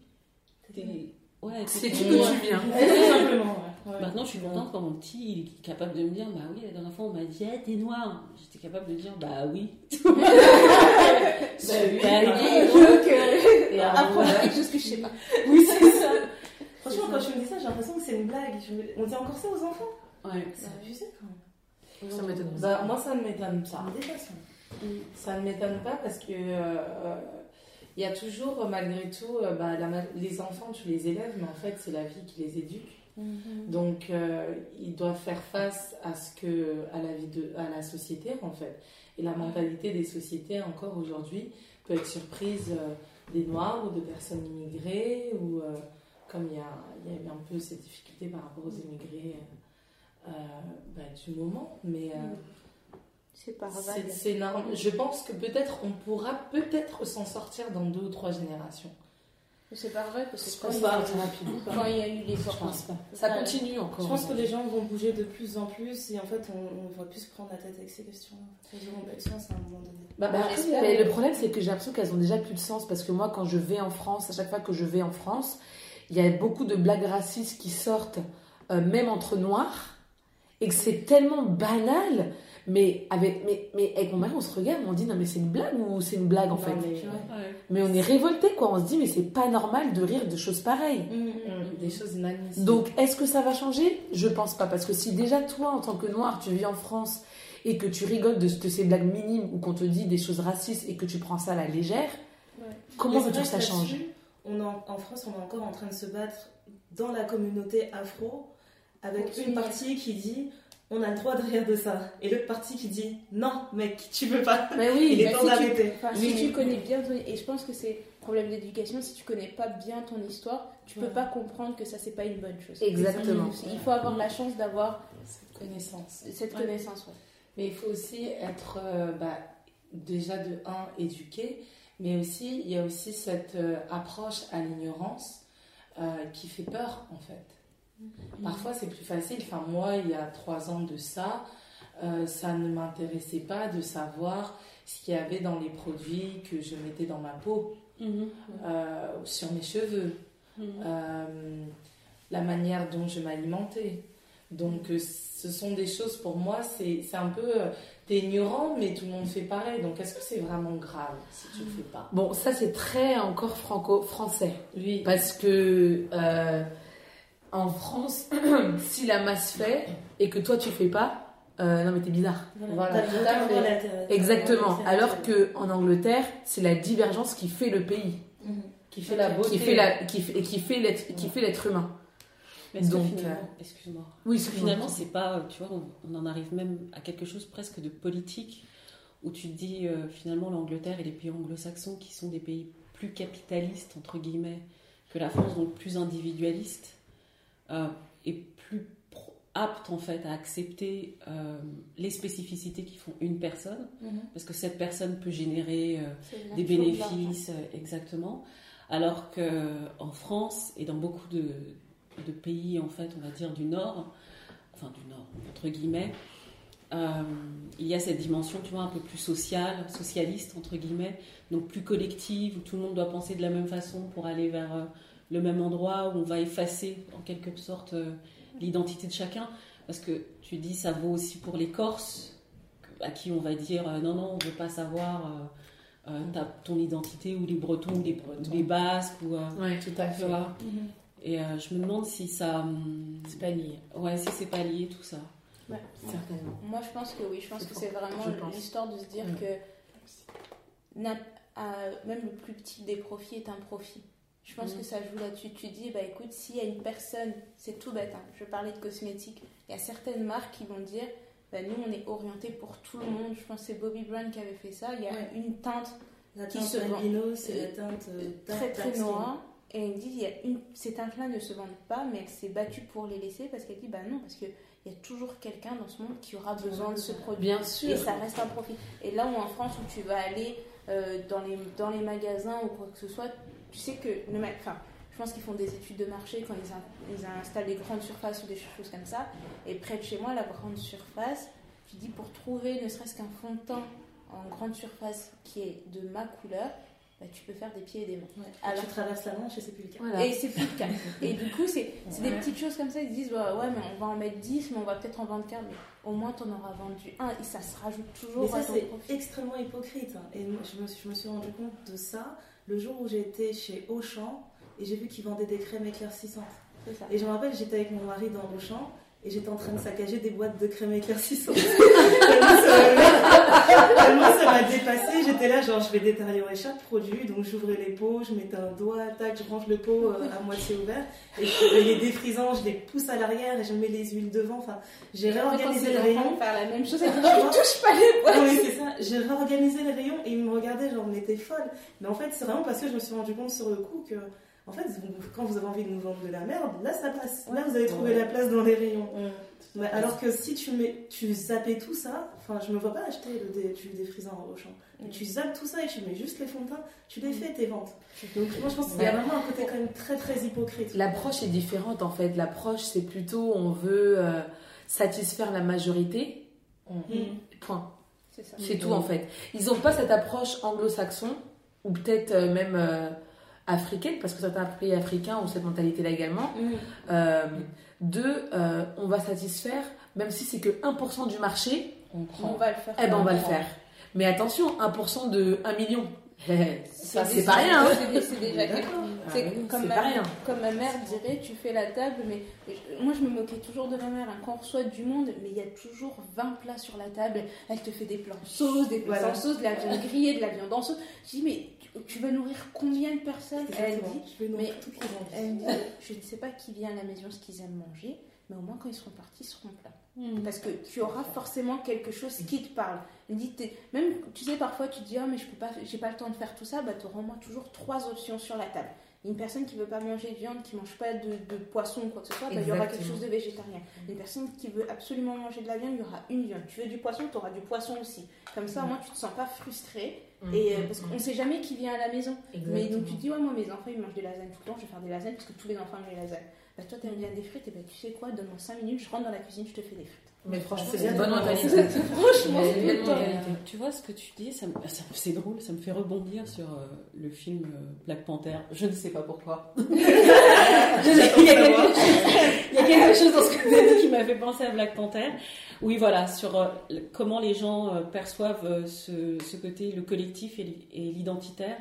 T'es- Ouais, C'est qui que tu viens Tout simplement, ouais. Ouais. Maintenant, je suis contente quand mon petit il est capable de me dire Bah oui, la dernière fois, on m'a dit Ah, t'es noir. J'étais capable de dire Bah oui. Super. Donc, euh, Et apprendre alors, quelque chose que je sais pas. Oui, c'est ça. Quand tu me dis ça, j'ai l'impression que c'est une blague. Je me- On dit encore ça aux enfants Ouais. C'est abusé quand même. Ça m'étonne. Bah, moi, ça ne m'étonne Ça pas. dépasse. hein. Ça ne m'étonne pas parce que euh, il y a toujours, malgré tout, euh, bah, la les enfants, tu les élèves, mais en fait, c'est la vie qui les éduque. Donc, euh, ils doivent faire face à ce que, à la vie de, à la société, en fait. Et la mentalité des sociétés, encore aujourd'hui, peut être surprise euh, des Noirs ou de personnes immigrées, ou euh, comme il y a, il y a eu un peu ces difficultés par rapport aux immigrés euh, bah, du moment. Mais euh, C'est par c'est. Je pense que peut-être on pourra peut-être s'en sortir dans deux ou trois générations. C'est pas vrai parce que quand il, pas, y a, rapide. quand il y a eu les Je pense pas. Ça Ouais. continue encore. Je pense que les gens vont bouger de plus en plus et en fait, on, on va plus se prendre la tête avec ces questions. Elles auront pas de sens à un moment donné. Bah, Bah, après, j'espère. mais le problème, c'est que j'ai l'impression qu'elles ont déjà plus de sens parce que moi, quand je vais en France, à chaque fois que je vais en France, il y a beaucoup de blagues racistes qui sortent, euh, même entre noirs, et que c'est tellement banal. Mais avec, mais, mais avec mon mari, on se regarde, on dit non, mais c'est une blague ou c'est une blague en fait? mais- Ouais. Mais on est révolté quoi, on se dit mais c'est pas normal de rire de choses pareilles. Mm, Des choses inadmissibles. Donc, est-ce que ça va changer? Je pense pas. Parce que si déjà, toi, en tant que noir, tu vis en France et que tu rigoles de, de ces blagues minimes ou qu'on te dit des choses racistes et que tu prends ça à la légère, Ouais. comment veux-tu que ça change? On est en, en France, on est encore en train de se battre dans la communauté afro avec une partie qui dit on a le droit de rire de ça et l'autre partie qui dit non mec tu peux pas Mais il oui, est bah, temps si tu- d'arrêter Enfin, Oui. si tu connais bien ton... Et je pense que c'est problème d'éducation, si tu connais pas bien ton histoire, tu peux Ouais. pas comprendre que ça c'est pas une bonne chose. Exactement. Il faut avoir la chance d'avoir Cette connaissance. cette Ouais. connaissance. ouais. Mais il faut aussi être euh, bah, déjà de un éduqué, mais aussi il y a aussi cette euh, approche à l'ignorance euh, qui fait peur en fait. Parfois c'est plus facile. Enfin moi il y a trois ans de ça, euh, ça ne m'intéressait pas de savoir ce qu'il y avait dans les produits que je mettais dans ma peau, Mhm. euh, sur mes cheveux, Mhm. euh, la manière dont je m'alimentais. Donc, ce sont des choses pour moi, c'est c'est un peu. T'es ignorant, mais tout le monde fait pareil. Donc, est-ce que c'est vraiment grave si tu le fais pas? Bon, ça c'est très encore franco-français. Oui. Parce que euh, en France, si la masse fait et que toi tu fais pas, euh, non mais t'es bizarre. Voilà, Exactement. Alors que en Angleterre, c'est la divergence qui fait le pays. Mhm. qui fait la beauté, qui fait la, qui fait, et qui fait l'être, qui fait l'être humain. Mais est-ce que Donc, euh, excuse-moi. Oui, Parce que finalement, c'est pas, tu vois, on, on en arrive même à quelque chose presque de politique, où tu te dis euh, finalement l'Angleterre et les pays anglo-saxons qui sont des pays plus capitalistes, entre guillemets, que la France, donc plus individualiste, euh, et plus pro- apte en fait à accepter euh, les spécificités qui font une personne, parce que cette personne peut générer euh, des bénéfices, euh, exactement. Alors que en France et dans beaucoup de, de pays, en fait, on va dire du Nord, enfin du Nord, entre guillemets, euh, il y a cette dimension, tu vois, un peu plus sociale, socialiste, entre guillemets, donc plus collective, où tout le monde doit penser de la même façon pour aller vers euh, le même endroit, où on va effacer en quelque sorte euh, l'identité de chacun. Parce que tu dis, ça vaut aussi pour les Corses, à qui on va dire, euh, non, non, on ne veut pas savoir euh, euh, ta- ton identité, ou les Bretons, ou les, ou les Basques, ou... euh, Ouais. Tout à fait. Et euh, je me demande si ça... hum, C'est pas lié, Ouais, si c'est pas lié tout ça. Ouais. certainement. Moi, je pense que oui. Je pense que c'est vraiment l'histoire de se dire que n'a- euh, même le plus petit des profits est un profit. Je pense que ça joue là-dessus. Tu dis, bah écoute, s'il y a une personne, c'est tout bête, hein, je parlais de cosmétiques, il y a certaines marques qui vont dire, bah nous on est orienté pour tout le monde. Je pense que c'est Bobby Brown qui avait fait ça. Il y a Ouais. une teinte La Qui teinte se vend. c'est la teinte euh, très dark très skin. noire. Et elle dit, il y a une, ces teintes-là ne se vendent pas, mais elle s'est battue pour les laisser parce qu'elle dit, bah non, parce qu'il y a toujours quelqu'un dans ce monde qui aura besoin de ce produit. Bien sûr. Et ça reste un profit. Et là où en France, où tu vas aller euh, dans, les, dans les magasins ou quoi que ce soit, tu sais que le ma- enfin, je pense qu'ils font des études de marché quand ils, in- ils installent des grandes surfaces ou des choses comme ça. Et près de chez moi, la grande surface, tu dis pour trouver ne serait-ce qu'un fond de teint en grande surface qui est de ma couleur, bah, tu peux faire des pieds et des mains. Ouais. Alors- tu traverses la Manche et c'est plus le cas. Voilà. Et c'est plus le cas. Et du coup, c'est c'est des petites choses comme ça. Ils se disent, ouais, ouais, mais on va en mettre 10, mais on va peut-être en vendre 15. Mais au moins, tu en auras vendu un. Et ça se rajoute toujours Mais ça, à c'est profit. extrêmement hypocrite. hein. Et moi, je me, suis, je me suis rendu compte de ça le jour où j'ai été chez Auchan et j'ai vu qu'ils vendaient des crèmes éclaircissantes. Ça. Et je me rappelle, j'étais avec mon mari dans Auchan et j'étais en train de saccager des boîtes de crème éclaircissantes. tellement ça m'a- tellement ça m'a dépassé. J'étais là, genre, je vais détériorer chaque produit. Donc, j'ouvrais les pots, je mettais un doigt, tac, je range le pot euh, à moitié ouvert. Et je- les défrisants, je les pousse à l'arrière et je mets les huiles devant. Enfin, j'ai réorganisé le rayon. faire la même chose. Tu touches pas les boîtes. Oui, c'est ça. J'ai réorganisé les rayons et ils me regardaient, genre, on était folle. Mais en fait, c'est vraiment parce que je me suis rendu compte sur le coup que, en fait, vous- quand vous avez envie de nous vendre de la merde, là, ça passe. Là, vous avez trouvé la place dans les rayons. Mais alors que si tu mets, tu zappais tout ça, enfin, je me vois pas acheter le dé, du défrisant au champ. Mm. Tu zappes tout ça et tu mets juste les fonds de teint, tu les fais tes ventes. Donc, moi, je pense qu'il y a vraiment un côté quand même très, très hypocrite. L'approche est différente en fait. L'approche, c'est plutôt on veut euh, satisfaire la majorité. Mm. Point. C'est ça. C'est tout en fait. Ils n'ont pas cette approche anglo-saxon ou peut-être euh, même euh, africaine, parce que certains pays africains ont cette mentalité-là également. Euh, de euh, on va satisfaire, même si c'est que 1% du marché, On va le faire. eh ben on va le faire. Mais attention, 1% de 1 million, ça c'est pas rien. hein. C'est déjà quelque C'est Ah comme, c'est ma, pas rien. comme ma mère dirait, tu fais la table, mais je- moi je me moquais toujours de ma mère. hein. Quand on reçoit du monde, mais il y a toujours 20 plats sur la table. Elle te fait des plats en sauce, des plats Voilà. sans sauce, de la viande grillée, de la viande en sauce. Je dis, mais tu, vas nourrir combien de personnes Elle dit, je vais nourrir elle me dit, je ne sais pas qui vient à la maison, ce qu'ils aiment manger, mais au moins quand ils seront partis, ils seront plats. Parce que tu auras forcément quelque chose qui te parle. Elle dit, même, tu sais, parfois tu te dis, ah, mais je peux pas, j'ai pas le temps de faire tout ça, bah, tu auras au moins toujours trois options sur la table. Une personne qui veut pas manger de viande, qui mange pas de, de poisson ou quoi que ce soit, bah, il y aura quelque chose de végétarien. Une personne qui veut absolument manger de la viande, il y aura une viande. Tu veux du poisson, tu auras du poisson aussi. Comme ça, au moins, tu te sens pas frustré. Et, euh, parce qu'on sait jamais qui vient à la maison. Mais donc tu te dis, ouais, moi mes enfants ils mangent des lasagnes tout le temps, je vais faire des lasagnes parce que tous les enfants mangent des lasagnes. Bah toi t'aimes bien des frites, et bah tu sais quoi, donne-moi 5 minutes, je rentre dans la cuisine, je te fais des frites. Mais franchement, C'est une bonne mentalité. Franchement, c'est. Tu vois ce que tu dis, ça me- ça- c'est drôle, ça me fait rebondir sur euh, le film euh, Black Panther. Je ne sais pas pourquoi. il, y a quelque, il y a quelque chose dans ce que tu as dit qui m'a fait penser à Black Panther. Oui, voilà, sur euh, comment les gens euh, perçoivent euh, ce, ce côté, le collectif et l'identitaire.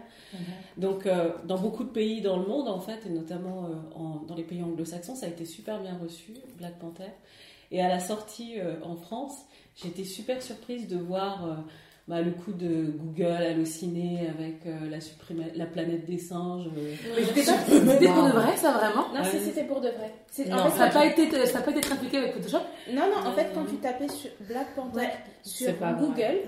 Donc, euh, dans beaucoup de pays dans le monde, en fait, et notamment en- dans les pays anglo-saxons, ça a été super bien reçu, Black Panther. Et à la sortie en France, j'étais super surprise de voir bah, le coup de Google, Allociné avec euh, la, planète des singes. euh. Mais c'était c'était pour de vrai, ça, vraiment Non, Ouais. si, c'était pour de vrai. C'est- Non, en fait, Ça n'a pas, été- ça pas été trafiqué avec Photoshop Non, non, en fait, quand tu tapais sur Black Panther Ouais, sur. Google,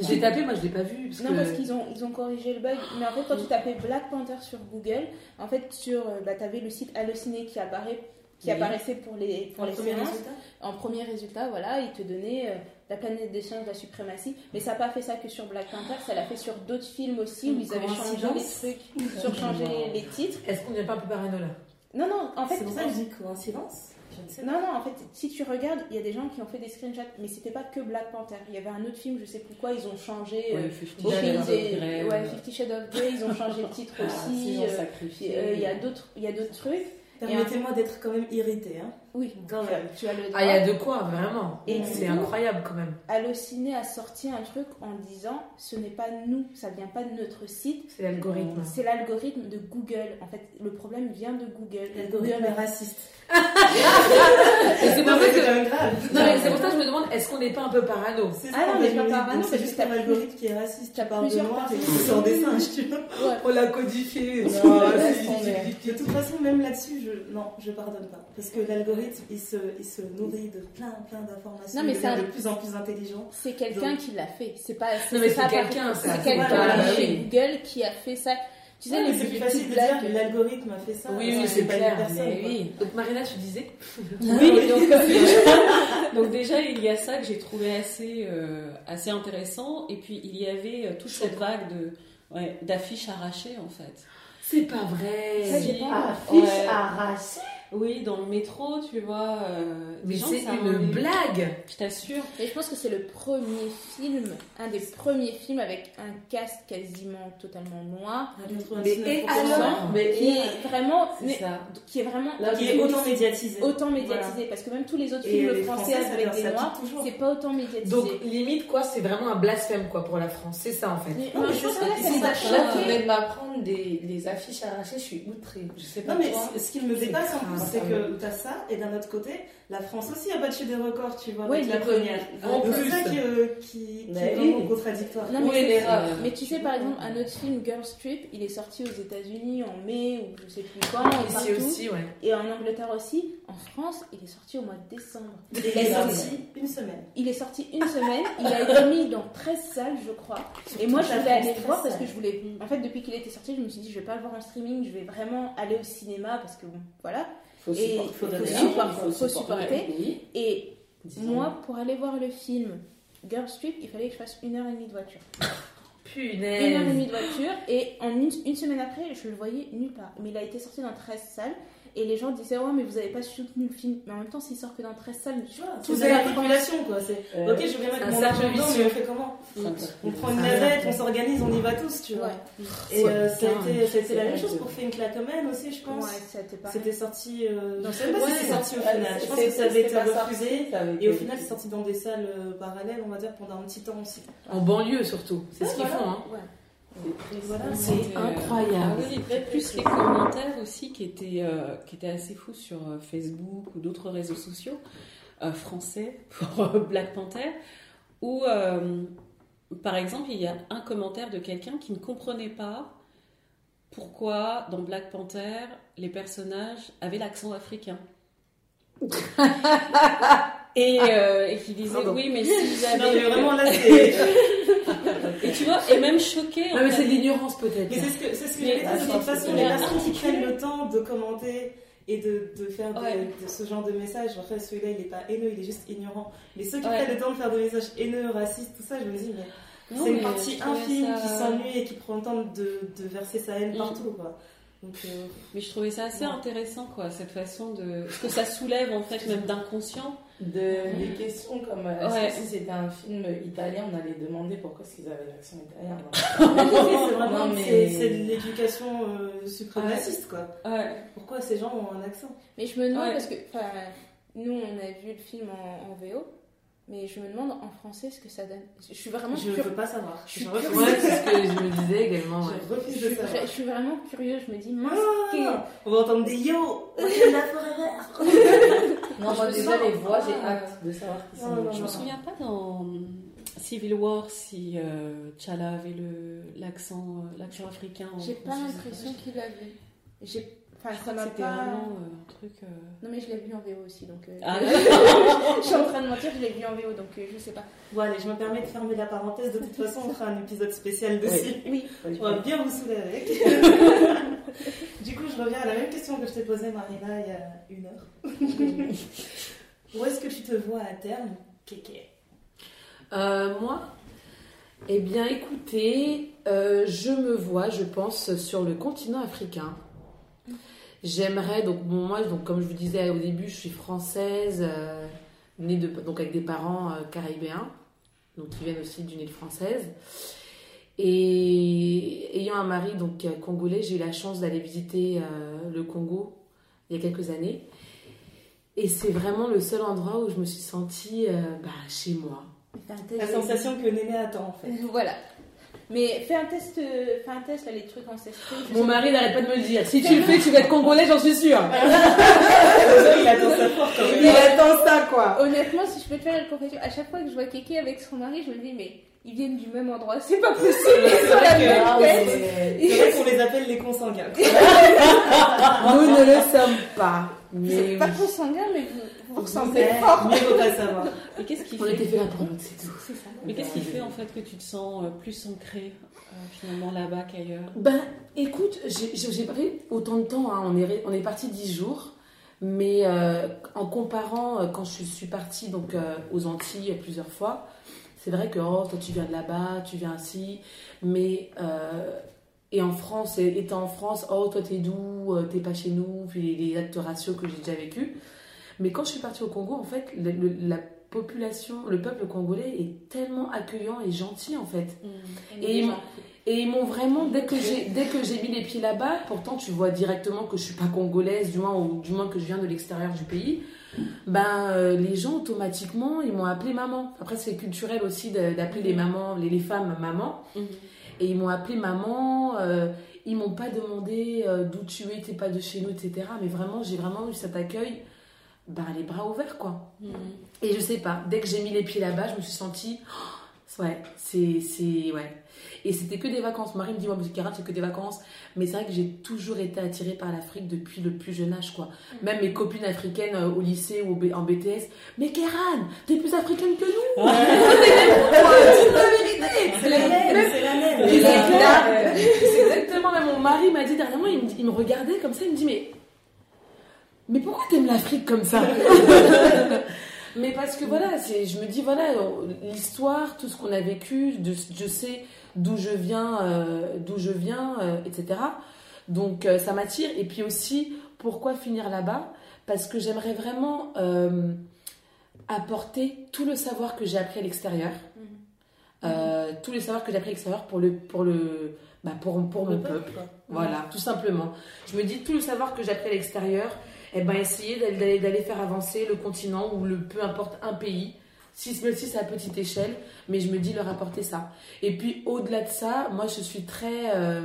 J'ai tapé, moi je l'ai pas vu. Parce non, que... parce qu'ils ont, ils ont corrigé le bug, mais en fait, quand tu tapais Black Panther sur Google, en fait, sur, euh, bah, t'avais le site Allociné qui apparaît qui Oui. apparaissait pour les, pour Pour les séances. résultat? En premier résultat, voilà, il te donnait euh, la planète des singes, la suprématie. Mais ça n'a pas fait ça que sur Black Panther, ça l'a fait sur d'autres films aussi où Une ils avaient changé les trucs, surchangé les, les titres. Est-ce qu'on n'est pas un peu parano là? Non, non, en fait, C'est pour ça que je dis coïncidence? Non, non, en fait, si tu regardes, il y a des gens qui ont fait des screenshots, mais c'était pas que Black Panther. Il y avait un autre film, je sais pourquoi, ils ont changé. euh, Ouais, Fifty au Shades of Grey, ouais, euh. Fifty Shades of Grey, ils ont changé le titre Ah, aussi. euh, euh, il y a d'autres trucs. Permettez-moi d'être quand même irritée. Hein. Oui, Quand tu as- même. tu as le droit. Ah, il y a de quoi, vraiment. Et C'est incroyable quand même. Allociné a sorti un truc en disant ce n'est pas nous, ça vient pas de notre site, C'est l'algorithme. c'est l'algorithme de Google. En fait, le problème vient de Google. L'algorithme est raciste. C'est pour ça que. quand même grave. Non, mais c'est pour ça que je me demande, est-ce qu'on n'est pas un peu parano? C'est Ah ça, non, mais fait, pas parano, c'est juste un algorithme qui est raciste. Tu parles de personnes. tu sors des singes, tu vois. On l'a codifié. De toute façon, même là-dessus, je... non, je pardonne pas. Parce que l'algorithme, il se, il se nourrit de plein, plein d'informations. Non, mais il c'est devient un- de plus en plus intelligent. C'est quelqu'un Donc- qui l'a fait. C'est pas. Non, mais c'est pas quelqu'un. C'est quelqu'un Voilà, chez oui. Google qui a fait ça. Tu sais, c'est plus facile de dire que l'algorithme a fait ça. Oui, oui, c'est pas une clair. personne, mais quoi. oui. Donc, Marina, tu disais Oui, donc, euh, donc déjà il y a ça que j'ai trouvé assez, euh, assez intéressant et puis il y avait euh, toute cette vague de ouais, d'affiches arrachées en fait. C'est pas vrai. J'ai pas- Ouais. arrachée. Oui, dans le métro, tu vois. euh, Mais c'est une blague. Je t'assure. Et je pense que c'est le premier film, un des premiers films avec un cast quasiment totalement noir. Mais et alors Mais Et vraiment, C'est mais, ça. qui est vraiment Là, Qui est autant médiatisé. autant médiatisé. Parce que même tous les autres Et films les français Français, ça avec des noirs, c'est pas autant médiatisé. Donc, limite, quoi, c'est vraiment un blasphème, quoi, pour la France. C'est ça, en fait. Mais Non, moi, mais je c'est pense que là, c'est ça Là, choqué. venez de m'apprendre des, affiches arrachées, je suis outrée. Je sais pas Non, mais ce qui me C'est dépasse en plus, c'est ça que t'as ça, et d'un autre côté, la France aussi a battu des records, tu vois, Ouais, avec la première. En plus. c'est ça qui, euh, qui, qui Mais est oui. contradictoire. Non, mais tu sais, par exemple, un autre film, Girls Trip, il est sorti aux États-Unis en mai ou je sais plus quand, et Ici partout. aussi, ouais. Et en Angleterre aussi. En France, il est sorti au mois de décembre. Il est sorti une semaine. Il est sorti une semaine, il a été mis dans 13 salles, je crois. Et moi, je voulais aller le voir 13 parce que je voulais. En fait, depuis qu'il était sorti, je me suis dit, je vais pas le voir en streaming, je vais vraiment aller au cinéma parce que bon, voilà. Faut Et supporter. faut Faut supporter, faut faut supporter. supporter. Oui. Et moi, pour aller voir le film Girls Trip, il fallait que je fasse une heure et demie de voiture. Une heure et Punaise. demie de voiture et en une, une semaine après, je le voyais nulle part. Mais il a été sorti dans 13 salles et les gens disaient Ouais, mais vous avez pas soutenu le film. Mais en même temps, s'il sort que dans 13 salles, Tu vois, Tout la la population, quoi. C'est, Euh, ok, je vais mettre mon argent dedans, mais on fait comment On prend une navette, on s'organise, on y va tous, tu vois. ouais. Et euh, été c'est la même chose pour Fame Clacomen aussi, je pense. Ouais. C'était sorti. Euh, Non, je sais même pas si c'est sorti au final. Je pense que ça avait été refusé. Et au final, c'est sorti dans des salles euh, parallèles, on va dire, pendant un petit temps aussi. En banlieue, surtout. C'est ce qu'ils font, hein. Voilà, C'est Euh, incroyable. ah oui, et plus les commentaires aussi qui étaient, euh, qui étaient assez fous sur euh, Facebook ou d'autres réseaux sociaux euh, français pour euh, Black Panther, où euh, par exemple il y a un commentaire de quelqu'un qui ne comprenait pas pourquoi dans Black Panther les personnages avaient l'accent africain. et, euh, et qui disait Pardon. oui mais si vous Non, mais avez vraiment là, c'est. et tu vois et même choqué en Non, mais fait. c'est de l'ignorance, peut-être. Mais c'est ce que, c'est ce que Mais attends, De toute façon, les personnes qui prennent le temps de commenter et de, de faire des- Ouais. de ce genre de messages, après celui-là il est pas haineux, il est juste ignorant. Mais ceux qui Ouais. prennent le temps de faire des messages haineux, racistes, tout ça, je me dis, mais c'est une partie infime ça- qui s'ennuie et qui prend le temps de, de verser sa haine Mm. partout. Quoi. Donc, euh, Mais je trouvais ça assez Ouais. intéressant, quoi, cette façon de. Ce que ça soulève, en fait, même d'inconscient. De, des questions comme euh, Ouais. que si c'était un film italien, on allait demander pourquoi est-ce qu'ils avaient l'accent italien. c'est vraiment mais- c'est, l'éducation euh, suprémaciste. Quoi. Ouais. Pourquoi ces gens ont un accent? Mais je me demande, Ouais. parce que enfin, nous, on a vu le film en, en VO, mais je me demande en français ce que ça donne. Je suis vraiment Je ne cur- veux pas savoir. Je suis Ouais, c'est ce que je me disais également. ouais. je refuse je de suis, savoir. vra- je suis vraiment curieuse. Je me dis, mince, Ah, on va entendre des yo Wakanda forever Non, moi Je déjà sens- les voix, j'ai Ah. hâte de savoir qui les non, Je me souviens pas dans. Si Civil War si euh, T'Challa avait le l'accent euh, l'accent africain. en- J'ai pas l'impression qu'il l'avait. J'ai. Enfin, ça m'a pas. vraiment euh, un truc. euh, Non, mais je l'ai vu en VO aussi, donc. euh, Ah, je suis en train de mentir, je l'ai vu en VO, donc euh, je sais pas. Bon, allez, je me permets de fermer la parenthèse. De toute façon, on fera un épisode spécial dessus. Oui. On va bien vous saouler avec. du coup, je reviens à la même question que je t'ai posée, Marina, il y a une heure. Où est-ce que tu te vois à terme, Kéké? Euh, moi? Eh bien, écoutez, euh, je me vois, je pense, sur le continent africain. J'aimerais, donc, bon, moi, donc, comme je vous disais au début, je suis française, euh, née de, donc avec des parents euh, caribéens, donc qui viennent aussi d'une île française. Et ayant un mari donc euh, congolais, j'ai eu la chance d'aller visiter euh, le Congo il y a quelques années. Et c'est vraiment le seul endroit où je me suis sentie euh, bah, chez moi. La sensation que Néné attend, en fait. Voilà. Mais fais un test, euh, fais un test là, les trucs ancestraux. Mon mari n'arrête pas de me le dire. Si tu le fais, tu vas être congolais, j'en suis sûre. il attend ça fort quand Il même. attend ça, quoi. Honnêtement, si je peux te faire une confession, à chaque fois que je vois Kéké avec son mari, je me dis, mais ils viennent du même endroit, c'est pas possible, ils ont la même Ah, tête. C'est vrai qu'on les appelle les consanguins. Nous ne le sommes pas. Vous Mais êtes pas oui. consanguin, mais vous, vous Mais ressemblez fort. Mieux vaut pas savoir. Mais qu'est-ce qui on fait était fait l'autre, c'est tout. Ça. Mais qu'est-ce qui fait en fait que tu te sens euh, plus ancré euh, finalement là-bas qu'ailleurs? Ben, écoute, j'ai- pas pris autant de temps. hein. On est, ré- on est parti dix jours. Mais euh, en comparant, euh, quand je suis partie donc, euh, aux Antilles plusieurs fois, c'est vrai que oh, toi tu viens de là-bas, tu viens ici. Mais, euh, et en France, et- étant en France, oh toi t'es d'où, euh, t'es pas chez nous, puis les, actes raciaux que j'ai déjà vécu. Mais quand je suis partie au Congo, en fait, le- le- la population, le peuple congolais est tellement accueillant et gentil en fait. Et ils m'ont- Et ils m'ont vraiment, dès que j'ai dès que j'ai mis les pieds là-bas, pourtant tu vois directement que je suis pas congolaise, du moins, ou du moins que je viens de l'extérieur du pays, ben euh, les gens automatiquement, ils m'ont appelé maman. Après c'est culturel aussi d'appeler les mamans, les, les femmes maman. Et ils m'ont appelé maman, euh, ils m'ont pas demandé euh, d'où tu es, t'es pas de chez nous, etc. Mais vraiment, j'ai vraiment eu cet accueil, ben les bras ouverts quoi. Et je sais pas, dès que j'ai mis les pieds là-bas, je me suis sentie. oh, ouais, c'est. c'est ouais. Et c'était que des vacances. Marie me dit, moi, Karen, c'est que des vacances. Mais c'est vrai que j'ai toujours été attirée par l'Afrique depuis le plus jeune âge, quoi. Même mes copines africaines euh, au lycée ou en BTS. Mais Kéran, t'es plus africaine que nous Dis-nous la vérité C'est la même, c'est la même. C'est. C'est exactement mon mari m'a dit dernièrement, il me, dit- il me regardait comme ça, il me dit mais mais pourquoi t'aimes l'Afrique comme ça? Mais parce que voilà, c'est, je me dis voilà, on- l'histoire, tout ce qu'on a vécu, je sais d'où je viens, euh, d'où je viens, euh, etc. Donc euh, ça m'attire. Et puis aussi, pourquoi finir là-bas? Parce que j'aimerais vraiment apporter tout le savoir que j'ai appris à l'extérieur, euh, tous les savoirs que j'ai appris à l'extérieur pour le, pour le, bah, pour, pour mon peuple. Voilà, tout simplement. Je me dis tout le savoir que j'ai appris à l'extérieur, et ben essayer d'aller faire avancer le continent ou le peu importe un pays, si même si c'est à petite échelle, mais je me dis leur apporter ça. Et puis au-delà de ça, moi je suis très euh,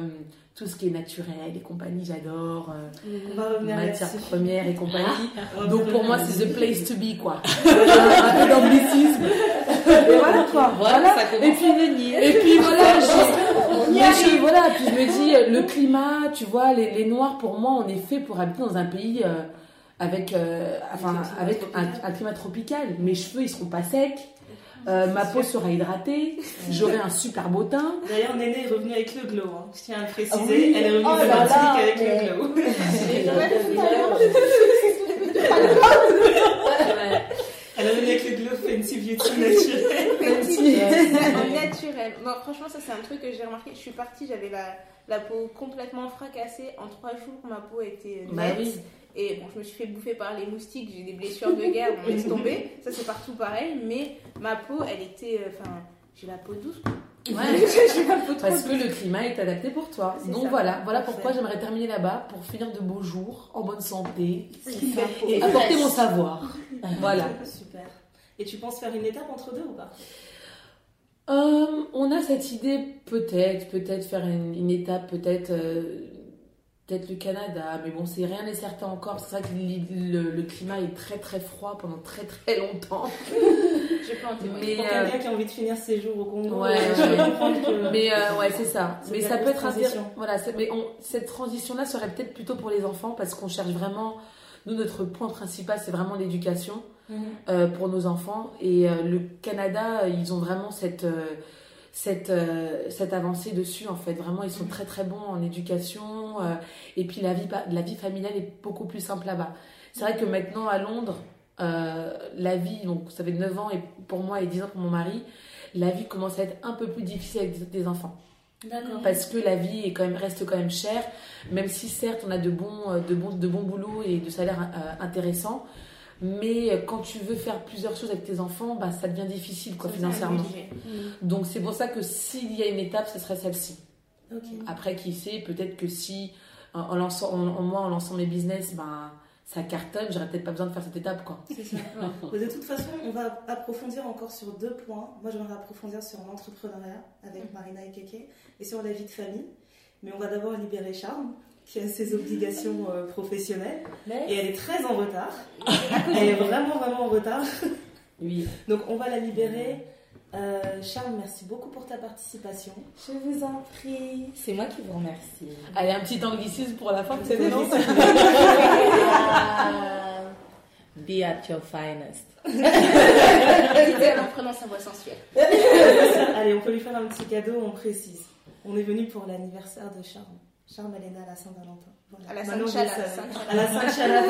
tout ce qui est naturel et compagnie, j'adore euh, là-dessus. premières et compagnie. Donc pour moi c'est the place to be quoi. un peu d'anglicisme. Et voilà quoi. Voilà, ça Et puis venir. et puis voilà, je- voilà, puis je me dis, euh, le climat, tu vois, les, les Noirs, pour moi, on est fait pour habiter dans un pays euh, avec, euh, enfin, avec un, un climat tropical. Mes cheveux, ils seront pas secs, euh, ma peau sera hydratée, j'aurai un super beau teint. D'ailleurs, Néné est revenue avec le glow. hein. Je tiens à le préciser. Oui. Elle est revenue Oh de là avec mais- le glow. Elle est revenue avec le glow Fancy Beauty naturel. naturel. Bon, franchement, ça c'est un truc que j'ai remarqué. Je suis partie, j'avais la, la peau complètement fracassée. En trois jours, ma peau était Bah nette. Et bon, je me suis fait bouffer par les moustiques, j'ai des blessures de guerre, on laisse tomber. Ça c'est partout pareil, mais ma peau, elle était. euh, Enfin, j'ai la peau douce. quoi. Ouais. j'ai la peau trop Parce que le climat est adapté pour toi. Donc ça. voilà, voilà pourquoi j'aimerais terminer là-bas pour finir de beaux jours, en bonne santé, et apporter mon savoir. Voilà. Super. Et tu penses faire une étape entre deux ou pas? Euh, on a cette idée peut-être, peut-être faire une, une étape, peut-être, euh, peut-être le Canada, mais bon, c'est rien n'est certain encore. C'est vrai que le, le climat est très très froid pendant très très longtemps. Je peux en témoigner. Mais, Pour euh, quelqu'un qui a envie de finir ses jours au Congo, Ouais, euh, je peux comprendre que. Mais euh, ouais, c'est ça. Mais ça peut être transition. intéressant. Voilà, mais on- cette transition-là serait peut-être plutôt pour les enfants parce qu'on cherche vraiment. Nous, notre point principal, c'est vraiment l'éducation Mhm. euh, pour nos enfants. Et euh, le Canada, euh, ils ont vraiment cette, euh, cette, euh, cette avancée dessus, en fait. Vraiment, ils sont très très bons en éducation. euh, et puis la vie, la vie familiale est beaucoup plus simple là-bas. C'est vrai que maintenant, à Londres, euh, la vie, donc ça fait 9 ans et pour moi et 10 ans pour mon mari, la vie commence à être un peu plus difficile avec des- des enfants D'accord. parce que la vie est quand même, reste quand même chère, même si certes on a de bons, de bons, de bons boulots et de salaires intéressants, mais quand tu veux faire plusieurs choses avec tes enfants, bah, ça devient difficile quoi, financièrement. un budget. Donc c'est pour ça que s'il y a une étape, ce serait celle-ci. Après, qui sait, peut-être que si en, lançant, en, en moi, en lançant mes business, ben, ça cartonne, j'aurais peut-être pas besoin de faire cette étape. quoi. C'est ça. Mais de toute façon, on va approfondir encore sur deux points. Moi, j'aimerais approfondir sur l'entrepreneuriat avec Marina et Keke et sur la vie de famille. Mais on va d'abord libérer Charme, qui a ses obligations euh, professionnelles. Et elle est très en retard. Elle est vraiment, vraiment en retard. Oui. Donc, on va la libérer. Euh, Charme, merci beaucoup pour ta participation. Je vous en prie. C'est moi qui vous remercie. Allez, un petit anglicisme pour la fin, C'est non Ah, Be at your finest. Elle en prenant sa voix sensuelle. Allez, on peut lui faire un petit cadeau, on précise. On est venu pour l'anniversaire de Charme. Charme, née à la Saint-Valentin. Voilà. À la Saint-Chala. Saint-Chala. À la Saint-Chala.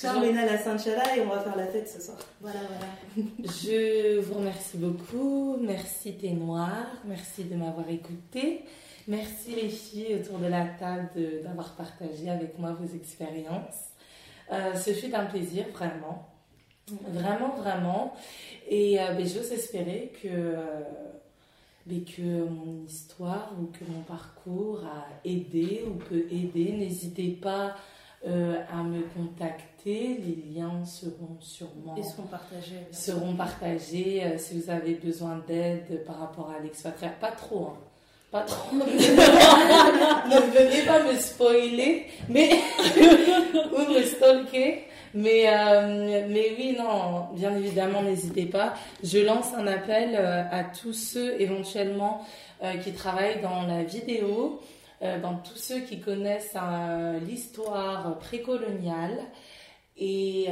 Charme à la Saint-Chala et on va faire la fête ce soir. Voilà, voilà. Je vous remercie beaucoup. Merci Thé Noir. Merci de m'avoir écouté. Merci les filles autour de la table d'avoir partagé avec moi vos expériences. Euh, ce fut un plaisir, vraiment. Vraiment, vraiment. Et euh, ben, j'ose espérer que, euh, ben, que mon histoire ou que mon parcours a aidé ou peut aider. N'hésitez pas euh, à me contacter. Les liens seront sûrement Ils seront partagés. seront partagés euh, si vous avez besoin d'aide par rapport à l'expatriat. Pas trop, hein. Pas trop. ne venez pas me spoiler, mais ou me stalker. Mais, euh, mais oui, non, bien évidemment, n'hésitez pas. Je lance un appel euh, à tous ceux éventuellement euh, qui travaillent dans la vidéo, euh, dans tous ceux qui connaissent l'histoire précoloniale et,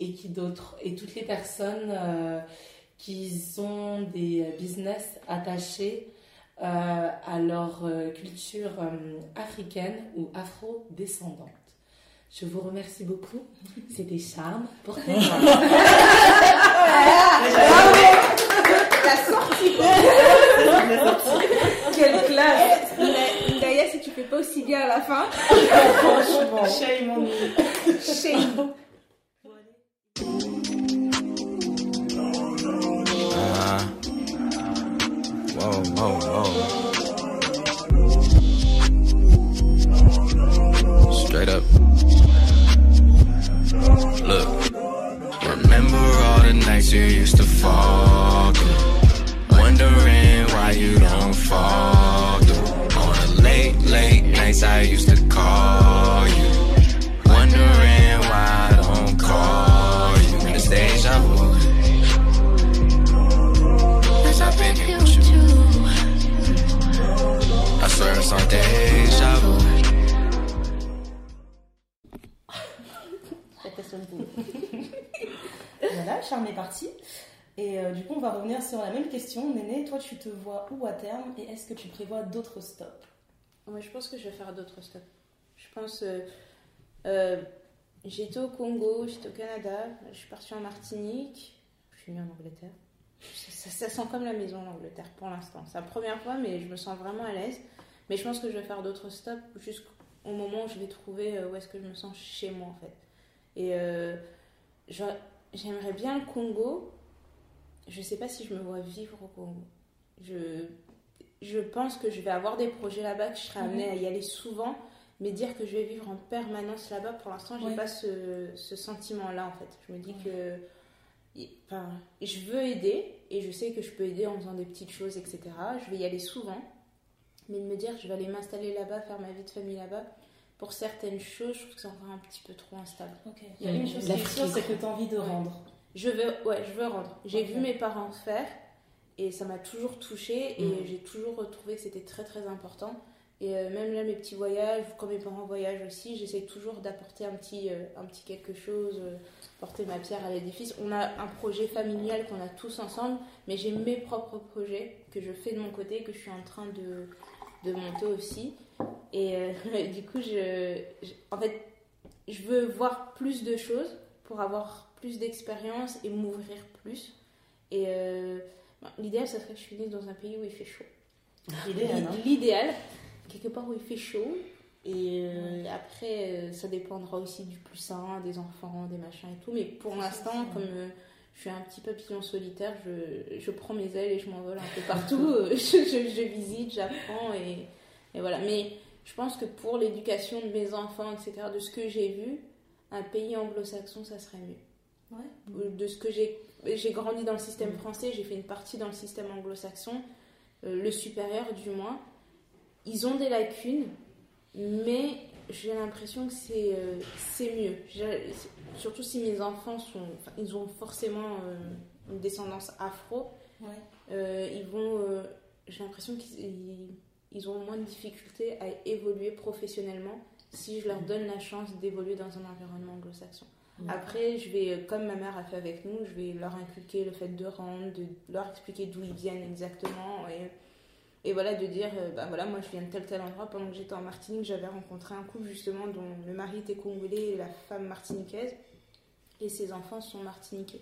et qui d'autres, et toutes les personnes qui ont des business attachés à leur culture africaine ou afro-descendante. Je vous remercie beaucoup. C'était Charme. Portez-moi. La sortie Quelle classe D'ailleurs, si tu fais pas aussi bien à la fin, Franchement. Shame on me. shame. Uh, Et euh, du coup, on va revenir sur la même question. Néné, toi, tu te vois où à terme et est-ce que tu prévois d'autres stops? Moi, je pense que je vais faire d'autres stops. Je pense. euh, euh, j'étais au Congo, j'étais au Canada, je suis partie en Martinique, je suis venue en Angleterre. Ça, sent comme la maison, l'Angleterre, pour l'instant. C'est la première fois, mais je me sens vraiment à l'aise. Mais je pense que je vais faire d'autres stops jusqu'au moment où je vais trouver euh, où est-ce que je me sens chez moi, en fait. Et j'aurais- j'aimerais bien le Congo. Je sais pas si je me vois vivre au Congo. Je, je pense que je vais avoir des projets là-bas, que je serai amenée à y aller souvent, mais dire que je vais vivre en permanence là-bas, pour l'instant, j'ai Ouais. pas ce, ce sentiment-là en fait. Je me dis que enfin, je veux aider et je sais que je peux aider en faisant des petites choses, etc. Je vais y aller souvent, mais de me dire que je vais aller m'installer là-bas, faire ma vie de famille là-bas, pour certaines choses, je trouve que c'est encore un petit peu trop instable. Ok. Il y a une chose qui La est sûre, c'est que tu as envie de rendre. Je veux, ouais, je veux rendre. J'ai vu mes parents faire et ça m'a toujours touchée et Mm. j'ai toujours trouvé que c'était très très important. Et euh, même là, mes petits voyages, quand mes parents voyagent aussi, j'essaie toujours d'apporter un petit, euh, un petit quelque chose, euh, porter ma pierre à l'édifice. On a un projet familial qu'on a tous ensemble, mais j'ai mes propres projets que je fais de mon côté, que je suis en train de, de monter aussi. Et euh, du coup, je, je- en fait, je veux voir plus de choses pour avoir plus d'expérience et m'ouvrir plus. Et euh, ben, l'idéal, ça serait que je née dans un pays où il fait chaud. L'idéal, hein. Quelque part où il fait chaud. Et euh, après, ça dépendra aussi du plus sain, des enfants, des machins et tout. Mais pour l'instant, comme je suis un petit papillon solitaire, je, je prends mes ailes et je m'envole un peu partout. Je, je- je visite, j'apprends et, et voilà. Mais je pense que pour l'éducation de mes enfants, etc., de ce que j'ai vu, un pays anglo-saxon, ça serait mieux. Ouais. De ce que j'ai j'ai grandi dans le système français, j'ai fait une partie dans le système anglo-saxon, euh, le supérieur du moins. Ils ont des lacunes, mais j'ai l'impression que c'est euh, c'est mieux. Surtout si mes enfants sont, ils ont forcément euh, une descendance afro, Ouais. ils vont, j'ai l'impression qu'ils ils- ont moins de difficultés à évoluer professionnellement si je leur donne la chance d'évoluer dans un environnement anglo-saxon. Après, je vais, euh, comme ma mère a fait avec nous, je vais leur inculquer le fait de rendre, de leur expliquer d'où ils viennent exactement et, et voilà, de dire, euh, bah voilà, moi je viens de tel tel endroit. Pendant que j'étais en Martinique, j'avais rencontré un couple justement dont le mari était congolais et la femme martiniquaise et ses enfants sont martiniquais.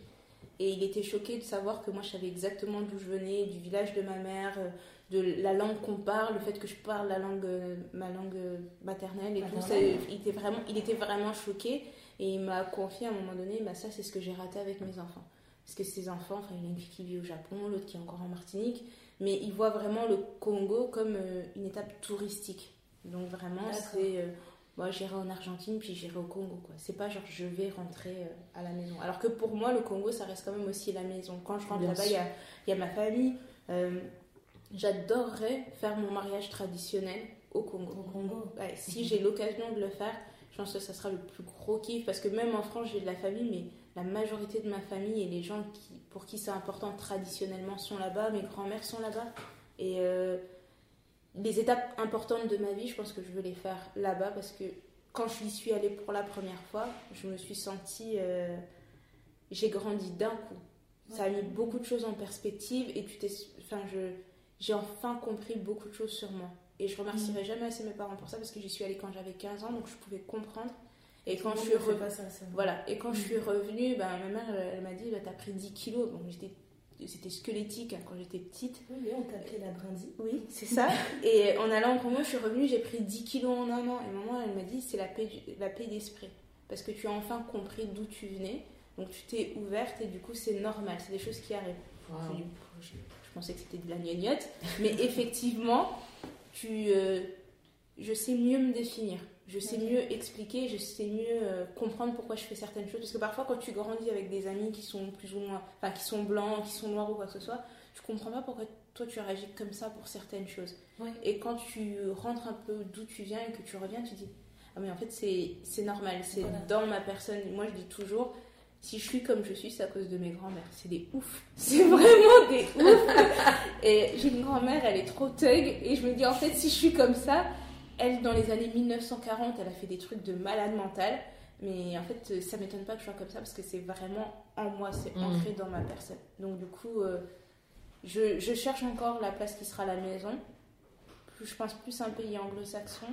Et il était choqué de savoir que moi je savais exactement d'où je venais, du village de ma mère, euh, de la langue qu'on parle, le fait que je parle la langue, euh, ma langue euh, maternelle et tout. Ça, il, était vraiment, il était vraiment choqué et il m'a confié à un moment donné, bah, ça c'est ce que j'ai raté avec mes enfants. Parce que ces enfants, enfin il y en a une fille qui vit au Japon, l'autre qui est encore en Martinique, mais ils voient vraiment le Congo comme euh, une étape touristique. Donc vraiment c'est... euh, moi j'irai en Argentine puis j'irai au Congo quoi. C'est pas genre je vais rentrer à la maison. Alors que pour moi le Congo ça reste quand même aussi la maison. Quand je rentre là-bas il y a, il y a ma famille. Euh, J'adorerais faire mon mariage traditionnel au Congo. Au Congo. Ouais, si j'ai l'occasion de le faire, je pense que ça sera le plus gros kiff parce que même en France j'ai de la famille mais la majorité de ma famille et les gens qui, pour qui c'est important traditionnellement sont là-bas, mes grands-mères sont là-bas et euh, les étapes importantes de ma vie, je pense que je veux les faire là-bas parce que quand je suis allée pour la première fois, je me suis sentie. euh, j'ai grandi d'un coup. Ça a mis beaucoup de choses en perspective et tu t'es. Enfin, je, j'ai enfin compris beaucoup de choses sur moi. Et je remercierai jamais assez mes parents pour ça parce que j'y suis allée quand j'avais 15 ans donc je pouvais comprendre. Et quand je suis ça. Voilà, et quand je suis revenue, ben, ma mère elle, elle m'a dit bah, T'as pris 10 kilos. Donc j'étais. C'était squelettique hein, quand j'étais petite. Oui, oui, on t'appelait la brindille. Oui, c'est ça. Et en allant au Congo, je suis revenue, j'ai pris 10 kilos en un an. Et maman, elle m'a dit, c'est la paix, du- la paix d'esprit. Parce que tu as enfin compris d'où tu venais. Donc tu t'es ouverte et du coup, c'est normal. C'est des choses qui arrivent. Dis, je- pensais que c'était de la gnognotte. Mais effectivement, tu, euh, je sais mieux me définir. Je sais mieux expliquer, je sais mieux euh, comprendre pourquoi je fais certaines choses. Parce que parfois, quand tu grandis avec des amis qui sont plus ou moins, enfin, qui sont blancs, qui sont noirs ou quoi que ce soit, tu comprends pas pourquoi toi tu réagis comme ça pour certaines choses. Et quand tu rentres un peu d'où tu viens et que tu reviens, tu dis Ah, mais en fait, c'est c'est normal, c'est Voilà. dans ma personne. Moi, je dis toujours Si je suis comme je suis, c'est à cause de mes grands-mères. C'est des ouf. C'est vraiment des ouf. et j'ai une grand-mère, elle est trop thug. Et je me dis En fait, si je suis comme ça, elle, dans les années 1940, elle a fait des trucs de malade mental. Mais en fait, ça m'étonne pas que je sois comme ça parce que c'est vraiment en moi, c'est Mm. ancré dans ma personne. Donc, du coup. euh, je, je cherche encore la place qui sera la maison. Je pense plus un pays anglo-saxon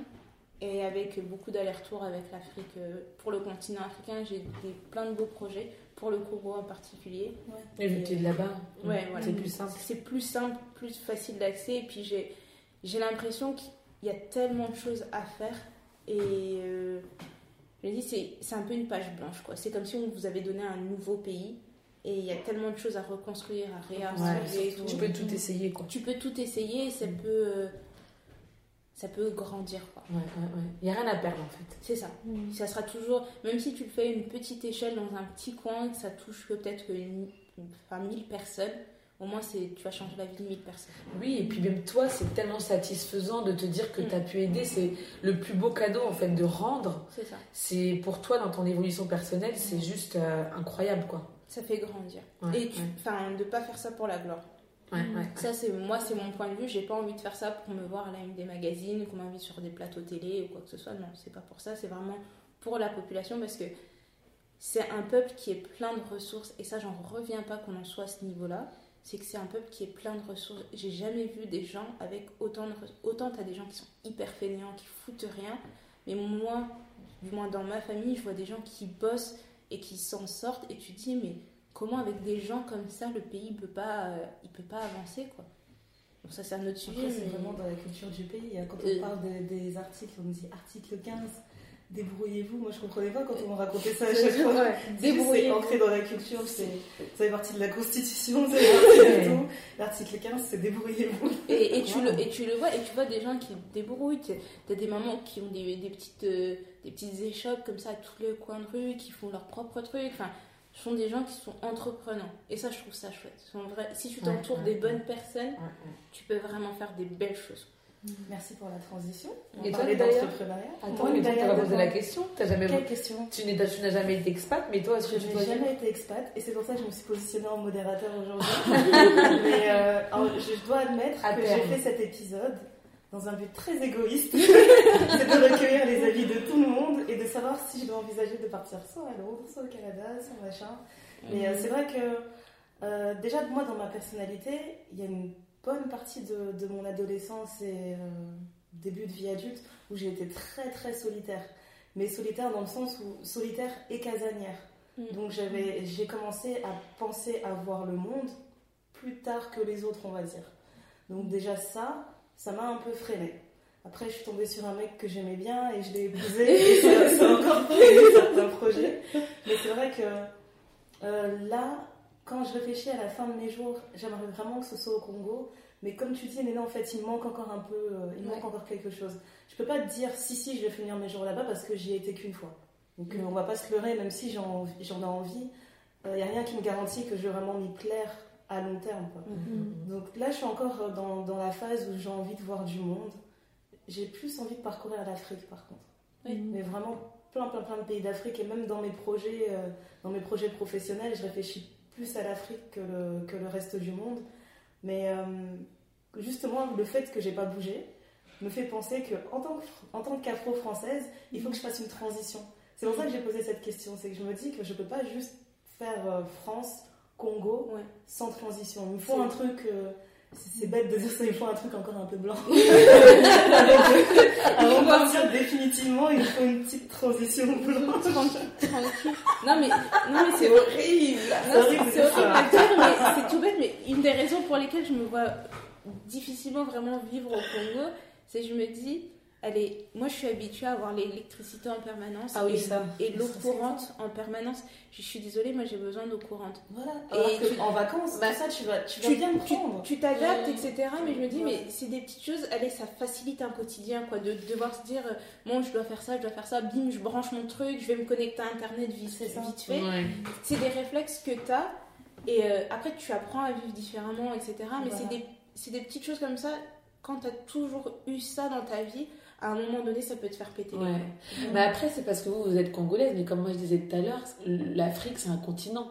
et avec beaucoup d'allers-retours avec l'Afrique. euh, Pour le continent africain, j'ai plein de beaux projets. Pour le Congo en particulier. Et vu que là-bas, Ouais, voilà. c'est plus simple. C'est plus simple, plus facile d'accès. Et puis j'ai, l'impression qu'il y a tellement de choses à faire. Et euh, je me dis, c'est, un peu une page blanche. quoi. C'est comme si on vous avait donné un nouveau pays. Et il y a tellement de choses à reconstruire, à réinstaurer. et tout. Tu peux tout essayer, quoi. Tu peux tout essayer et ça Mm. peut, euh, ça peut grandir. Quoi. Ouais, ouais, ouais. Il n'y a rien à perdre, en fait. C'est ça. Ça sera toujours, même si tu le fais à une petite échelle dans un petit coin, que ça touche que peut-être une, une- enfin, 1000 personnes, au moins c'est tu vas changer la vie de 1000 personnes. Oui, et puis même toi, c'est tellement satisfaisant de te dire que Mm. tu as pu aider. C'est le plus beau cadeau, en fait, de rendre. C'est ça. C'est pour toi, dans ton évolution personnelle, c'est juste euh, incroyable, quoi. Ça fait grandir. Ouais, Et tu, enfin, de pas faire ça pour la gloire. Ouais, ouais, ouais. Ça, c'est moi, c'est mon point de vue. J'ai pas envie de faire ça pour me voir à la une des magazines, qu'on m'invite sur des plateaux télé ou quoi que ce soit. Non, c'est pas pour ça. C'est vraiment pour la population parce que c'est un peuple qui est plein de ressources. Et ça, j'en reviens pas qu'on en soit à ce niveau-là. C'est que c'est un peuple qui est plein de ressources. J'ai jamais vu des gens avec autant de ressources. Autant t'as des gens qui sont hyper fainéants, qui foutent rien. Mais moi, du moins dans ma famille, je vois des gens qui bossent et qui s'en sortent. Et tu te dis, mais comment avec des gens comme ça, le pays peut pas, euh, il peut pas avancer quoi. Bon, ça c'est un autre sujet. Après, c'est mais- vraiment dans la culture du pays. Quand on Euh. parle de- des articles, on me dit article 15, débrouillez-vous. Moi, je comprenais pas quand on me racontait ça à chaque fois. Ouais, C'est débrouillez-vous. ancré dans la culture, c'est, ça fait partie de la Constitution, ça fait tout. L'article 15, c'est débrouillez-vous. Et, et tu le, et tu le vois, et tu vois des gens qui débrouillent. Tu as des mamans qui ont des, des petites, euh, des petites échoppes comme ça à tous les coins de rue, qui font leurs propres trucs. Enfin, sont des gens qui sont entreprenants. Et ça, je trouve ça chouette. Ce sont vrais- Si tu t'entoures Ouais, des ouais, bonnes personnes, Ouais, ouais. tu peux vraiment faire des belles choses. Merci pour la transition. Et toi, d'entrepreneuriat. Attends, Moi, mais toi, derrière t'as pas posé devant- la question. T'as jamais... Quelle question? Tu tu n'as jamais été expat, mais toi, est-ce Je tu n'ai jamais été expat et c'est pour ça que je me suis positionnée en modérateur aujourd'hui. Mais euh, alors, je dois admettre À que j'ai fait cet épisode dans un but très égoïste. c'est de recueillir les avis de tout le monde et de savoir si je dois envisager de partir soit à Londres, soit au Canada, soit machin. Mais euh, c'est vrai que euh, déjà, moi, dans ma personnalité, il y a une bonne partie de, de mon adolescence et euh, début de vie adulte où j'ai été très très solitaire. Mais solitaire dans le sens où solitaire et casanière. Mm. Donc j'avais, j'ai commencé à penser à voir le monde plus tard que les autres, on va dire. Donc déjà ça, ça m'a un peu freiné. Après, je suis tombée sur un mec que j'aimais bien et je l'ai épousé et ça, ça a encore freiné certains projets. Mais c'est vrai que euh, là, quand je réfléchis à la fin de mes jours, j'aimerais vraiment que ce soit au Congo. Mais comme tu dis, Néné, en fait, il manque encore un peu, euh, il manque encore quelque chose. Je peux pas te dire si, si, je vais finir mes jours là-bas parce que j'y ai été qu'une fois. Donc euh, on va pas se leurrer, même si j'en j'en ai envie. Il n'y a rien qui me garantit que je vais vraiment m'y plaire à long terme. quoi. Donc là, je suis encore dans, dans la phase où j'ai envie de voir du monde. J'ai plus envie de parcourir l'Afrique, par contre. Oui. Mais vraiment plein, plein, plein de pays d'Afrique. Et même dans mes projets, euh, dans mes projets professionnels, je réfléchis plus à l'Afrique que le, que le reste du monde. Mais euh, justement, le fait que j'ai pas bougé me fait penser que en tant que- en tant qu'afro-française, il faut que je fasse une transition. C'est pour ça que j'ai posé cette question. C'est que je me dis que je peux pas juste faire euh, France, Congo Ouais. sans transition. Il me faut un truc. euh, c'est bête de dire ça, il faut un truc encore un peu blanc. Avant de partir définitivement, il faut une petite transition blanche. Tranquille. Non mais, non, mais c'est horrible. C'est horrible, horrible à dire, mais c'est tout bête. Mais une des raisons pour lesquelles je me vois difficilement vraiment vivre au Congo, c'est que je me dis, allez, moi je suis habituée à avoir l'électricité en permanence Ah oui, et, ça. et l'eau courante en permanence. Je suis désolée, moi j'ai besoin d'eau courante. Voilà. Et Alors que tu- en vacances, bah, ça, tu vas, tu vas tu- bien prendre. Tu t'adaptes, etc. Mais je me dis, Ouais. mais c'est des petites choses, allez, ça facilite un quotidien, quoi, de devoir se dire, euh, bon, je dois faire ça, je dois faire ça, bim, je branche mon truc, je vais me connecter à Internet vite, vite fait. Ouais. C'est des réflexes que tu as, et euh, après, tu apprends à vivre différemment, etc. Mais Voilà. c'est des, c'est des petites choses comme ça, quand tu as toujours eu ça dans ta vie, à un moment donné, ça peut te faire péter. Ouais. Mais après, c'est parce que vous, vous êtes congolaise, mais comme moi je disais tout à l'heure, l'Afrique c'est un continent.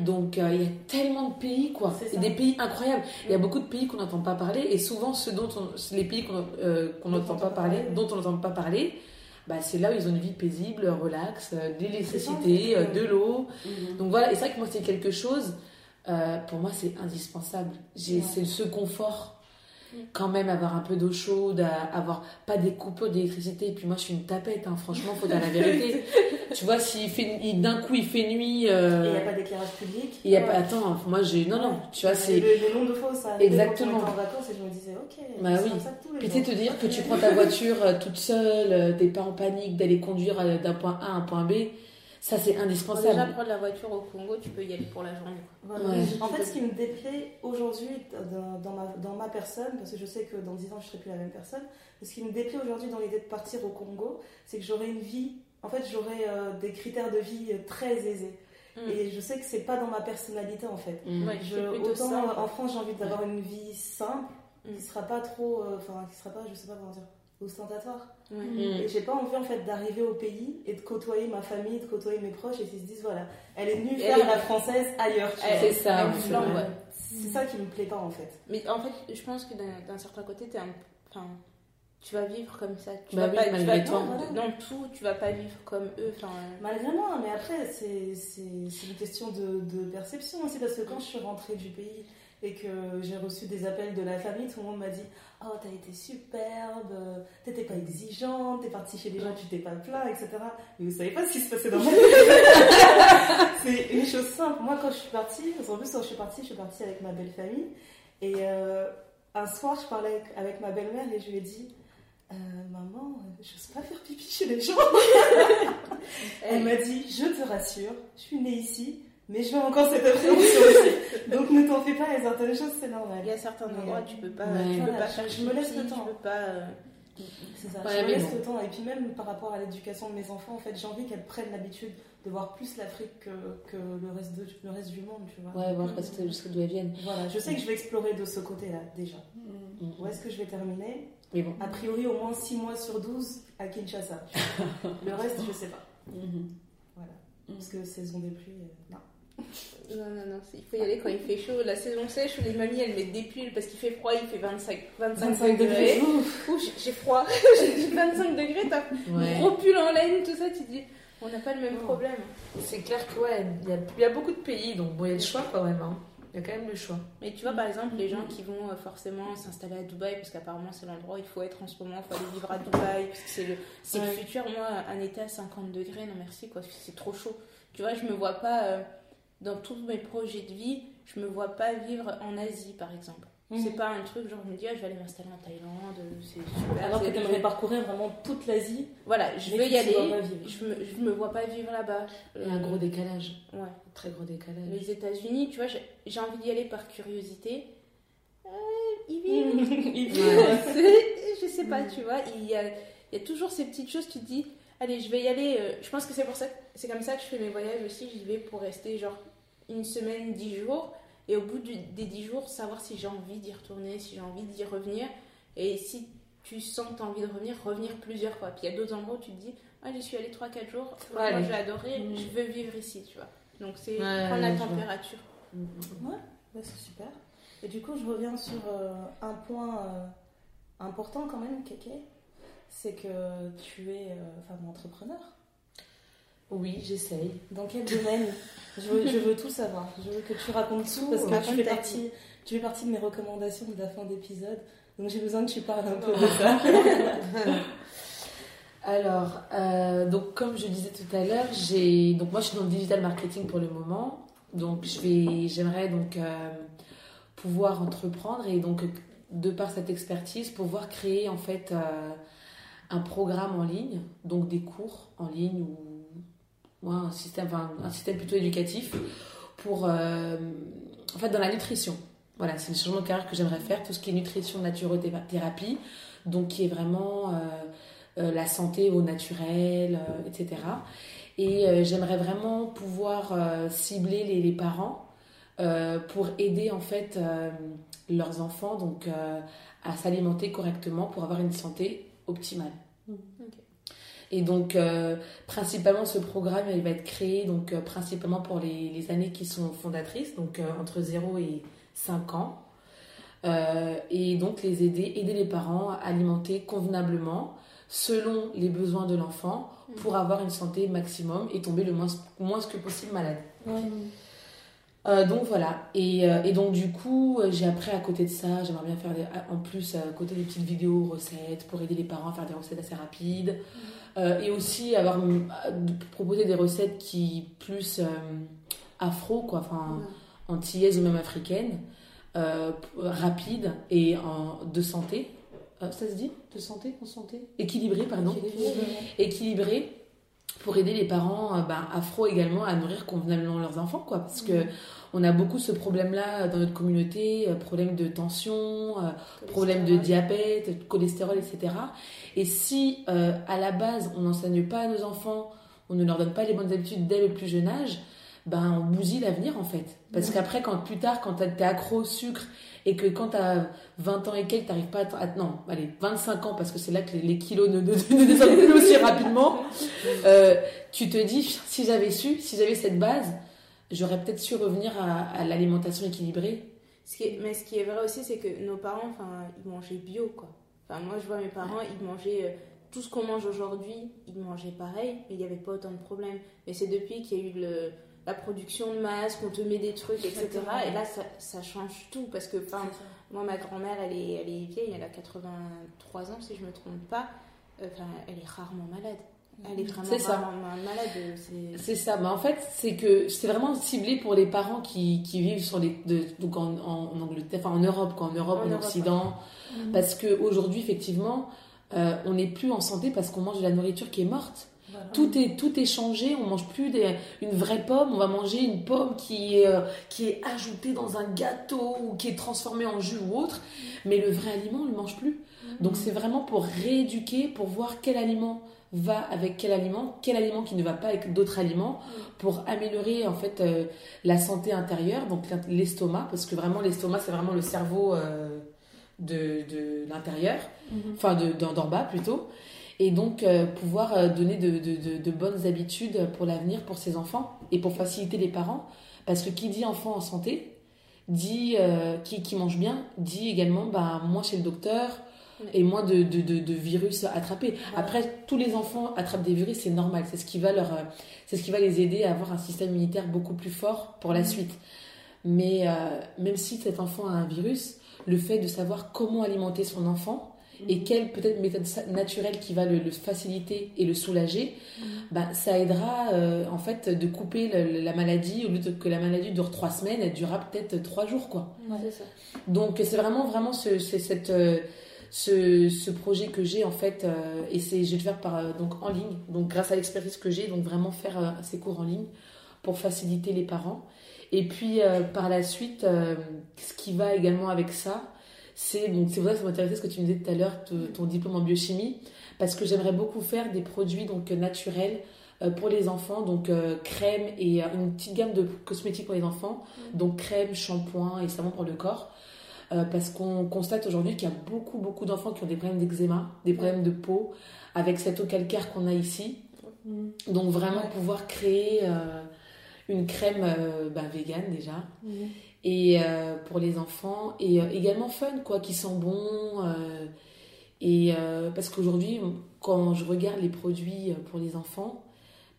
Mm. Donc euh, il y a tellement de pays, quoi. Des pays incroyables. Il y a beaucoup de pays qu'on n'entend pas parler, et souvent ceux dont on- les pays qu'on euh, qu'on Dont n'entend pas parler, dont on n'entend pas parler, bah, c'est là où ils ont une vie paisible, relax, euh, de C'est l'électricité, ça, euh, de l'eau. Mhm. Donc voilà, et c'est vrai que moi c'est quelque chose, euh, pour moi c'est indispensable. J'ai Ouais. C'est ce confort. Quand même avoir un peu d'eau chaude, à- avoir pas des coupures d'électricité. Et puis moi je suis une tapette, hein. franchement, faut dire la vérité. tu vois, s'il fait il- d'un coup il fait nuit, Et euh, il n'y a pas d'éclairage public. il y a Ouais. pas. Attends, moi j'ai. Non, non, tu vois, c'est. le nombre de fois où ça Exactement. quand en vacances et je me disais, ok, Bah oui. comme ça tous les Puis tu sais, te dire que tu prends ta voiture euh, toute seule, euh, t'es pas en panique d'aller conduire d'un point A à un point B, ça c'est Bon, déjà, indispensable. prendre la voiture au Congo, tu peux y aller pour la journée. quoi. Voilà. Ouais. En fait, ce qui me déplaît aujourd'hui dans, dans ma, dans ma personne, parce que je sais que dans 10 ans je serai plus la même personne, ce qui me déplaît aujourd'hui dans l'idée de partir au Congo, c'est que j'aurai une vie, en fait, j'aurai euh, des critères de vie euh, très aisés. Mm. Et je sais que c'est pas dans ma personnalité en fait. Mm. Ouais, Je, c'est plutôt autant simple. euh, en France j'ai envie d'avoir une vie simple, qui sera pas trop, euh, enfin qui sera pas, je sais pas comment dire, ostentatoire. Ouais. Mm. Et j'ai pas envie en fait d'arriver au pays et de côtoyer ma famille, de côtoyer mes proches et qu'ils se disent voilà, elle est venue faire est- la française ailleurs. C'est ça, flambe, c'est ouais. Ça qui me plaît pas en fait. Mais en fait, je pense que d'un certain côté, t'es un... enfin, tu vas vivre comme ça. Tu Bah vas oui, pas, tu malgré vas toi. Dans tout, tu vas pas vivre comme eux. Enfin, euh, Malgré moi, mais après, c'est une question de, de perception aussi, parce que quand je suis rentrée du pays et que j'ai reçu des appels de la famille, tout le monde m'a dit Oh, t'as été superbe, t'étais pas exigeante, t'es partie chez les gens, tu t'es pas plaint, etc. Mais vous savez pas ce qui se passait dans mon C'est une chose simple. Moi, quand je suis partie, qu'en plus, quand je suis partie, je suis partie avec ma belle famille. Et euh, un soir, je parlais avec, avec ma belle-mère et je lui ai dit Euh, Maman, je sais pas faire pipi chez les gens. Elle m'a dit, je te rassure, je suis née ici, mais je veux encore cette appréhension aussi. Donc ne t'en fais pas, il y a certaines choses, c'est normal. il y a certains endroits, tu peux pas, ouais. tu peux Voilà, pas je- faire je me laisse le temps. Tu peux pas. euh, C'est ça, Ouais, je me laisse bon. le temps. Et puis même par rapport à l'éducation de mes enfants, en fait, j'ai envie qu'elles prennent l'habitude de voir plus l'Afrique que, que le, reste de, le reste du monde, tu vois. Ouais, voir parce que jusqu'à d'où elles viennent. Voilà, je sais que je vais explorer de ce côté-là, déjà. Mm. Où est-ce que je vais terminer Mais bon. A priori, au moins 6 mois sur 12 à Kinshasa. le reste, je sais pas. Mhm. Voilà. Parce que saison des pluies, euh, non. Non, non, non, il faut y aller quand il fait chaud. La saison sèche, les mamies elles mettent des pulls parce qu'il fait froid, il fait 25, 25, 25 degrés. degrés. Ouf. Ouh, j'ai- froid, j'ai 25 degrés, t'as Ouais. gros pull en laine, tout ça, tu te dis, on n'a pas le même Oh. problème. C'est clair que ouais, il y, a- il y a beaucoup de pays, donc bon, il y a le choix quand même. hein. Il y a quand même le choix. Mais tu vois, par exemple, les gens qui vont euh, forcément s'installer à Dubaï, parce qu'apparemment c'est l'endroit où il faut être en ce moment, il faut aller vivre à Dubaï, parce que c'est le, c'est le Ouais. futur. Moi, un été à 50 degrés, non merci, quoi, c'est trop chaud. Tu vois, je me vois pas, euh, dans tous mes projets de vie, je me vois pas vivre en Asie, par exemple. Mhm. C'est pas un truc genre je me dis, ah, je vais aller m'installer en Thaïlande, c'est super. Alors que c'est- tu aimerais parcourir vraiment toute l'Asie. Voilà, je veux y aller, je me, je me vois pas vivre là-bas. Il y a un gros décalage. Ouais. Un très gros décalage. Les États-Unis, tu vois, j'ai envie d'y aller par curiosité. Euh, ils vivent. Il C'est- je sais pas, tu vois, il y a, il y a toujours ces petites choses, tu te dis, allez, je vais y aller. euh, je pense que c'est pour ça, c'est comme ça que je fais mes voyages aussi. J'y vais pour rester genre une semaine, dix jours, et au bout du- des dix jours, savoir si j'ai envie d'y retourner, si j'ai envie d'y revenir, et si tu sens que tu as envie de revenir, revenir plusieurs fois. Puis il y a d'autres endroits où tu te dis, ah, j'y suis allée 3-4 jours, Ouais, moi j'ai adoré, Mm. je veux vivre ici, tu vois. Donc c'est Ouais, prendre la température. Mhm. Ouais, c'est super. Et du coup, je reviens sur euh, un point euh, important quand même, Kéké. C'est que tu es euh, femme entrepreneur. Oui, j'essaye. Dans quel domaine? Je veux, je veux tout savoir. Je veux que tu racontes tout parce que tu fais, partie, tu fais partie de mes recommandations de la fin d'épisode. Donc j'ai besoin que tu parles un peu de ça. Alors, euh, donc comme je disais tout à l'heure, j'ai donc moi je suis dans le digital marketing pour le moment. Donc je vais, j'aimerais donc euh, pouvoir entreprendre et donc de par cette expertise pouvoir créer en fait euh, un programme en ligne, donc des cours en ligne ou un système, enfin, un système plutôt éducatif pour euh, en fait dans la nutrition. Voilà, c'est le changement de carrière que j'aimerais faire, tout ce qui est nutrition, naturothérapie, donc qui est vraiment euh, euh, la santé au naturel, etc. Et j'aimerais vraiment pouvoir cibler les, les parents pour aider en fait leurs enfants donc à s'alimenter correctement pour avoir une santé optimale. Ok. Et donc euh, principalement ce programme il va être créé donc euh, principalement pour les, les années qui sont fondatrices donc euh, entre 0 et 5 ans. Et donc les aider, aider les parents à alimenter convenablement selon les besoins de l'enfant pour avoir une santé maximum et tomber le moins, moins que possible malade. Euh, donc voilà, et, euh, et donc du coup, euh, j'ai appris à côté de ça, j'aimerais bien faire des- en plus à côté des petites vidéos recettes pour aider les parents à faire des recettes assez rapides. Euh, et aussi avoir de proposer des recettes qui plus afro quoi, enfin antillaises ou même africaines, rapides et en, de santé. Ça se dit? De santé En santé? Équilibré, pardon. Équilibré pour aider les parents ben, afro également à nourrir convenablement leurs enfants quoi. Parce que on a beaucoup ce problème là dans notre communauté euh, problème de tension euh, problème de diabète de cholestérol etc et si euh, à la base on n'enseigne pas à nos enfants on ne leur donne pas les bonnes habitudes dès le plus jeune âge ben on bousille l'avenir en fait. Parce qu'après, quand plus tard, quand t'es accro au sucre et que quand t'as 20 ans et quelques, t'arrives pas à, à- non, allez, 25 ans parce que c'est là que les, les kilos ne, ne, ne descendent plus aussi rapidement, euh, tu te dis si j'avais su, si j'avais cette base, j'aurais peut-être su revenir à, à l'alimentation équilibrée. Ce qui est- mais ce qui est vrai aussi, c'est que nos parents, enfin, ils mangeaient bio, quoi. Enfin, moi, je vois mes parents, ils mangeaient euh, tout ce qu'on mange aujourd'hui, ils mangeaient pareil, mais il n'y avait pas autant de problèmes. Mais c'est depuis qu'il y a eu le, la production de masse, qu'on te met des trucs, etc. Et là, ça, ça change tout. Parce que, enfin, moi, ma grand-mère, elle est, elle est vieille, elle a 83 ans, si je me trompe pas. Enfin, elle est rarement malade. Elle est vraiment C'est ça. malade. c'est- ça. Bah, en fait, c'est que c'est vraiment ciblé pour les parents qui, qui vivent sur les, de- donc en, en, Angleterre, enfin en Europe, quoi, en Europe, En en, Europe, Occident. Parce qu'aujourd'hui, effectivement, euh, on n'est plus en santé parce qu'on mange de la nourriture qui est morte. Voilà. Tout est, tout est changé, on mange plus des- une vraie pomme, on va manger une pomme qui est, euh, qui est ajoutée dans un gâteau ou qui est transformée en jus ou autre, mais le vrai aliment, on ne le mange plus. Donc c'est vraiment pour rééduquer, pour voir quel aliment va avec quel aliment, quel aliment qui ne va pas avec d'autres aliments, pour améliorer en fait euh, la santé intérieure, donc l'estomac, parce que vraiment l'estomac c'est vraiment le cerveau euh, de, de l'intérieur, enfin de, d'en bas plutôt. Et donc euh, pouvoir donner de, de- bonnes habitudes pour l'avenir pour ses enfants et pour faciliter les parents. Parce que qui dit enfant en santé dit qui, qui mange bien dit également bah, moins chez le docteur et moins de, de, de- de virus attrapés. Après, tous les enfants attrapent des virus, c'est normal. C'est ce qui va leur, euh, c'est ce qui va les aider à avoir un système immunitaire beaucoup plus fort pour la suite. Mais euh, même si cet enfant a un virus, le fait de savoir comment alimenter son enfant et quelle peut-être méthode naturelle qui va le, le faciliter et le soulager, bah, ça aidera euh, en fait de couper le- la maladie au lieu de que la maladie dure trois semaines, elle durera peut-être trois jours quoi. Ça. Donc c'est vraiment vraiment ce, c'est cette euh, ce, ce projet que j'ai en fait euh, et c'est je vais le faire par euh, donc en ligne. Donc grâce à l'expertise que j'ai donc vraiment faire euh, ces cours en ligne pour faciliter les parents. Et puis par la suite ce qui va également avec ça c'est donc c'est pour ça que ça m'intéressait ce que tu me disais tout à l'heure ton diplôme en biochimie parce que j'aimerais beaucoup faire des produits donc naturels pour les enfants. Donc euh, crème et euh, une petite gamme de cosmétiques pour les enfants. Donc crème shampoing et savon pour le corps euh, parce qu'on constate aujourd'hui qu'il y a beaucoup, beaucoup d'enfants qui ont des problèmes d'eczéma, des problèmes de peau, avec cette eau calcaire qu'on a ici. Mm. Donc vraiment Ouais. pouvoir créer euh, une crème euh, bah, vegan déjà, Mhm. et euh, pour les enfants, et également fun, quoi, qui sent bon. et parce qu'aujourd'hui, quand je regarde les produits pour les enfants,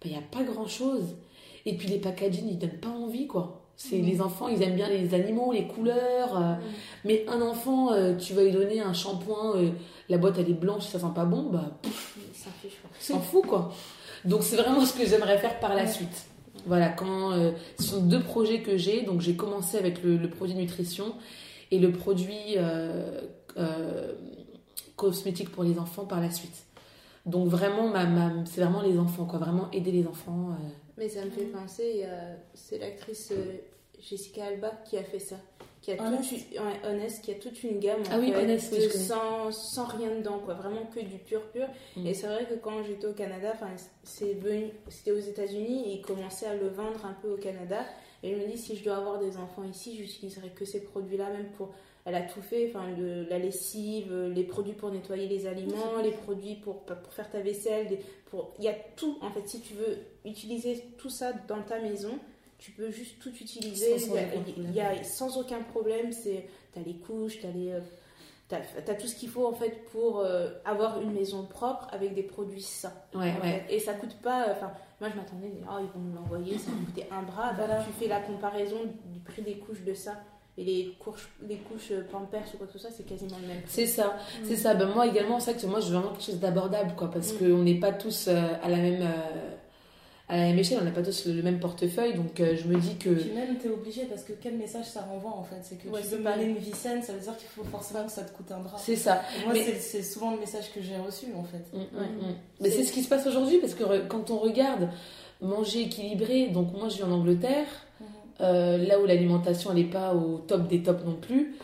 bah, il n'y a pas grand-chose. Et puis les packaging, ils donnent pas envie, quoi. C'est Mhm. les enfants, ils aiment bien les animaux, les couleurs. euh, mais un enfant, euh, tu vas lui donner un shampoing, euh, la boîte elle est blanche, ça sent pas bon, bah pff, s'en fiche. s'en fout quoi. Donc c'est vraiment ce que j'aimerais faire par la suite. Voilà, quand ce sont deux projets que j'ai, donc j'ai commencé avec le, le produit nutrition et le produit cosmétique pour les enfants par la suite. Donc vraiment, ma, ma- c'est vraiment les enfants, quoi, vraiment aider les enfants. Mais ça me fait penser, c'est l'actrice Jessica Alba qui a fait ça. Qui a Honest. toute, une- ouais, Honest, qui a toute une gamme en Ah oui, fait, Honest, oui, sans, sans rien dedans, quoi. Vraiment que du pur pur. Mm. Et c'est vrai que quand j'étais au Canada, enfin, c'est venu, c'était aux États-Unis et ils commençaient à le vendre un peu au Canada. Et je me dis, si je dois avoir des enfants ici, j'utiliserai que ces produits-là, même pour. Elle a tout fait, enfin, le- la lessive, les produits pour nettoyer les aliments, les produits pour, pour faire ta vaisselle, des- pour... il y a tout. En fait, si tu veux utiliser tout ça dans ta maison, tu peux juste tout utiliser. Sans Il y a- y sans aucun problème. C'est, t'as les couches, t'as les, euh, t'as, t'as tout ce qu'il faut en fait pour euh, avoir une maison propre avec des produits sains. Ouais, ouais. Et ça coûte pas. euh, Enfin, moi je m'attendais, oh, ils vont me l'envoyer, ça va coûter un bras. Voilà. Tu fais la comparaison du prix des couches de ça et les couches, les couches Pampers ou quoi que ce soit, c'est quasiment le même. C'est ça, c'est ça. Ben moi également, c'est vrai que moi je veux vraiment quelque chose d'abordable, quoi, parce Mm. qu'on n'est pas tous euh, à la même euh, à la même échelle, on n'a pas tous le même portefeuille, donc euh, je me dis que Puis même, t'es obligé parce que quel message ça renvoie en fait C'est que Ouais, tu veux pareil. mener une vie saine, ça veut dire qu'il faut forcément que ça te coûte un bras. c'est ça. Et moi, Mais- c'est- souvent le message que j'ai reçu en fait. Mm, mm, mm. Mais c'est ce qui se passe aujourd'hui, parce que quand on regarde manger équilibré, donc moi je vis en Angleterre, Mhm. euh, là où l'alimentation elle n'est pas au top des tops non plus.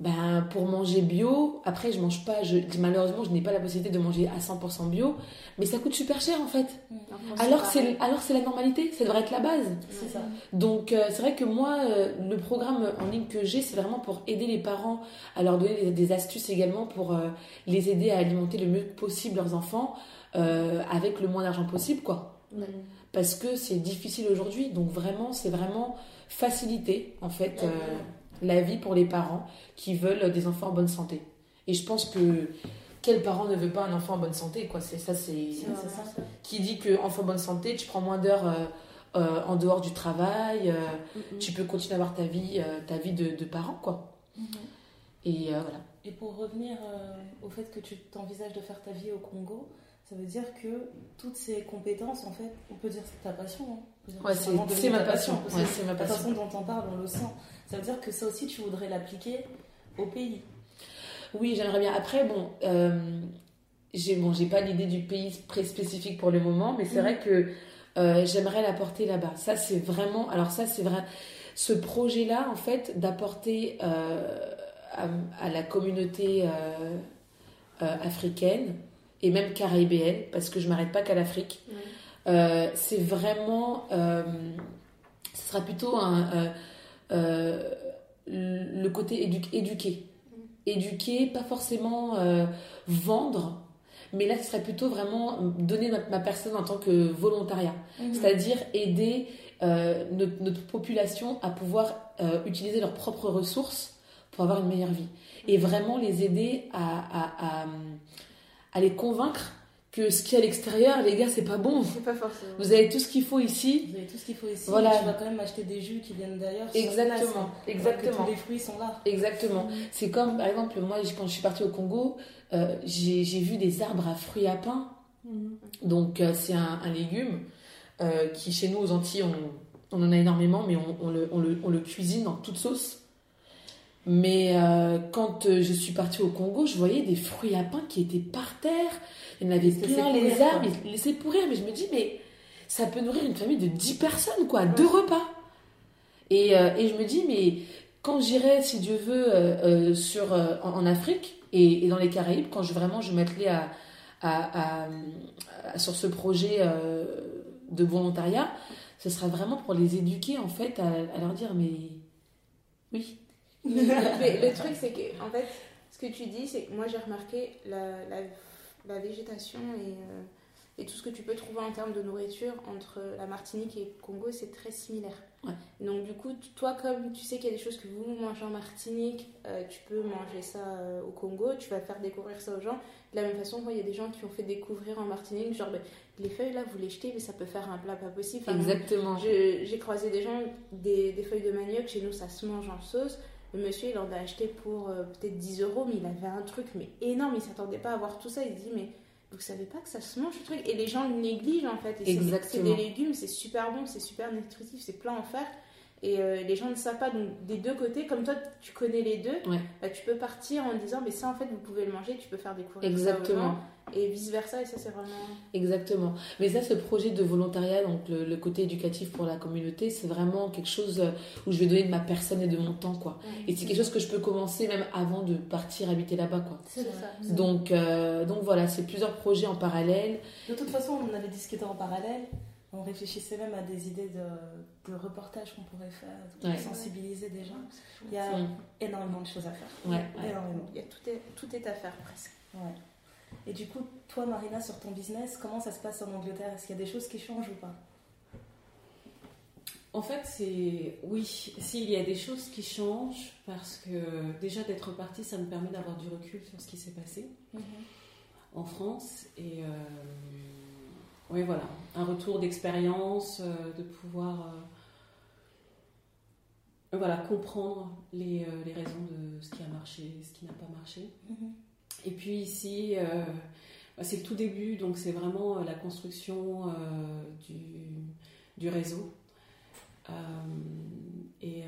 Ben, pour manger bio, après je mange pas, je, malheureusement je n'ai pas la possibilité de manger à 100% bio, mais ça coûte super cher en fait. Alors que c'est alors c'est la normalité, ça devrait être la base. C'est ça. Donc euh, c'est vrai que moi euh, le programme en ligne que j'ai c'est vraiment pour aider les parents à leur donner des, des astuces également pour euh, les aider à alimenter le mieux possible leurs enfants avec le moins d'argent possible quoi. Parce que c'est difficile aujourd'hui, donc vraiment c'est vraiment faciliter en fait la vie pour les parents qui veulent des enfants en bonne santé. Et je pense que quel parent ne veut pas un enfant en bonne santé quoi C'est ça, c'est qui dit que enfant en bonne santé, tu prends moins d'heures euh, euh, en dehors du travail, euh, Mhm. tu peux continuer à avoir ta vie, ta vie de, de parent quoi. Mhm. Et voilà. Et pour revenir au fait que tu t'envisages de faire ta vie au Congo, ça veut dire que toutes ces compétences, en fait, on peut dire que c'est ta passion. hein. Ouais, c'est ma passion. Ouais, c'est ma La passion. façon dont on parle, on le sent. Ça veut dire que ça aussi, tu voudrais l'appliquer au pays. Oui, j'aimerais bien. Après, bon, euh, j'ai bon, pas l'idée du pays très spécifique pour le moment, mais c'est Mhm. vrai que euh, j'aimerais l'apporter là-bas. Ça, c'est vraiment. Alors, ça, c'est vrai. Ce projet-là, en fait, d'apporter euh, à, à la communauté africaine et même caribéenne, parce que je m'arrête pas qu'à l'Afrique, euh, c'est vraiment. ce sera plutôt un, le côté édu- éduqué. Éduquer, pas forcément euh, vendre, mais là, ce serait plutôt vraiment donner ma, ma personne en tant que volontariat. C'est-à-dire aider euh, notre, notre population à pouvoir euh, utiliser leurs propres ressources pour avoir une meilleure vie. Et vraiment les aider à, à, à, à les convaincre que ce qu'il y a à l'extérieur, les gars, c'est pas bon. C'est pas forcément. Vous avez tout ce qu'il faut ici. Vous avez tout ce qu'il faut ici. Voilà. Tu vas quand même acheter des jus qui viennent d'ailleurs. Exactement, exactement. Tous les fruits sont là. Exactement. C'est comme, par exemple, moi, quand je suis partie au Congo, euh, j'ai vu des arbres à fruits à pain. Donc, euh, c'est un, un légume euh, qui, chez nous, aux Antilles, on, on en a énormément, mais on, on le, on le- on le cuisine dans toute sauce. Mais euh, quand euh, je suis partie au Congo, je voyais des fruits à pain qui étaient par terre. Il y en avait plein, les arbres, ils laissaient pourrir. Mais je me dis, mais ça peut nourrir une famille de 10 personnes, quoi, deux repas. Et, euh, et je me dis, mais quand j'irai, si Dieu veut, euh, sur, en, en Afrique et, et dans les Caraïbes, quand je, vraiment je m'attelais à, à, à- à- sur ce projet de volontariat, ce sera vraiment pour les éduquer, en fait, à leur dire, mais oui, Mais le truc, c'est que, en fait, ce que tu dis, c'est que moi j'ai remarqué la, la, la végétation et, euh, et tout ce que tu peux trouver en termes de nourriture entre la Martinique et le Congo, c'est très similaire. Ouais. Donc, du coup, toi, comme tu sais qu'il y a des choses que vous mangez en Martinique, euh, tu peux manger ça euh, au Congo, tu vas faire découvrir ça aux gens. De la même façon, moi, il y a des gens qui ont fait découvrir en Martinique, genre, ben, les feuilles là, vous les jetez, mais ça peut faire un plat pas possible. Enfin, exactement. J'ai croisé des gens, des, des feuilles de manioc, chez nous ça se mange en sauce. Le monsieur il en a acheté pour euh, peut-être 10 euros, mais il avait un truc mais énorme, il s'attendait pas à voir tout ça. Il se dit, mais vous savez pas que ça se mange ce truc? Et les gens le négligent en fait. Et c'est- des légumes, c'est super bon, c'est super nutritif, c'est plein en fer. Et euh, les gens ne savent pas, donc des deux côtés, comme toi tu connais les deux, Ouais. bah, tu peux partir en disant, mais ça en fait vous pouvez le manger, tu peux faire ça aux Exactement. Et vice versa, et ça c'est vraiment. Exactement. Mais ça, ce projet de volontariat, donc le, le côté éducatif pour la communauté, c'est vraiment quelque chose euh, où je vais donner de ma personne et de mon temps, quoi. Et c'est quelque chose que je peux commencer même avant de partir habiter là-bas, quoi. C'est ça. Donc, euh, donc voilà, c'est plusieurs projets en parallèle. De toute façon, on avait discuté en parallèle. On réfléchissait même à des idées de, de reportages qu'on pourrait faire, pour Ouais. sensibiliser des gens. Il y a énormément de choses à faire. Ouais, ouais. Énormément. Il y a tout, est, tout est à faire presque. Et du coup, toi, Marina, sur ton business, comment ça se passe en Angleterre? Est-ce qu'il y a des choses qui changent ou pas? En fait, c'est oui, s'il y a des choses qui changent, parce que déjà d'être partie, ça me permet d'avoir du recul sur ce qui s'est passé en France. Et euh, oui, voilà, un retour d'expérience, euh, de pouvoir euh, voilà, comprendre les, les raisons de ce qui a marché, ce qui n'a pas marché. Et puis ici, euh, bah, c'est le tout début, donc c'est vraiment euh, la construction euh, du, du réseau. Euh, et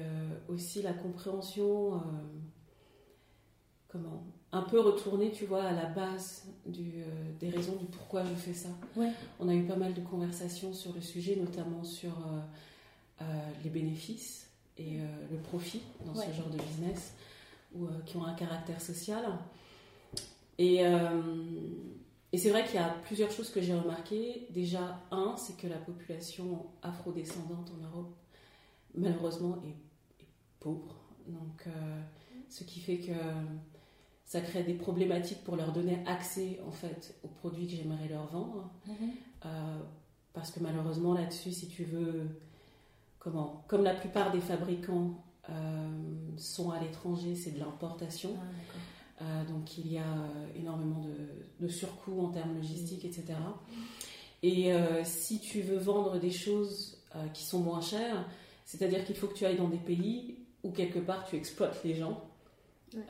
aussi la compréhension, comment, un peu retourner, tu vois, à la base du, des raisons du pourquoi je fais ça. Ouais. On a eu pas mal de conversations sur le sujet, notamment sur les bénéfices et le profit dans Ouais. ce genre de business, ou qui ont un caractère social. Et, euh, et c'est vrai qu'il y a plusieurs choses que j'ai remarquées. Déjà, un, c'est que la population afrodescendante en Europe, malheureusement, est, est pauvre. Donc, euh, ce qui fait que ça crée des problématiques pour leur donner accès en fait aux produits que j'aimerais leur vendre. Euh, parce que malheureusement là-dessus, si tu veux, comment, comme la plupart des fabricants euh, sont à l'étranger, c'est de l'importation. Ah, Euh, donc il y a euh, énormément de, de surcoûts en termes logistiques, etc. Et euh, si tu veux vendre des choses euh, qui sont moins chères, c'est-à-dire qu'il faut que tu ailles dans des pays où quelque part tu exploites les gens. Ouais.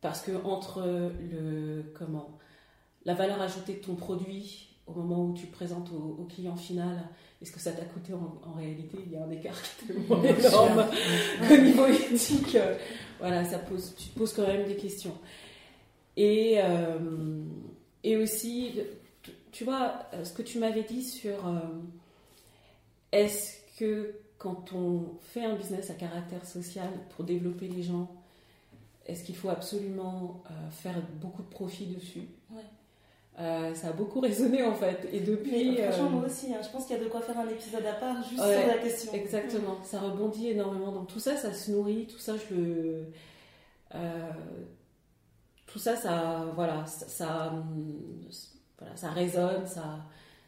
Parce que entre le comment la valeur ajoutée de ton produit au moment où tu le présentes au, au client final et ce que ça t'a coûté en, en réalité, il y a un écart qui est tellement énorme au niveau éthique. Voilà, ça pose, tu poses quand même des questions. Et, euh, aussi, tu- vois, euh, ce que tu m'avais dit sur euh, est-ce que quand on fait un business à caractère social pour développer les gens, est-ce qu'il faut absolument faire beaucoup de profit dessus? Euh, Ça a beaucoup résonné en fait. Et depuis. Mais, franchement, euh, moi aussi, hein, je pense qu'il y a de quoi faire un épisode à part juste Ouais, sur la question. Exactement, ça rebondit énormément. Donc tout ça, ça se nourrit, tout ça, je le. euh, tout ça, ça. Voilà, ça, ça, voilà, ça résonne, ça,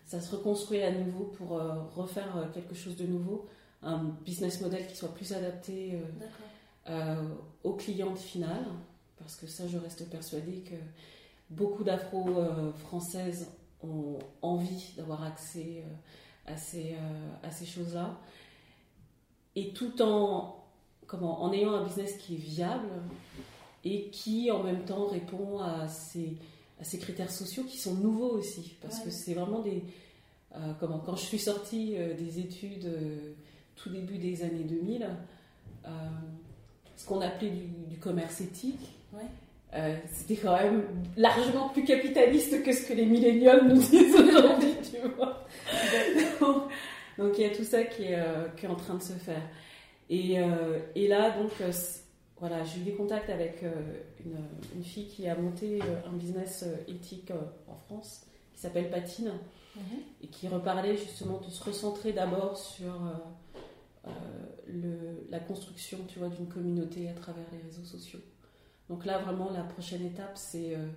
ça se reconstruit à nouveau pour euh, refaire euh, quelque chose de nouveau. Un business model qui soit plus adapté euh, D'accord. euh, au client final, parce que ça, je reste persuadée que beaucoup d'afro-françaises ont envie d'avoir accès euh, à ces, euh, à ces choses-là, et tout en, comment, en ayant un business qui est viable et qui en même temps répond à ces, à ces critères sociaux qui sont nouveaux aussi, parce Ouais. que c'est vraiment des... euh, comment, quand je suis sortie des études euh, tout début des années 2000, euh, ce qu'on appelait du, du commerce éthique, Ouais. Euh, c'était quand même largement plus capitaliste que ce que les milléniums nous disent aujourd'hui, tu vois. Donc, donc il y a tout ça qui est, euh, qui est en train de se faire. Et, euh, et là, donc, voilà, j'ai eu des contacts avec une, une fille qui a monté un business éthique en France, qui s'appelle Patine Mhm. et qui reparlait justement de se recentrer d'abord sur le- la construction tu vois, d'une communauté à travers les réseaux sociaux. Donc là, vraiment, la prochaine étape, c'est euh,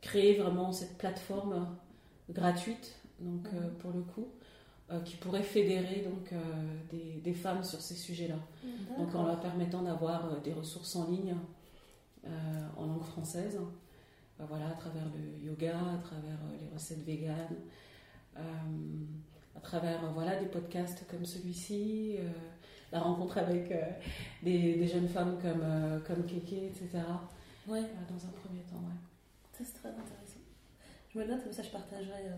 créer vraiment cette plateforme gratuite, donc euh, pour le coup, euh, qui pourrait fédérer donc des, des femmes sur ces sujets-là. Donc en leur permettant d'avoir des ressources en ligne en langue française, voilà, à travers le yoga, à travers les recettes véganes, à travers voilà, des podcasts comme celui-ci, la rencontre avec euh, des, des jeunes femmes comme, euh, comme Kéké, etc. Ouais, Euh, dans un premier temps, ouais. ça c'est très intéressant. Je me note comme ça, je partagerai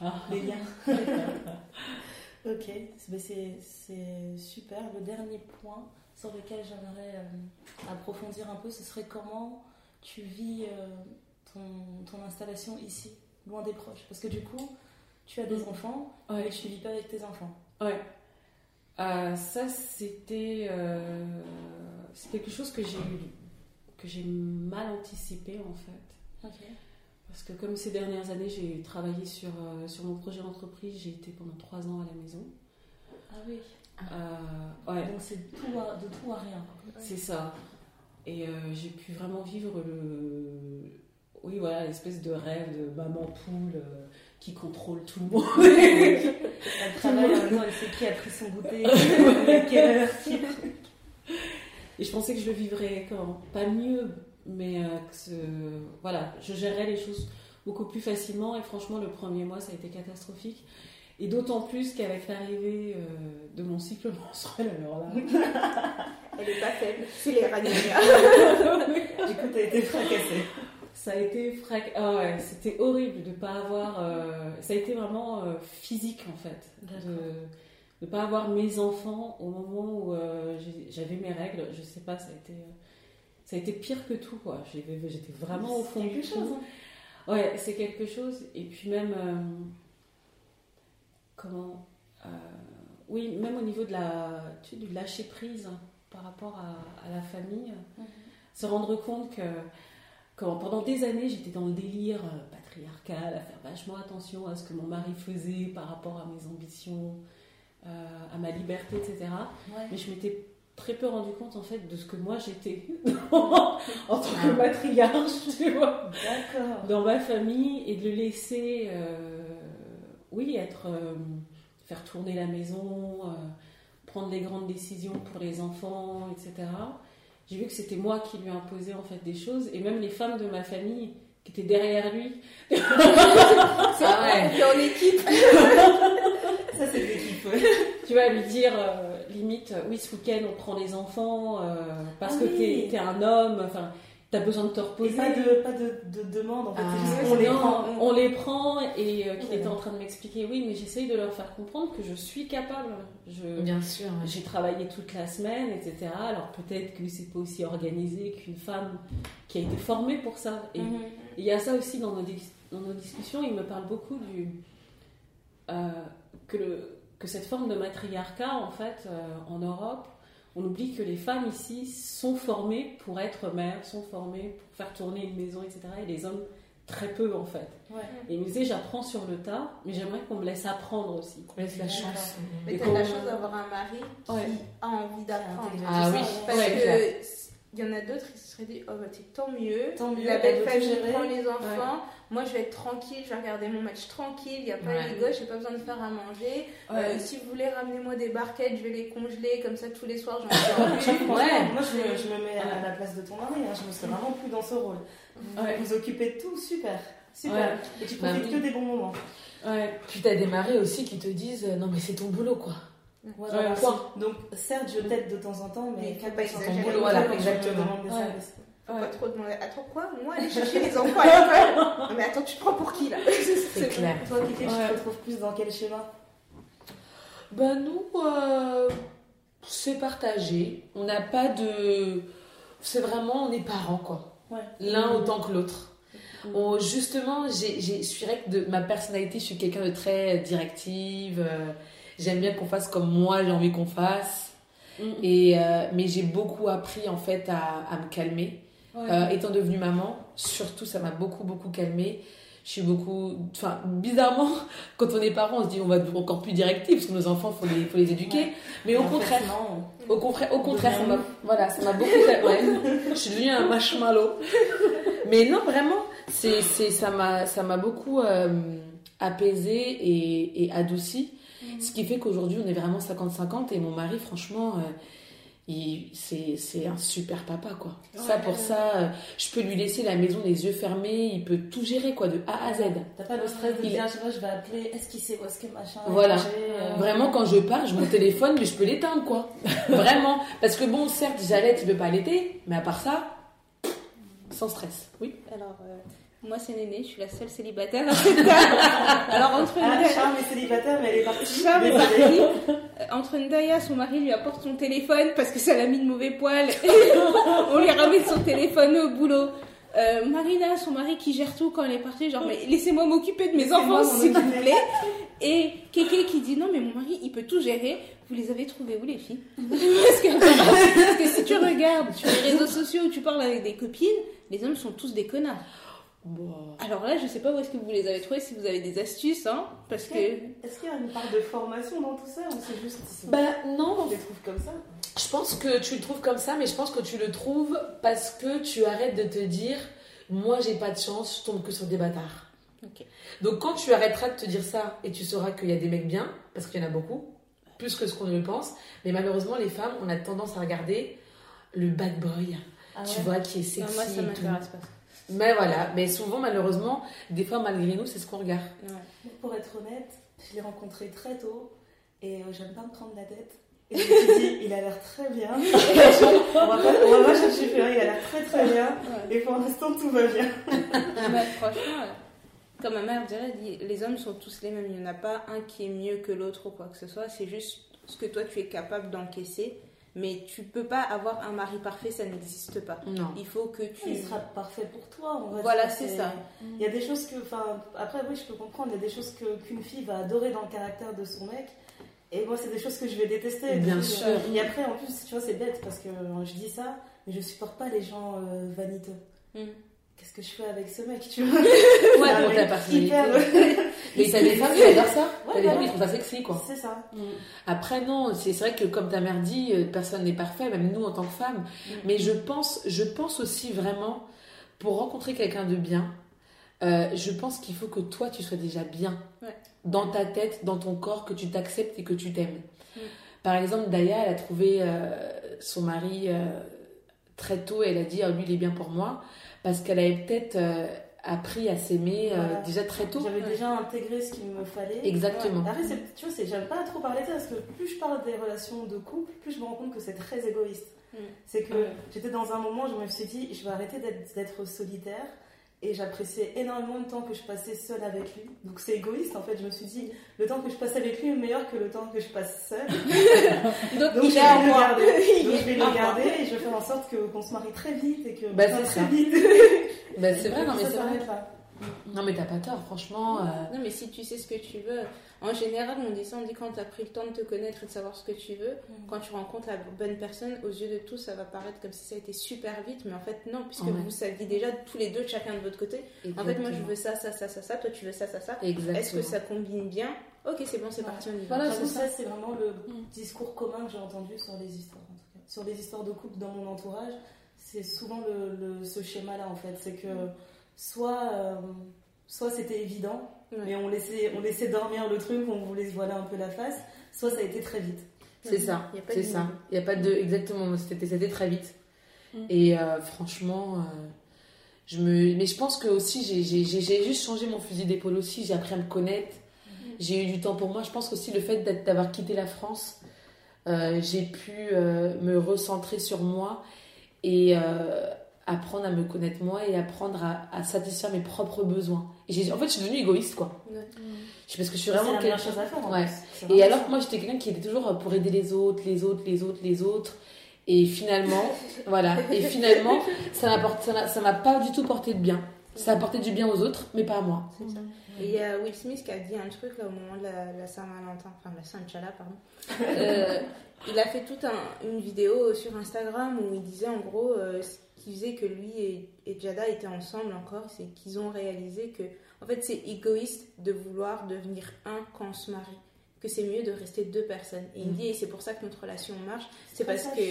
Ah. les liens. ok, c'est- mais c'est c'est super. Le dernier point sur lequel j'aimerais euh, approfondir un peu, ce serait comment tu vis euh, ton, ton installation ici, loin des proches. Parce que du coup, tu as des enfants, Ouais. mais tu vis pas avec tes enfants. Ouais. Euh, ça, c'était euh, c'est quelque chose que j'ai que j'ai mal anticipé en fait. Parce que comme ces dernières années, j'ai travaillé sur, euh, sur mon projet d'entreprise, j'ai été pendant trois ans à la maison. Ah oui. Euh, ouais, Donc c'est tout à- de tout à rien. c'est ça. Et euh, j'ai pu vraiment vivre le... Oui, voilà, l'espèce de rêve de maman poule qui contrôle tout le monde. Elle travaille en même temps, elle sait qui a pris son goûter, à quelle heure, qui- Et je pensais que je le vivrais comment pas mieux, mais euh, que ce... voilà, je gérerais les choses beaucoup plus facilement. Et franchement, le premier mois, ça a été catastrophique. Et d'autant plus qu'avec l'arrivée euh, de mon cycle menstruel, alors là, Elle est pas faible, c'est les. Du coup, t'as été fracassée. Ça a été frac... ah ouais, c'était horrible de pas avoir. euh, Ça a été vraiment euh, physique en fait, de ne pas avoir mes enfants au moment où euh, j'avais mes règles. Je sais pas, ça a été. Ça a été pire que tout, quoi. J'étais vraiment au fond du quelque chose. hein. Ouais, c'est quelque chose. Et puis même, comment, oui, même au niveau de la, tu sais, du lâcher prise. par rapport à, à la famille. Se rendre compte que, pendant des années, j'étais dans le délire euh, patriarcal, à faire vachement attention à ce que mon mari faisait par rapport à mes ambitions, euh, à ma liberté, etc. Mais je m'étais très peu rendu compte en fait de ce que moi j'étais en tant que Ah. matriarche, tu vois dans ma famille et de le laisser, euh, oui, être, euh, faire tourner la maison, prendre les grandes décisions pour les enfants, etc. J'ai vu que c'était moi qui lui imposais en fait des choses et même les femmes de ma famille qui étaient derrière lui. C'est fait en équipe. Ça, c'est l'équipe. Tu vas lui dire euh, limite, oui, ce week-end on prend les enfants euh, parce Ah que oui. t'es un homme, enfin, t'as besoin de te Et reposer. pas de, pas de, de demande, en fait. Ah, c'est juste qu'on les Non, prend. on les prend et euh, qu'il Ouais. était en train de m'expliquer, oui, mais j'essaye de leur faire comprendre que je suis capable. Je, Bien sûr. ouais. J'ai travaillé toute la semaine, etc. Alors peut-être que c'est pas aussi organisé qu'une femme qui a été formée pour ça. Et Mhm. il y a ça aussi dans nos, dis- dans nos discussions. Il me parle beaucoup du euh, que, le- que cette forme de matriarcat, en fait, euh, en Europe, on oublie que les femmes ici sont formées pour être mères, sont formées pour faire tourner une maison, etc. Et les hommes très peu, en fait. Ouais. Et il me disait, j'apprends sur le tas, mais j'aimerais qu'on me laisse apprendre aussi. On laisse la chance. Mais t'as la qu'on- chance d'avoir un mari qui Ouais. a envie d'apprendre. Ah oui, Parce ouais, que il y en a d'autres qui se seraient dit oh bah tant mieux. Tant mieux, La elle belle famille gérer. prend les enfants. Moi je vais être tranquille, je vais regarder mon match tranquille. Il n'y a pas Ouais. les gosses, j'ai pas besoin de faire à manger. Euh, si vous voulez ramener moi des barquettes, je vais les congeler comme ça tous les soirs. J'en Ouais. Moi, je me, je me mets à la place de ton mari. hein. Je me serais vraiment plus dans ce rôle. Vous Ouais. vous occupez de tout, super. Super. Ouais. Et tu Bah profites que des bons moments. Ouais. Puis t'as des maris aussi qui te disent euh, non mais c'est ton boulot quoi. Voilà. Ouais, point. Donc, certes, je t'aide de temps en temps, mais Mais pas de exagérer. ton boulot, Voilà, exactement. Ouais. Faut Ouais. pas trop demander. Attends quoi? Moi aller chercher les enfants à l'école? Non, Mais attends, tu te prends pour qui là? C'est clair. Toi, tu Ouais. te retrouves plus dans quel schéma? Ben nous, euh, c'est partagé. On n'a pas de... C'est vraiment, on est parents quoi. Ouais. L'un autant que l'autre. On- justement, je suis vrai que de ma personnalité, je suis quelqu'un de très directive. euh, j'aime bien qu'on fasse comme moi, j'ai envie qu'on fasse. Mm. Et, euh, mais j'ai beaucoup appris en fait à, à me calmer. Ouais. Euh, étant devenue maman, surtout, ça m'a beaucoup, beaucoup calmée. Je suis beaucoup. Enfin, bizarrement, quand on est parent, on se dit on va être encore plus directif parce que nos enfants, il faut les, faut les éduquer. Ouais. Mais au fait, contraire, au contraire, au contraire, ça m'a, voilà, ça m'a beaucoup. Ouais, je suis devenue un marshmallow. Mais non, vraiment, c'est, c'est, ça m'a, ça m'a beaucoup euh, apaisé et, et adouci. Ce qui fait qu'aujourd'hui, on est vraiment 50-50 et mon mari, franchement, euh, il, c'est, c'est un super papa, quoi. ça, pour ça, euh, je peux lui laisser la maison les yeux fermés, il peut tout gérer, quoi, de A à Z. T'as pas le stress de Il- dire, je sais pas, je vais appeler, est-ce qu'il sait où est-ce que machin Voilà. euh, Vraiment, quand je pars, je mon téléphone, mais je peux l'éteindre, quoi. Vraiment. Parce que bon, certes, j'allais, tu peux pas allaiter, mais à part ça, sans stress. Oui. Alors, euh, moi, c'est Néné, je suis la seule célibataire à cette table. Alors, entre Ah, Ndaya, Charme est célibataire, mais elle est partie. Charles est Désolée. parti. Euh, Entre Ndaya, son mari lui apporte son téléphone parce que ça l'a mis de mauvais poil. On lui ramène son téléphone au boulot. Euh, Marina, son mari qui gère tout quand elle est partie, genre, mais laissez-moi m'occuper de mes enfants, s'il vous plaît. Et Kéké qui dit, non, mais mon mari, il peut tout gérer. Vous les avez trouvés où, les filles? Parce, que, parce que si tu regardes sur les réseaux sociaux où tu parles avec des copines, les hommes sont tous des connards. Bon. Alors là, je sais pas où est-ce que vous les avez trouvés, si vous avez des astuces, hein, parce que... Est-ce qu'il y a une part de formation dans tout ça ou c'est juste. Bah non, on les trouve comme ça je pense que tu le trouves comme ça, mais je pense que tu le trouves parce que tu arrêtes de te dire, moi j'ai pas de chance, je tombe que sur des bâtards. Ok. Donc quand tu arrêteras de te dire ça et tu sauras qu'il y a des mecs bien, parce qu'il y en a beaucoup, plus que ce qu'on ne le pense, mais malheureusement les femmes, on a tendance à regarder le bad boy, Ah tu vois, qui est sexy Non, moi, ça et tout. m'intéresse pas. Mais voilà, mais souvent malheureusement, des fois malgré nous, c'est ce qu'on regarde. Ouais. Pour être honnête, je l'ai rencontré très tôt et euh, j'aime pas me prendre la tête. Et je me suis dit, il a l'air très bien. on, va pas, on va pas chercher plus il a l'air très très bien. Et pour l'instant, tout va bien. Mais franchement, comme ma mère dirait, les hommes sont tous les mêmes. Il n'y en a pas un qui est mieux que l'autre ou quoi que ce soit. C'est juste ce que toi tu es capable d'encaisser. Mais tu peux pas avoir un mari parfait, ça n'existe pas. Non. Il faut que tu. Il sera parfait pour toi. On va Voilà, c'est ça. Il y a des choses que, enfin, après oui, je peux comprendre. Il y a des choses que qu'une fille va adorer dans le caractère de son mec Et moi, c'est des choses que je vais détester. Bien sûr. euh, Et après, en plus, tu vois, c'est bête parce que euh, je dis ça, mais je supporte pas les gens euh, vaniteux. Mm. Qu'est-ce que je fais avec ce mec, tu vois? Ouais, pour ta personnalité. Mais t'as des femmes qui adorent ça. Ouais, T'as des voilà. femmes qui trouvent ça sexy, quoi. C'est ça. Après, non, c'est vrai que comme ta mère dit, euh, personne n'est parfait, même nous en tant que femmes. Mais je pense, je pense aussi vraiment, pour rencontrer quelqu'un de bien, euh, je pense qu'il faut que toi, tu sois déjà bien Ouais. dans ta tête, dans ton corps, que tu t'acceptes et que tu t'aimes. Mm. Par exemple, Daya, elle a trouvé euh, son mari euh, très tôt et elle a dit, ah, lui, il est bien pour moi, parce qu'elle avait peut-être euh, appris à s'aimer euh, déjà très tôt. J'avais déjà intégré ce qu'il me fallait. Exactement. Après, tu vois, j'aime pas trop parler de ça parce que plus je parle des relations de couple, plus je me rends compte que c'est très égoïste. Mm. C'est que j'étais dans un moment, je me suis dit, je vais arrêter d'être solitaire. Et j'appréciais énormément le temps que je passais seule avec lui. Donc c'est égoïste en fait. Je me suis dit, le temps que je passe avec lui est meilleur que le temps que je passe seule. Donc, Donc il je vais le garder. Donc je vais le garder et je vais faire en sorte qu'on se marie très vite et que Bah, c'est très ça. vite. Ben, c'est vrai, non, mais c'est vrai. Non, mais t'as pas tort, franchement. euh, Non, mais si tu sais ce que tu veux, en général, on dit ça, on dit quand tu as pris le temps de te connaître et de savoir ce que tu veux, quand tu rencontres la bonne personne, aux yeux de tous, ça va paraître comme si ça a été super vite, mais en fait, non, puisque Ouais. vous saviez déjà tous les deux, chacun de votre côté. En fait, moi, je veux ça, ça, ça, ça, ça, toi, tu veux ça, ça, ça. Exactement. Est-ce que ça combine bien? Ok, c'est bon, c'est Ouais. parti, on y va. Voilà, c'est ça, c'est vraiment le Mm. discours commun que j'ai entendu sur les histoires, en tout cas. Sur les histoires de couple dans mon entourage, c'est souvent le, le- ce schéma-là, en fait. C'est que soit, euh, soit c'était évident, Ouais. mais on laissait, on laissait dormir le truc, on voulait se voiler un peu la face, soit ça a été très vite. C'est ça, c'est ça. Il n'y a pas de. Exactement, c'était c'était très vite. Mm. Et euh, franchement, euh, je me. Mais je pense que aussi, j'ai- j'ai j'ai- j'ai juste changé mon fusil d'épaule aussi. J'ai appris à me connaître. J'ai eu du temps pour moi. Je pense qu'aussi le fait d'avoir quitté la France, euh, j'ai pu euh, me recentrer sur moi et euh, apprendre à me connaître moi et apprendre à, à satisfaire mes propres besoins. Et en fait, je suis devenue égoïste, quoi. Ouais. Je- Parce que je suis C'est vraiment la quelqu'un- chose à faire, en Ouais. et vraiment alors que moi j'étais quelqu'un qui était toujours pour aider les autres, les autres, les autres, les autres. Et finalement, voilà. Et finalement, ça m'a porté- pas du tout porté de bien. Ça a apporté du bien aux autres, mais pas à moi. Ça. Et il y a Will Smith qui a dit un truc là, au moment de la, la Saint-Valentin, enfin la Saint-Chala, pardon. Euh, il a fait toute un- une vidéo sur Instagram où il disait en gros euh, qui faisait que lui et, et Jada étaient ensemble encore, c'est qu'ils ont réalisé que en fait c'est égoïste de vouloir devenir un quand on se marie, que c'est mieux de rester deux personnes. Et il dit et c'est pour ça que notre relation marche, c'est parce sage. que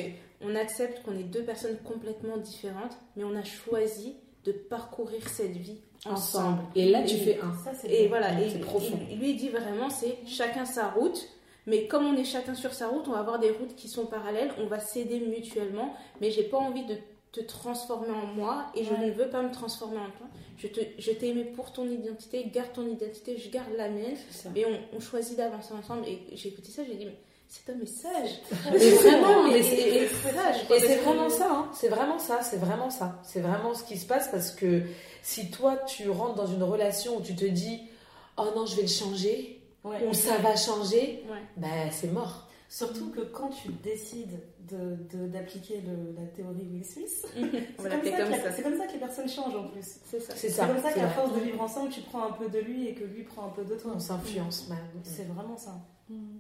on accepte qu'on est deux personnes complètement différentes, mais on a choisi de parcourir cette vie ensemble. Et là, tu Et- fais un. Ça, Et bien. voilà, et profond. il- lui dit vraiment c'est chacun sa route, mais comme on est chacun sur sa route, on va avoir des routes qui sont parallèles, on va s'aider mutuellement, mais j'ai pas envie de te transformer en moi et je Ouais. ne veux pas me transformer en toi. Je te, je t'ai aimé pour ton identité, garde ton identité, je garde la mienne, et on, on choisit d'avancer ensemble. Et j'ai écouté ça, j'ai dit mais cet homme est sage. Mais vraiment, mais c'est et c'est sage. Et vraiment ça, hein. c'est vraiment ça, c'est vraiment ça. C'est vraiment ce qui se passe parce que si toi tu rentres dans une relation où tu te dis oh non je vais le changer Ouais. ou ça va changer, Ouais. ben c'est mort. Surtout que quand tu décides de- de- d'appliquer le- la théorie Will Smith, c'est comme, ça comme que les personnes changent en plus. C'est ça. C'est comme ça qu'à force de vivre ensemble, tu prends un peu de lui et que lui prend un peu de toi. On s'influence mal. C'est vraiment ça. Mm.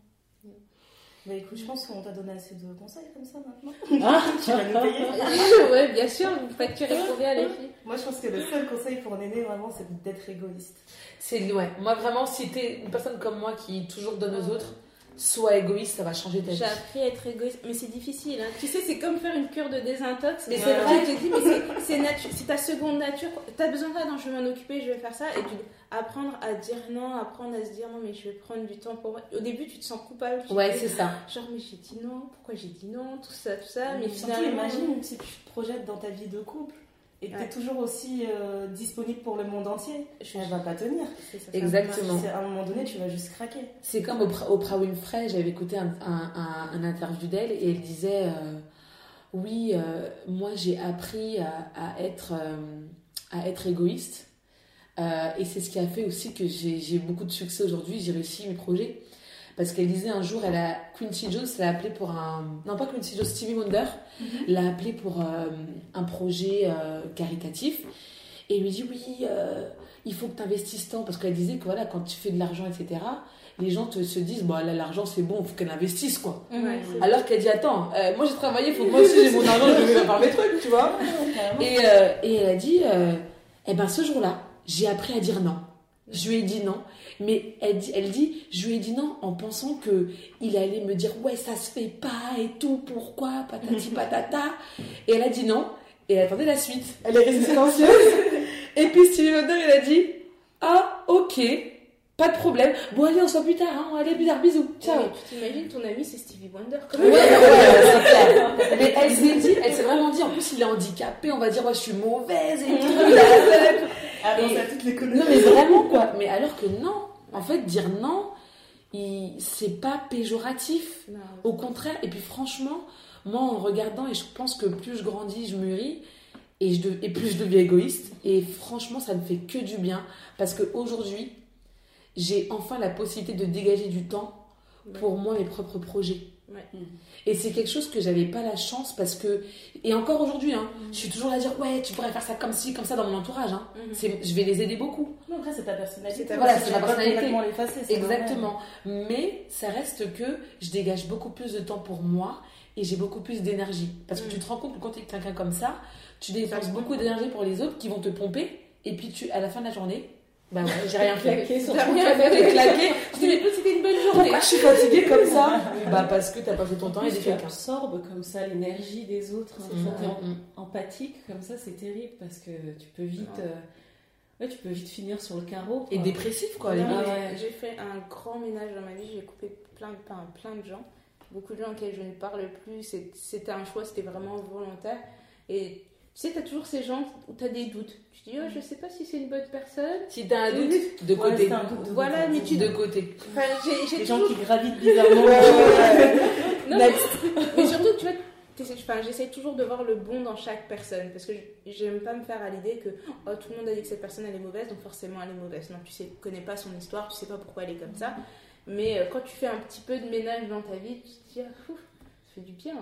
Bah écoute, je pense qu'on t'a donné assez de conseils comme ça maintenant. Ah, tu vas nous payer. ouais, bien sûr, vous facturez pour rien les filles. Moi, je pense que le seul conseil pour Néné, vraiment, c'est d'être égoïste. C'est ouais. Moi vraiment, si t'es une personne comme moi qui toujours donne aux autres, sois égoïste, ça va changer ta vie. J'ai appris à être égoïste, mais c'est difficile. hein. Tu sais, c'est comme faire une cure de désintox. Mais c'est vrai. te dis, mais c'est- natu- c'est ta seconde nature. T'as besoin de ça, non, je vais m'en occuper, je vais faire ça. Et tu apprendre à dire non, apprendre à se dire non, mais je vais prendre du temps pour moi. Au début, tu te sens coupable. Ouais, c'est ça. Genre, mais j'ai dit non, pourquoi j'ai dit non, tout ça, tout ça. Mais Surtout, finalement. imagine si tu te projettes dans ta vie de couple et que Ouais. t'es toujours aussi euh, disponible pour le monde entier. Je- Elle va pas tenir. ça, ça Exactement. À un moment donné, tu vas juste craquer. C'est comme Oprah, Oprah Winfrey, j'avais écouté un, un, un- un interview d'elle et elle disait euh, Oui, euh, moi j'ai appris à, à être, euh, à être égoïste. Euh, et c'est ce qui a fait aussi que j'ai j'ai beaucoup de succès aujourd'hui, j'ai réussi mes projets. Parce qu'elle disait un jour, elle a, Quincy Jones l'a appelé pour un. Non, pas Quincy Jones, Stevie Wonder l'a appelé pour euh, un projet euh, caritatif. Et lui dit Oui, euh, il faut que tu investisses tant. Parce qu'elle disait que voilà, quand tu fais de l'argent, etc., les gens te, se disent, bon, elle a l'argent, c'est bon, faut qu'elle investisse, quoi. Ouais, Alors qu'elle dit, attends, euh, moi j'ai travaillé, faut que moi aussi j'ai mon argent, je vais faire mes trucs, tu vois. Et, euh, et elle a dit, euh, eh ben ce jour-là, j'ai appris à dire non. Je lui ai dit non. Mais elle dit, elle dit, je lui ai dit non en pensant que il allait me dire, ouais, ça se fait pas et tout, pourquoi, patati patata. Et elle a dit non. Et elle attendait la suite. Elle est restée silencieuse. et puis Stevie Wonder, il a dit, ah, ok, pas de problème. Bon, allez, on se voit plus tard, hein. allez, plus tard, bisous, ciao. Ouais, tu t'imagines ton ami c'est Stevie Wonder comme Ouais, ouais, c'est clair. Mais elle s'est dit, elle s'est vraiment dit, en plus il est handicapé, on va dire, ouais, je suis mauvaise et tout, Ah, Et- Non, mais vraiment quoi. Mais alors que non, en fait, dire non, il- c'est pas péjoratif. Non. Au contraire, et puis franchement, moi en regardant, et je pense que plus je grandis, je mûris, et, je de- et plus je deviens égoïste, et franchement, ça ne fait que du bien, parce qu'aujourd'hui, j'ai enfin la possibilité de dégager du temps pour moi, mes propres projets. Ouais. Et c'est quelque chose que j'avais pas la chance parce que et encore aujourd'hui hein, je suis toujours là à dire ouais tu pourrais faire ça comme ci comme ça dans mon entourage hein. Mhm. Je vais les aider beaucoup Non, après, c'est ta personnalité. Ta- voilà, c'est ma personnalité. Exactement. Mais ça reste que je dégage beaucoup plus de temps pour moi et j'ai beaucoup plus d'énergie. Parce que tu te rends compte que quand tu es quelqu'un comme ça, tu dépenses beaucoup d'énergie pour les autres qui vont te pomper et puis tu, à la fin de la journée, bah ouais, j'ai rien. Claqué sur T'as ton rien fait, claqué. Je dis, mais écoute, c'était une bonne journée. Pourquoi je suis fatiguée comme ça Bah parce que t'as passé ton temps Plus aider tu quelqu'un. absorbes comme ça l'énergie des autres. hein. Mm, Quand t'es en- mm, mm. empathique comme ça, c'est terrible parce que tu peux vite, Ouais. euh, ouais, tu peux vite finir sur le carreau. Et dépressif quoi. Limite. Ah ouais. J'ai fait un grand ménage dans ma vie, j'ai coupé plein, plein, plein de gens, beaucoup de gens auxquels je ne parle plus, c'était un choix, c'était vraiment volontaire. Et tu sais, tu as toujours ces gens où tu as des doutes. Tu dis, oh, je sais pas si c'est une bonne personne. Si t'as un doute, de côté. doute Voilà, côté. mais tu- De côté. Enfin, j'ai- Les gens qui gravitent bizarrement. Non, mais, mais surtout, tu vois, enfin, j'essaie toujours de voir le bon dans chaque personne parce que je- j'aime pas me faire à l'idée que oh, tout le monde a dit que cette personne elle est mauvaise donc forcément elle est mauvaise. Non, tu sais, connais pas son histoire, tu sais pas pourquoi elle est comme ça. Mais euh, quand tu fais un petit peu de ménage dans ta vie, tu te dis, ah, ouf, fait du bien.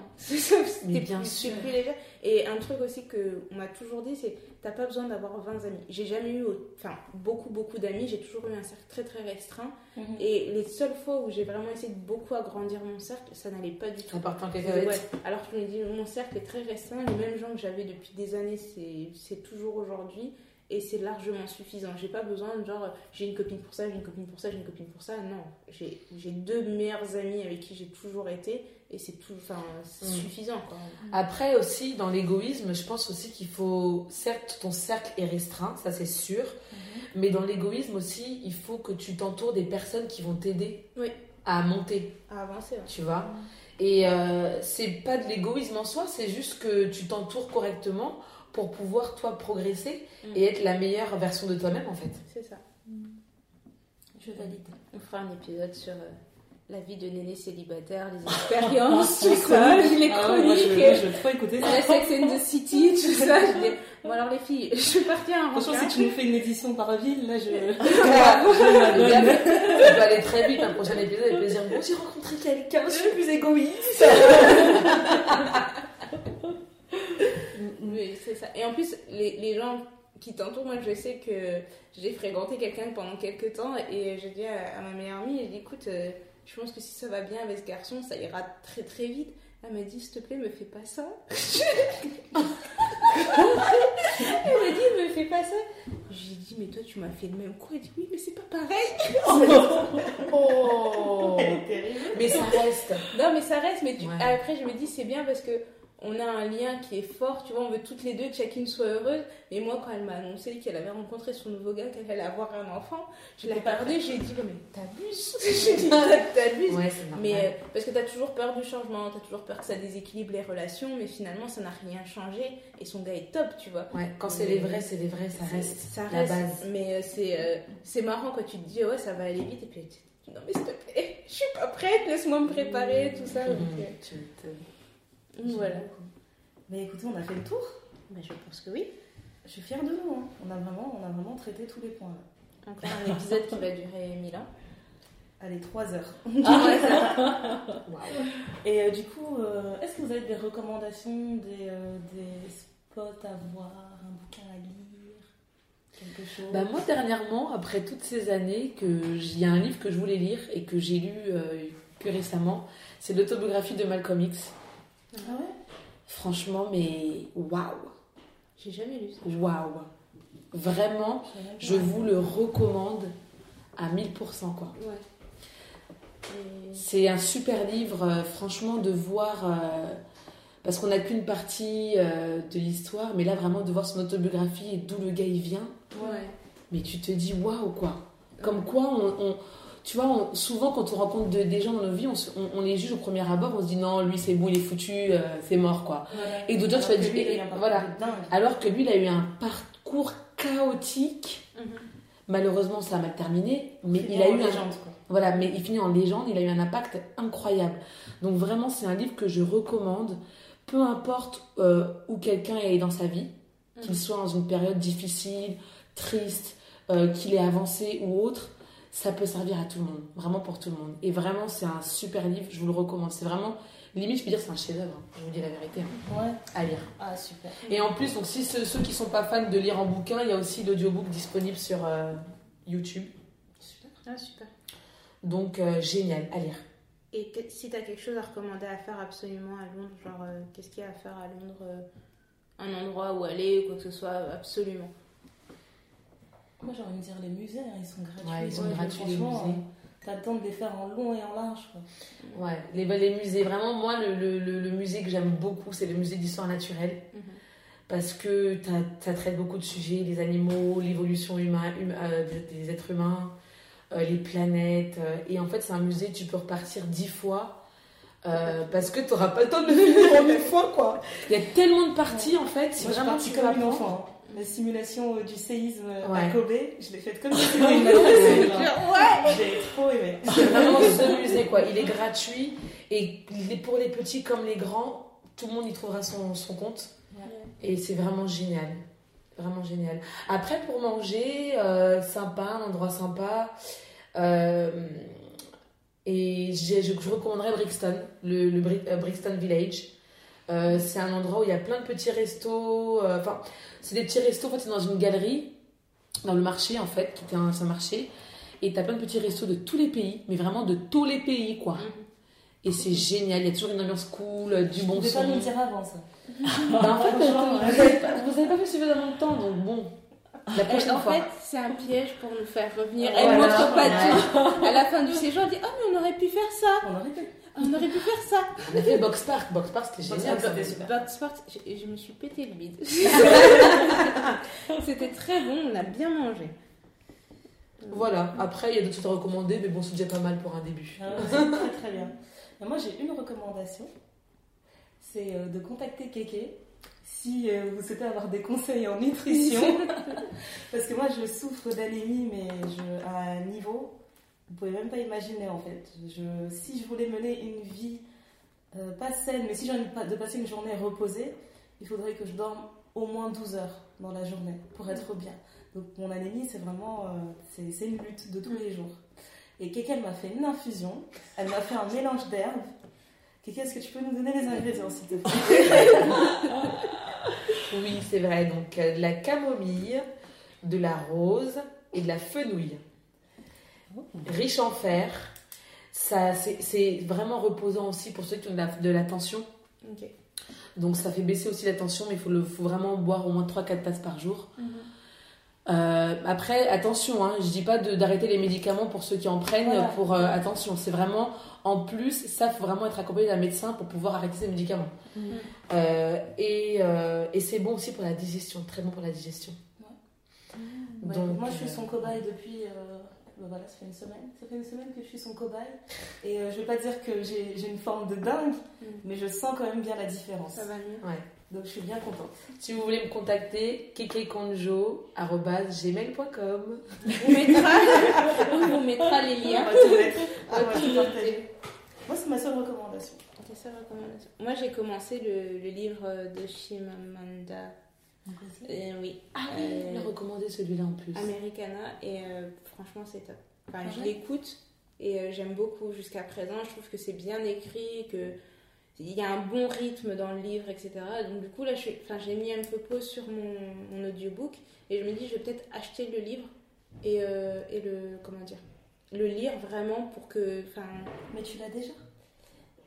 Mais T'es bien sûr. plus léger. Et un truc aussi que on m'a toujours dit, c'est t'as pas besoin d'avoir 20 amis. J'ai jamais eu, enfin, beaucoup, beaucoup d'amis. J'ai toujours eu un cercle très, très restreint. Mhm. Et les seules fois où j'ai vraiment essayé de beaucoup agrandir mon cercle, ça n'allait pas du tout. En partant quelqu'un Ouais, alors que je me dis, mon cercle est très restreint, les mêmes gens que j'avais depuis des années, c'est toujours aujourd'hui, et c'est largement suffisant. J'ai pas besoin de genre, j'ai une copine pour ça, j'ai une copine pour ça, j'ai une copine pour ça. Non, j'ai deux meilleurs amis avec qui j'ai toujours été, et c'est tout, enfin, c'est Mm. suffisant quoi. Après aussi, dans l'égoïsme, je pense aussi qu'il faut, certes, ton cercle est restreint, ça c'est sûr, mais dans l'égoïsme aussi, il faut que tu t'entoures des personnes qui vont t'aider Oui. à monter, À avancer. ouais. tu vois. Et euh, c'est pas de l'égoïsme en soi, c'est juste que tu t'entoures correctement pour pouvoir toi progresser Mm. et être la meilleure version de toi-même en fait. C'est ça. Je valide. On fera un épisode sur euh, la vie de néné célibataire, les expériences, tout Les ça, chroniques. les Ah ouais, moi, je, chroniques. moi, je veux trop écouter ça. La Sex and the City, tout ça. Je dis, bon alors les filles, je à un Franchement, si tu nous fais une édition par ville, là, je. Voilà. je peut aller très vite, un prochain épisode avec plaisir. Bon, j'ai rencontré quelqu'un, je suis plus égoïste. Oui, c'est ça. Et en plus, les, les gens qui t'entourent, moi je sais que j'ai fréquenté quelqu'un pendant quelques temps et j'ai dit à, à ma meilleure amie, j'ai dit écoute, euh, je pense que si ça va bien avec ce garçon, ça ira très très vite. Elle m'a dit s'il te plaît, me fais pas ça. Elle m'a dit me fais pas ça. J'ai dit mais toi tu m'as fait le même coup. Elle dit oui mais c'est pas pareil. Oh Mais ça reste. Non mais ça reste. Mais tu- Ouais. après je me dis c'est bien parce que on a un lien qui est fort, tu vois, on veut toutes les deux que chacune soit heureuse. Mais moi, quand elle m'a annoncé qu'elle avait rencontré son nouveau gars, qu'elle allait avoir un enfant, je l'ai regardé, j'ai dit, oh, mais t'abuses. J'ai dit, t'abuses. Ouais. Mais euh, parce que t'as toujours peur du changement, t'as toujours peur que ça déséquilibre les relations, mais finalement, ça n'a rien changé. Et son gars est top, tu vois. Ouais, quand c'est les vrais, c'est les vrais, ça reste. Ça la reste. base. Mais euh, c'est euh, c'est marrant quand tu te dis, ouais, ça va aller vite, et puis non, mais s'il te plaît, je suis pas prête, laisse-moi me préparer, tout ça. Donc voilà. Mais écoutez, on a fait le tour. Bah, je pense que oui. Je suis fière de nous. hein. On, a vraiment, on a vraiment traité tous les points. là. Encore un épisode qui va durer mille ans. Allez, 3 heures. Waouh. Et euh, du coup, euh, est-ce que vous avez des recommandations, des, euh, des spots à voir, un bouquin à lire quelque chose? Bah, moi, dernièrement, après toutes ces années, que il y a un livre que je voulais lire et que j'ai lu euh, que récemment, c'est l'autobiographie de Malcolm X. Ah ouais? Franchement, mais waouh, J'ai jamais lu ça. waouh. Vraiment, je vous le recommande à 1000%, quoi. Ouais. Et- C'est un super livre, euh, franchement, de voir. euh, parce qu'on n'a qu'une partie euh, de l'histoire, mais là, vraiment, de voir son autobiographie et d'où le gars il vient. Ouais. Mais tu te dis waouh, quoi. Comme quoi, on, on- tu vois, on- souvent, quand on rencontre de- des gens dans nos vies, on, se- on- on les juge au premier abord, on se dit non, lui, c'est bon, il est foutu, euh, c'est mort, quoi. Et d'autres gens, tu vas dire, parcours voilà. Alors que lui, il a eu un parcours chaotique. Mhm. Malheureusement, ça a mal terminé, mais il a eu un, légende, quoi. Voilà, mais il finit en légende, il a eu un impact incroyable. Donc vraiment, c'est un livre que je recommande, peu importe euh, où quelqu'un est dans sa vie, qu'il soit dans une période difficile, triste, euh, qu'il ait avancé ou autre, ça peut servir à tout le monde, vraiment pour tout le monde. Et vraiment, c'est un super livre, je vous le recommande. C'est vraiment, limite, je peux dire, c'est un chef-d'œuvre, hein, je vous dis la vérité, hein, Ouais. à lire. Ah, super. Et en plus, donc, si ceux, ceux qui sont pas fans de lire en bouquin, il y a aussi l'audiobook disponible sur euh, YouTube. Super. Ah, super. Donc, euh, génial, à lire. Et que- si tu as quelque chose à recommander à faire absolument à Londres, genre euh, qu'est-ce qu'il y a à faire à Londres euh, Un endroit où aller ou quoi que ce soit, absolument. Moi, j'ai envie de dire les musées, hein, ils sont gratuits. Ouais, ils sont Ouais, gratuits, les musées. T'as le temps de les faire en long et en large. Quoi. Ouais, les, les musées. Vraiment, moi, le, le, le- le musée que j'aime beaucoup, c'est le musée d'histoire naturelle. Mhm. Parce que ça traite beaucoup de sujets, les animaux, l'évolution humaine, hum- euh, des, êtres humains, euh, les planètes. euh, et en fait, c'est un musée, tu peux repartir dix fois. euh, parce que tu n'auras pas le temps de le finir en une fois, quoi. Il y a tellement de parties, en fait. Suis vraiment tu comme apprendre. enfant. La simulation euh, du séisme euh, à Ouais. Kobe, je l'ai faite comme si c'était une Ouais J'ai trop aimé. C'est vraiment ce musée, quoi. Il est gratuit. Et il est pour les petits comme les grands, tout le monde y trouvera son, son compte. Et c'est vraiment génial. Vraiment génial. Après, pour manger, euh, sympa, un endroit sympa. euh, et je, je recommanderais Brixton, le, le Bri- euh, Brixton Village. Euh, c'est un endroit où il y a plein de petits restos. euh, Enfin, c'est des petits restos. En fait, c'est dans une galerie, dans le marché, en fait, qui était un, un marché. Et t'as plein de petits restos de tous les pays, mais vraiment de tous les pays, quoi. Mhm. Et c'est génial. Il y a toujours une ambiance cool, euh, du bon son. pas nous dire avant ça. Bah, en fait, vous avez pas, vous fait suffisamment de temps, donc bon. La prochaine en fois. fait, c'est un piège pour nous faire revenir. Voilà. Elle montre pas Ouais. tout. À la fin du séjour, elle dit Oh, mais on aurait pu faire ça On aurait pu. On aurait pu faire ça On a fait Box Park. Box Park, c'était génial. Park. Box Sport, je, je me suis pété le bide. C'était très bon, on a bien mangé. Voilà. Après, il y a d'autres choses à recommander, mais bon, c'est déjà pas mal pour un début. Ah, très très bien. Et moi j'ai une recommandation, c'est euh, de contacter Kéké si euh, vous souhaitez avoir des conseils en nutrition. Parce que moi je souffre d'anémie, mais je, à un niveau, vous pouvez même pas imaginer en fait. Je, si je voulais mener une vie euh, pas saine, mais si j'ai envie de pa- de passer une journée reposée, il faudrait que je dorme au moins 12 heures dans la journée pour être bien. Donc mon anémie, c'est vraiment euh, c'est c'est une lutte de tous les jours. Et Kéké, elle m'a fait une infusion, elle m'a fait un mélange d'herbes. Kéké, est-ce que tu peux nous donner les ingrédients, s'il te plaît? Oui, c'est vrai. Donc, euh, de la camomille, de la rose et de la fenouil. Riche en fer. Ça, c'est c'est vraiment reposant aussi pour ceux qui ont de la, de la tension. Donc, ça fait baisser aussi la tension, mais il faut, le- faut vraiment boire au moins 3-4 tasses par jour. Euh, après, attention, hein, je dis pas de- d'arrêter les médicaments pour ceux qui en prennent. Voilà. Pour euh, attention, c'est vraiment en plus, ça faut vraiment être accompagné d'un médecin pour pouvoir arrêter ces médicaments. Mhm. Euh, et euh, et c'est bon aussi pour la digestion, très bon pour la digestion. Ouais, Donc, Moi, je suis son cobaye depuis. euh, ben voilà, ça fait une semaine. Ça fait une semaine que je suis son cobaye. Et euh, je vais pas dire que j'ai une forme de dingue, Mm. mais je sens quand même bien la différence. Ça va mieux. Ouais. Donc, je suis bien contente. Si vous voulez me contacter, kekekonjo.gmail.com On vous mettra, on vous mettra les On liens. va tout mettre. On va tout partager. Moi, c'est ma seule recommandation. C'est ça, recommandation. Moi, j'ai commencé le, le livre de Chimamanda. Euh, oui. Ah oui, oui, il a recommandé celui-là en plus. Americana. Et euh, franchement, c'est top. Enfin, Ah je ouais l'écoute et euh, j'aime beaucoup jusqu'à présent. Je trouve que c'est bien écrit, que il y a un bon rythme dans le livre, etc. Donc du coup, là, enfin, j'ai mis un peu pause sur mon, mon audiobook et je me dis, je vais peut-être acheter le livre et, euh, et le, comment dire, le lire vraiment pour que, enfin, Mais tu l'as déjà?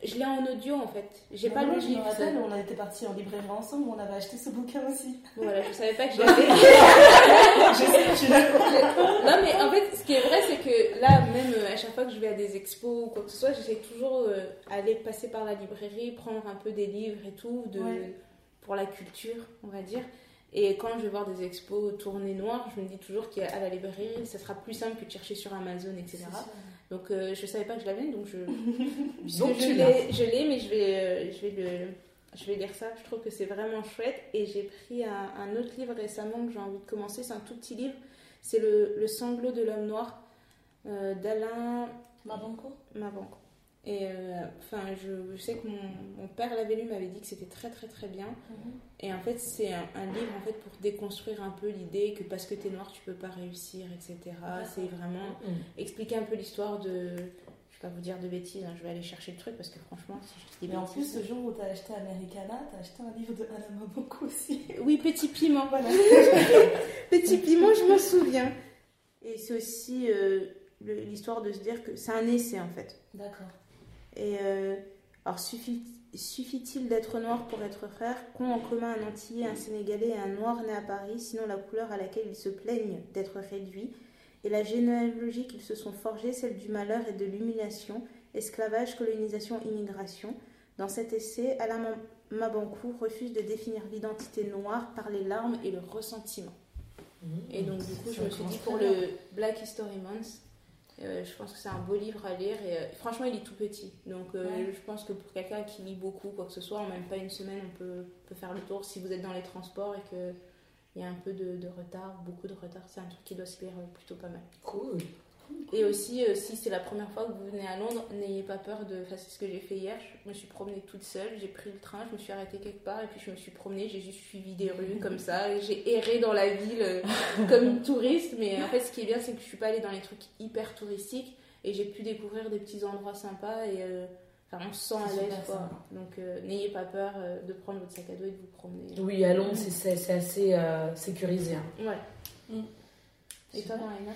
Je l'ai en audio en fait. J'ai Mais pas le Je me livre. rappelle, on été partis en librairie ensemble, on avait acheté ce bouquin aussi. Voilà, je savais pas que je l'avais. je sais l'as. Non, mais en fait, ce qui est vrai, c'est que là, même euh, à chaque fois que je vais à des expos ou quoi que ce soit, j'essaie toujours euh, aller passer par la librairie, prendre un peu des livres et tout, de, Ouais. pour la culture, on va dire. Et quand je vais voir des expos tournées noires, je me dis toujours qu'à la librairie, ça sera plus simple que de chercher sur Amazon, etc. Donc euh, je savais pas que je l'avais, donc je. Donc je l'ai, je l'ai, mais je vais, euh, je vais le, je vais lire ça. Je trouve que c'est vraiment chouette. Et j'ai pris un, un autre livre récemment que j'ai envie de commencer. C'est un tout petit livre. C'est le, le sanglot de l'homme noir euh, d'Alain Mabanco Mabanco. Et euh, enfin, je, je sais que mon, mon père l'avait lu, m'avait dit que c'était très très très bien. Et en fait, c'est un, un livre en fait pour déconstruire un peu l'idée que parce que t'es noir, tu peux pas réussir, etc. C'est vraiment Mm. expliquer un peu l'histoire de. Je vais pas vous dire de bêtises, hein, je vais aller chercher le truc parce que franchement, si je dis des Mais en plus, ce jour où t'as acheté Americana, t'as acheté un livre de Alain Mabanco aussi. Oui, Petit Piment. Voilà. Petit Piment, je m'en souviens. Et c'est aussi euh, le- l'histoire de se dire que c'est un essai en fait. D'accord. Et euh, alors, suffit, suffit-il d'être noir pour être frère? Qu'ont en commun un Antillais, un Sénégalais et un Noir né à Paris, sinon la couleur à laquelle ils se plaignent d'être réduits? Et la généalogie qu'ils se sont forgée, celle du malheur et de l'humiliation, esclavage, colonisation, immigration? Dans cet essai, Alain Ma- Mabankou refuse de définir l'identité noire par les larmes et le ressentiment. Et donc, du coup, je me suis dit pour le Black History Month, euh, je pense que c'est un beau livre à lire et euh, franchement, il est tout petit. Donc, euh, Ouais. je pense que pour quelqu'un qui lit beaucoup, quoi que ce soit, en même pas une semaine, on peut, peut faire le tour si vous êtes dans les transports et que il y a un peu de, de retard, beaucoup de retard. C'est un truc qui doit se lire plutôt pas mal. Cool. Et aussi, euh, si c'est la première fois que vous venez à Londres, n'ayez pas peur de. Enfin, c'est ce que j'ai fait hier. Je me suis promenée toute seule, j'ai pris le train, je me suis arrêtée quelque part et puis je me suis promenée. J'ai juste suivi des rues comme ça. et J'ai erré dans la ville euh, comme une touriste. Mais en fait, ce qui est bien, c'est que je suis pas allée dans les trucs hyper touristiques et j'ai pu découvrir des petits endroits sympas et. euh, Enfin, on se sent à l'aise super quoi. sympa. Donc, euh, n'ayez pas peur euh, de prendre votre sac à dos et de vous promener. Oui, à Londres, c'est- assez euh, sécurisé. hein. Ouais. Mm. Et toi, Marina?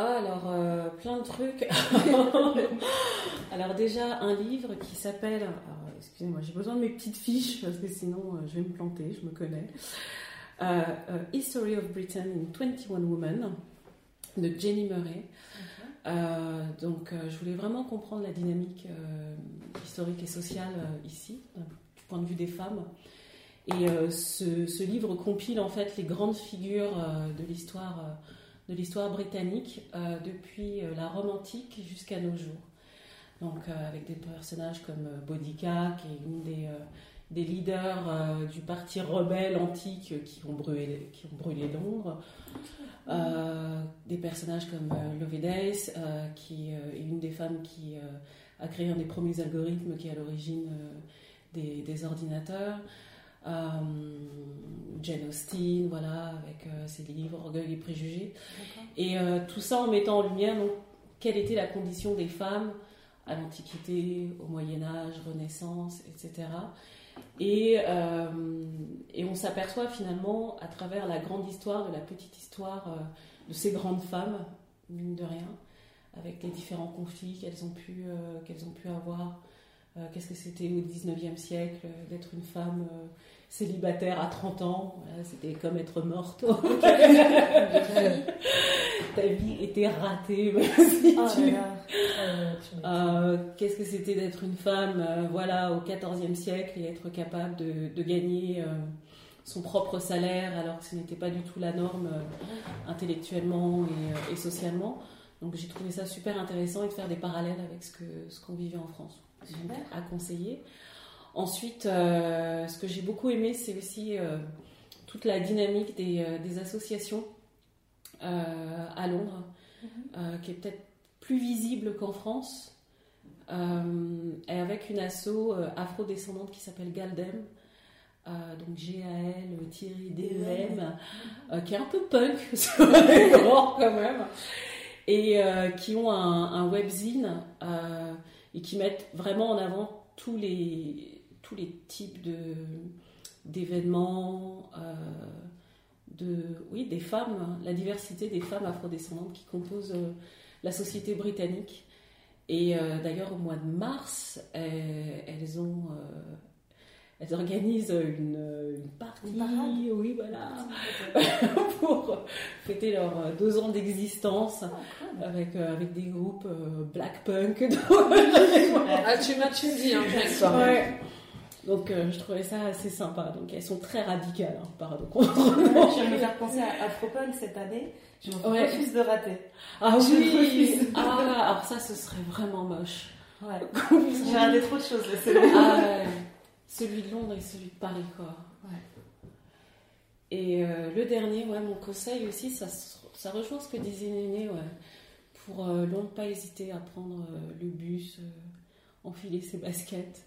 Ah, alors, euh, plein de trucs. alors déjà, un livre qui s'appelle... alors, Excusez-moi, j'ai besoin de mes petites fiches parce que sinon euh, je vais me planter, je me connais. Euh, euh, History of Britain in 21 Women de Jenny Murray. Euh, donc, euh, je voulais vraiment comprendre la dynamique euh, historique et sociale euh, ici, euh, du point de vue des femmes. Et euh, ce, ce livre compile en fait les grandes figures euh, de l'histoire euh, de l'histoire britannique euh, depuis euh, la Rome antique jusqu'à nos jours. Donc euh, avec des personnages comme Boudica, qui est une des, leaders du parti rebelle antique qui ont brûlé, qui des personnages comme Lovelace, qui est une des femmes qui a créé un des premiers algorithmes qui est à l'origine des ordinateurs. Euh, Jane Austen, voilà, avec euh, ses livres Orgueil et préjugés. Et euh, tout ça en mettant en lumière donc, quelle était la condition des femmes à l'Antiquité, au Moyen Âge, Renaissance, etc. Et, euh, et on s'aperçoit finalement à travers la grande histoire, de la petite histoire de ces grandes femmes, mine de rien, avec les différents conflits qu'elles ont, pu, qu'elles ont pu avoir. Qu'est-ce que c'était au 19e siècle d'être une femme célibataire à 30 ans Voilà, C'était comme être morte. Ta vie était ratée. si Oh tu-. Euh, Qu'est-ce que c'était d'être une femme euh, voilà, au XIVe siècle et être capable de, de gagner euh, son propre salaire alors que ce n'était pas du tout la norme euh, intellectuellement et, et socialement. Donc j'ai trouvé ça super intéressant et de faire des parallèles avec ce qu'on vivait en France. Donc, à conseiller. Ensuite, euh, ce que j'ai beaucoup aimé, c'est aussi euh, toute la dynamique des, euh, des associations à Londres, euh, qui est peut-être plus visible qu'en France, euh, et avec une asso euh, afro-descendante qui s'appelle Galdem, euh, donc G-A-L-D-E-M, euh, qui est un peu punk sur les bords quand même, et qui ont un, un webzine et qui mettent vraiment en avant tous les, tous les types de, d'événements, euh, de, oui, des femmes, la diversité des femmes afrodescendantes qui composent euh, la société britannique. Et euh, d'ailleurs, au mois de mars, elles, elles ont. elles organisent une, une partie, Une oui, voilà, pour fêter leurs deux ans d'existence avec, euh, avec des groupes euh, black punk. Ah, tu m'as tu me dis, hein. Ouais. Donc euh, je trouvais ça assez sympa. Donc elles sont très radicales, hein, par contre. Je me faire penser à Afropunk cette année. Je Ouais. refuse de rater. Ah Je oui. Ah, alors ça, ce serait vraiment moche. Ouais. J'ai raté trop de choses là, c'est bon. Ah ouais. Celui de Londres et celui de Paris, quoi. Ouais. Et euh, le dernier, ouais, mon conseil aussi, ça, ça rejoint ce que disait Néné, ouais. Pour euh, Londres, pas hésiter à prendre euh, le bus, enfiler ses baskets.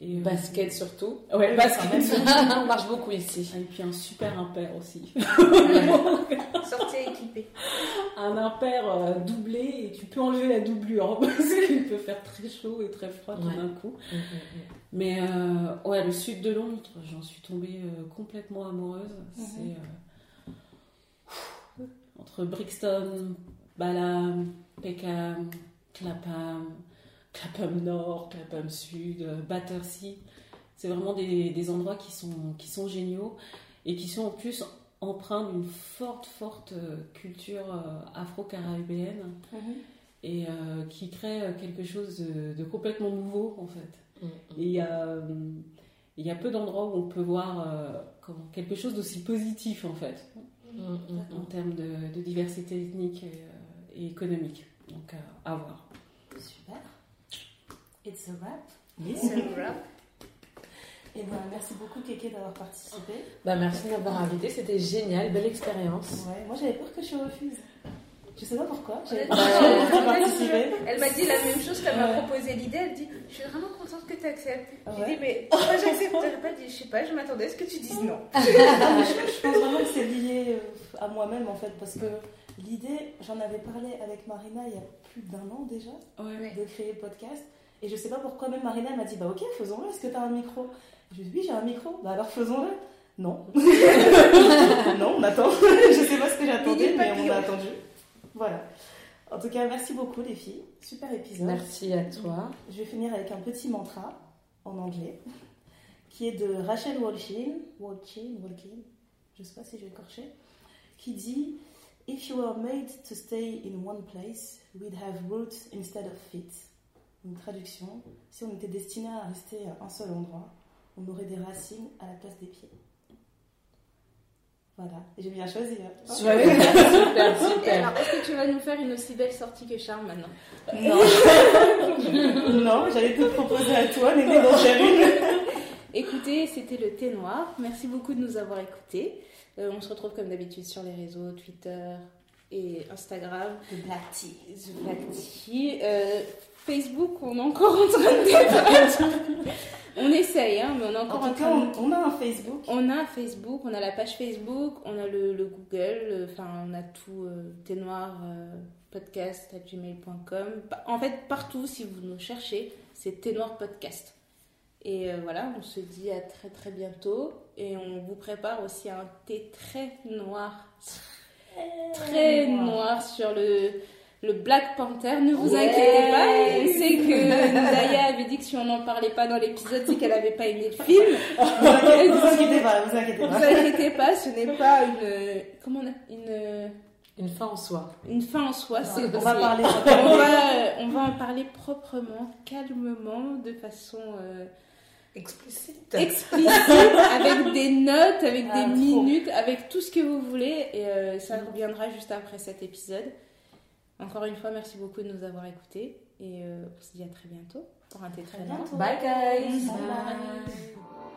Et, euh, Basket surtout. Ouais, basket. Ça marche beaucoup ici. Et puis un super impair aussi. Sortez équipés. un impair euh, doublé et tu peux enlever la doublure parce qu'il peut faire très chaud et très froid tout Ouais. d'un coup. Mais euh, ouais, le sud de Londres, j'en suis tombée euh, complètement amoureuse. C'est euh, entre Brixton, Balham, Peckham, Clapham, Clapham Nord, Clapham Sud, Battersea. C'est vraiment des, des endroits qui sont, qui sont géniaux et qui sont en plus empreints d'une forte, forte euh, culture euh, afro-caribéenne et euh, qui crée quelque chose de, de complètement nouveau en fait. Et il y a, il y a peu d'endroits où on peut voir euh, comment- quelque chose d'aussi positif en fait, en termes de, de diversité ethnique et, et économique. Donc euh, à voir. Super. It's a wrap. C'est un wrap. Et ben, merci beaucoup Kéké d'avoir participé. Bah, merci de m'avoir invité, c'était génial, belle expérience. Ouais, moi j'avais peur que je refuse. Je sais pas pourquoi. J'avais peur que. Elle m'a dit la même chose quand elle m'a proposé l'idée. Elle dit Je suis vraiment contente que tu acceptes. J'ai Ouais. dit Mais pourquoi j'accepterais pas Je sais pas, je m'attendais à ce que tu dises non. Je, pense vraiment que c'est lié euh, à moi-même en fait parce que l'idée, j'en avais parlé avec Marina il y a plus d'un an déjà Ouais. de créer le podcast et je sais pas pourquoi même Marina m'a dit bah ok faisons-le, est-ce que t'as un micro? Je lui ai dit oui j'ai un micro, bah alors faisons-le. Non. non, on attend. je sais pas ce que j'attendais mais on a attendu. Voilà. En tout cas merci beaucoup les filles, super épisode. Merci à toi. Je vais finir avec un petit mantra en anglais qui est de Rachel Walshin, Walshin, Walkin, je sais pas si je vais écorcher, qui dit If you were made to stay in one place, we'd have roots instead of feet. Une traduction Si on était destiné à rester à un seul endroit, on aurait des racines à la place des pieds. Voilà, j'ai bien choisi. hein. Super, super, Et alors, est-ce que tu vas nous faire une aussi belle sortie que Charles maintenant? Non, non j'allais te proposer à toi, faire une. Écoutez, c'était le thé noir. Merci beaucoup de nous avoir écoutés. Euh, on se retrouve comme d'habitude sur les réseaux Twitter et Instagram. The Black Tea. The Black Tea. Euh, Facebook, on est encore en train de débattre. on essaye, hein, mais on est encore En tout cas, train de... on, on a un Facebook. On a un Facebook, on a la page Facebook, on a le, le Google, euh, enfin on a tout, euh, thé noir, euh, podcast à gmail.com. En fait, partout, si vous nous cherchez, c'est thé noir podcast. Et euh, voilà, on se dit à très très bientôt. Et on vous prépare aussi un thé très noir, très noir sur le, le Black Panther. Ne vous inquiétez pas, on sait que Naya avait dit que si on n'en parlait pas dans l'épisode, c'est qu'elle n'avait pas aimé le film. Vous inquiétez, vous inquiétez pas, vous inquiétez Ne pas. vous inquiétez pas, ce n'est pas une. Comment on a- une, Une fin en soi. une fin en soi. c'est- On va c'est- parler. On va, on va en parler proprement, calmement, de façon euh, Explicite. explicite, avec des notes, avec Ah, des trop. minutes, avec tout ce que vous voulez. Et euh, ça reviendra juste après cet épisode. Encore une fois, merci beaucoup de nous avoir écoutés. Et euh, on se dit à très bientôt pour un thé très Très. Bye guys. Bye.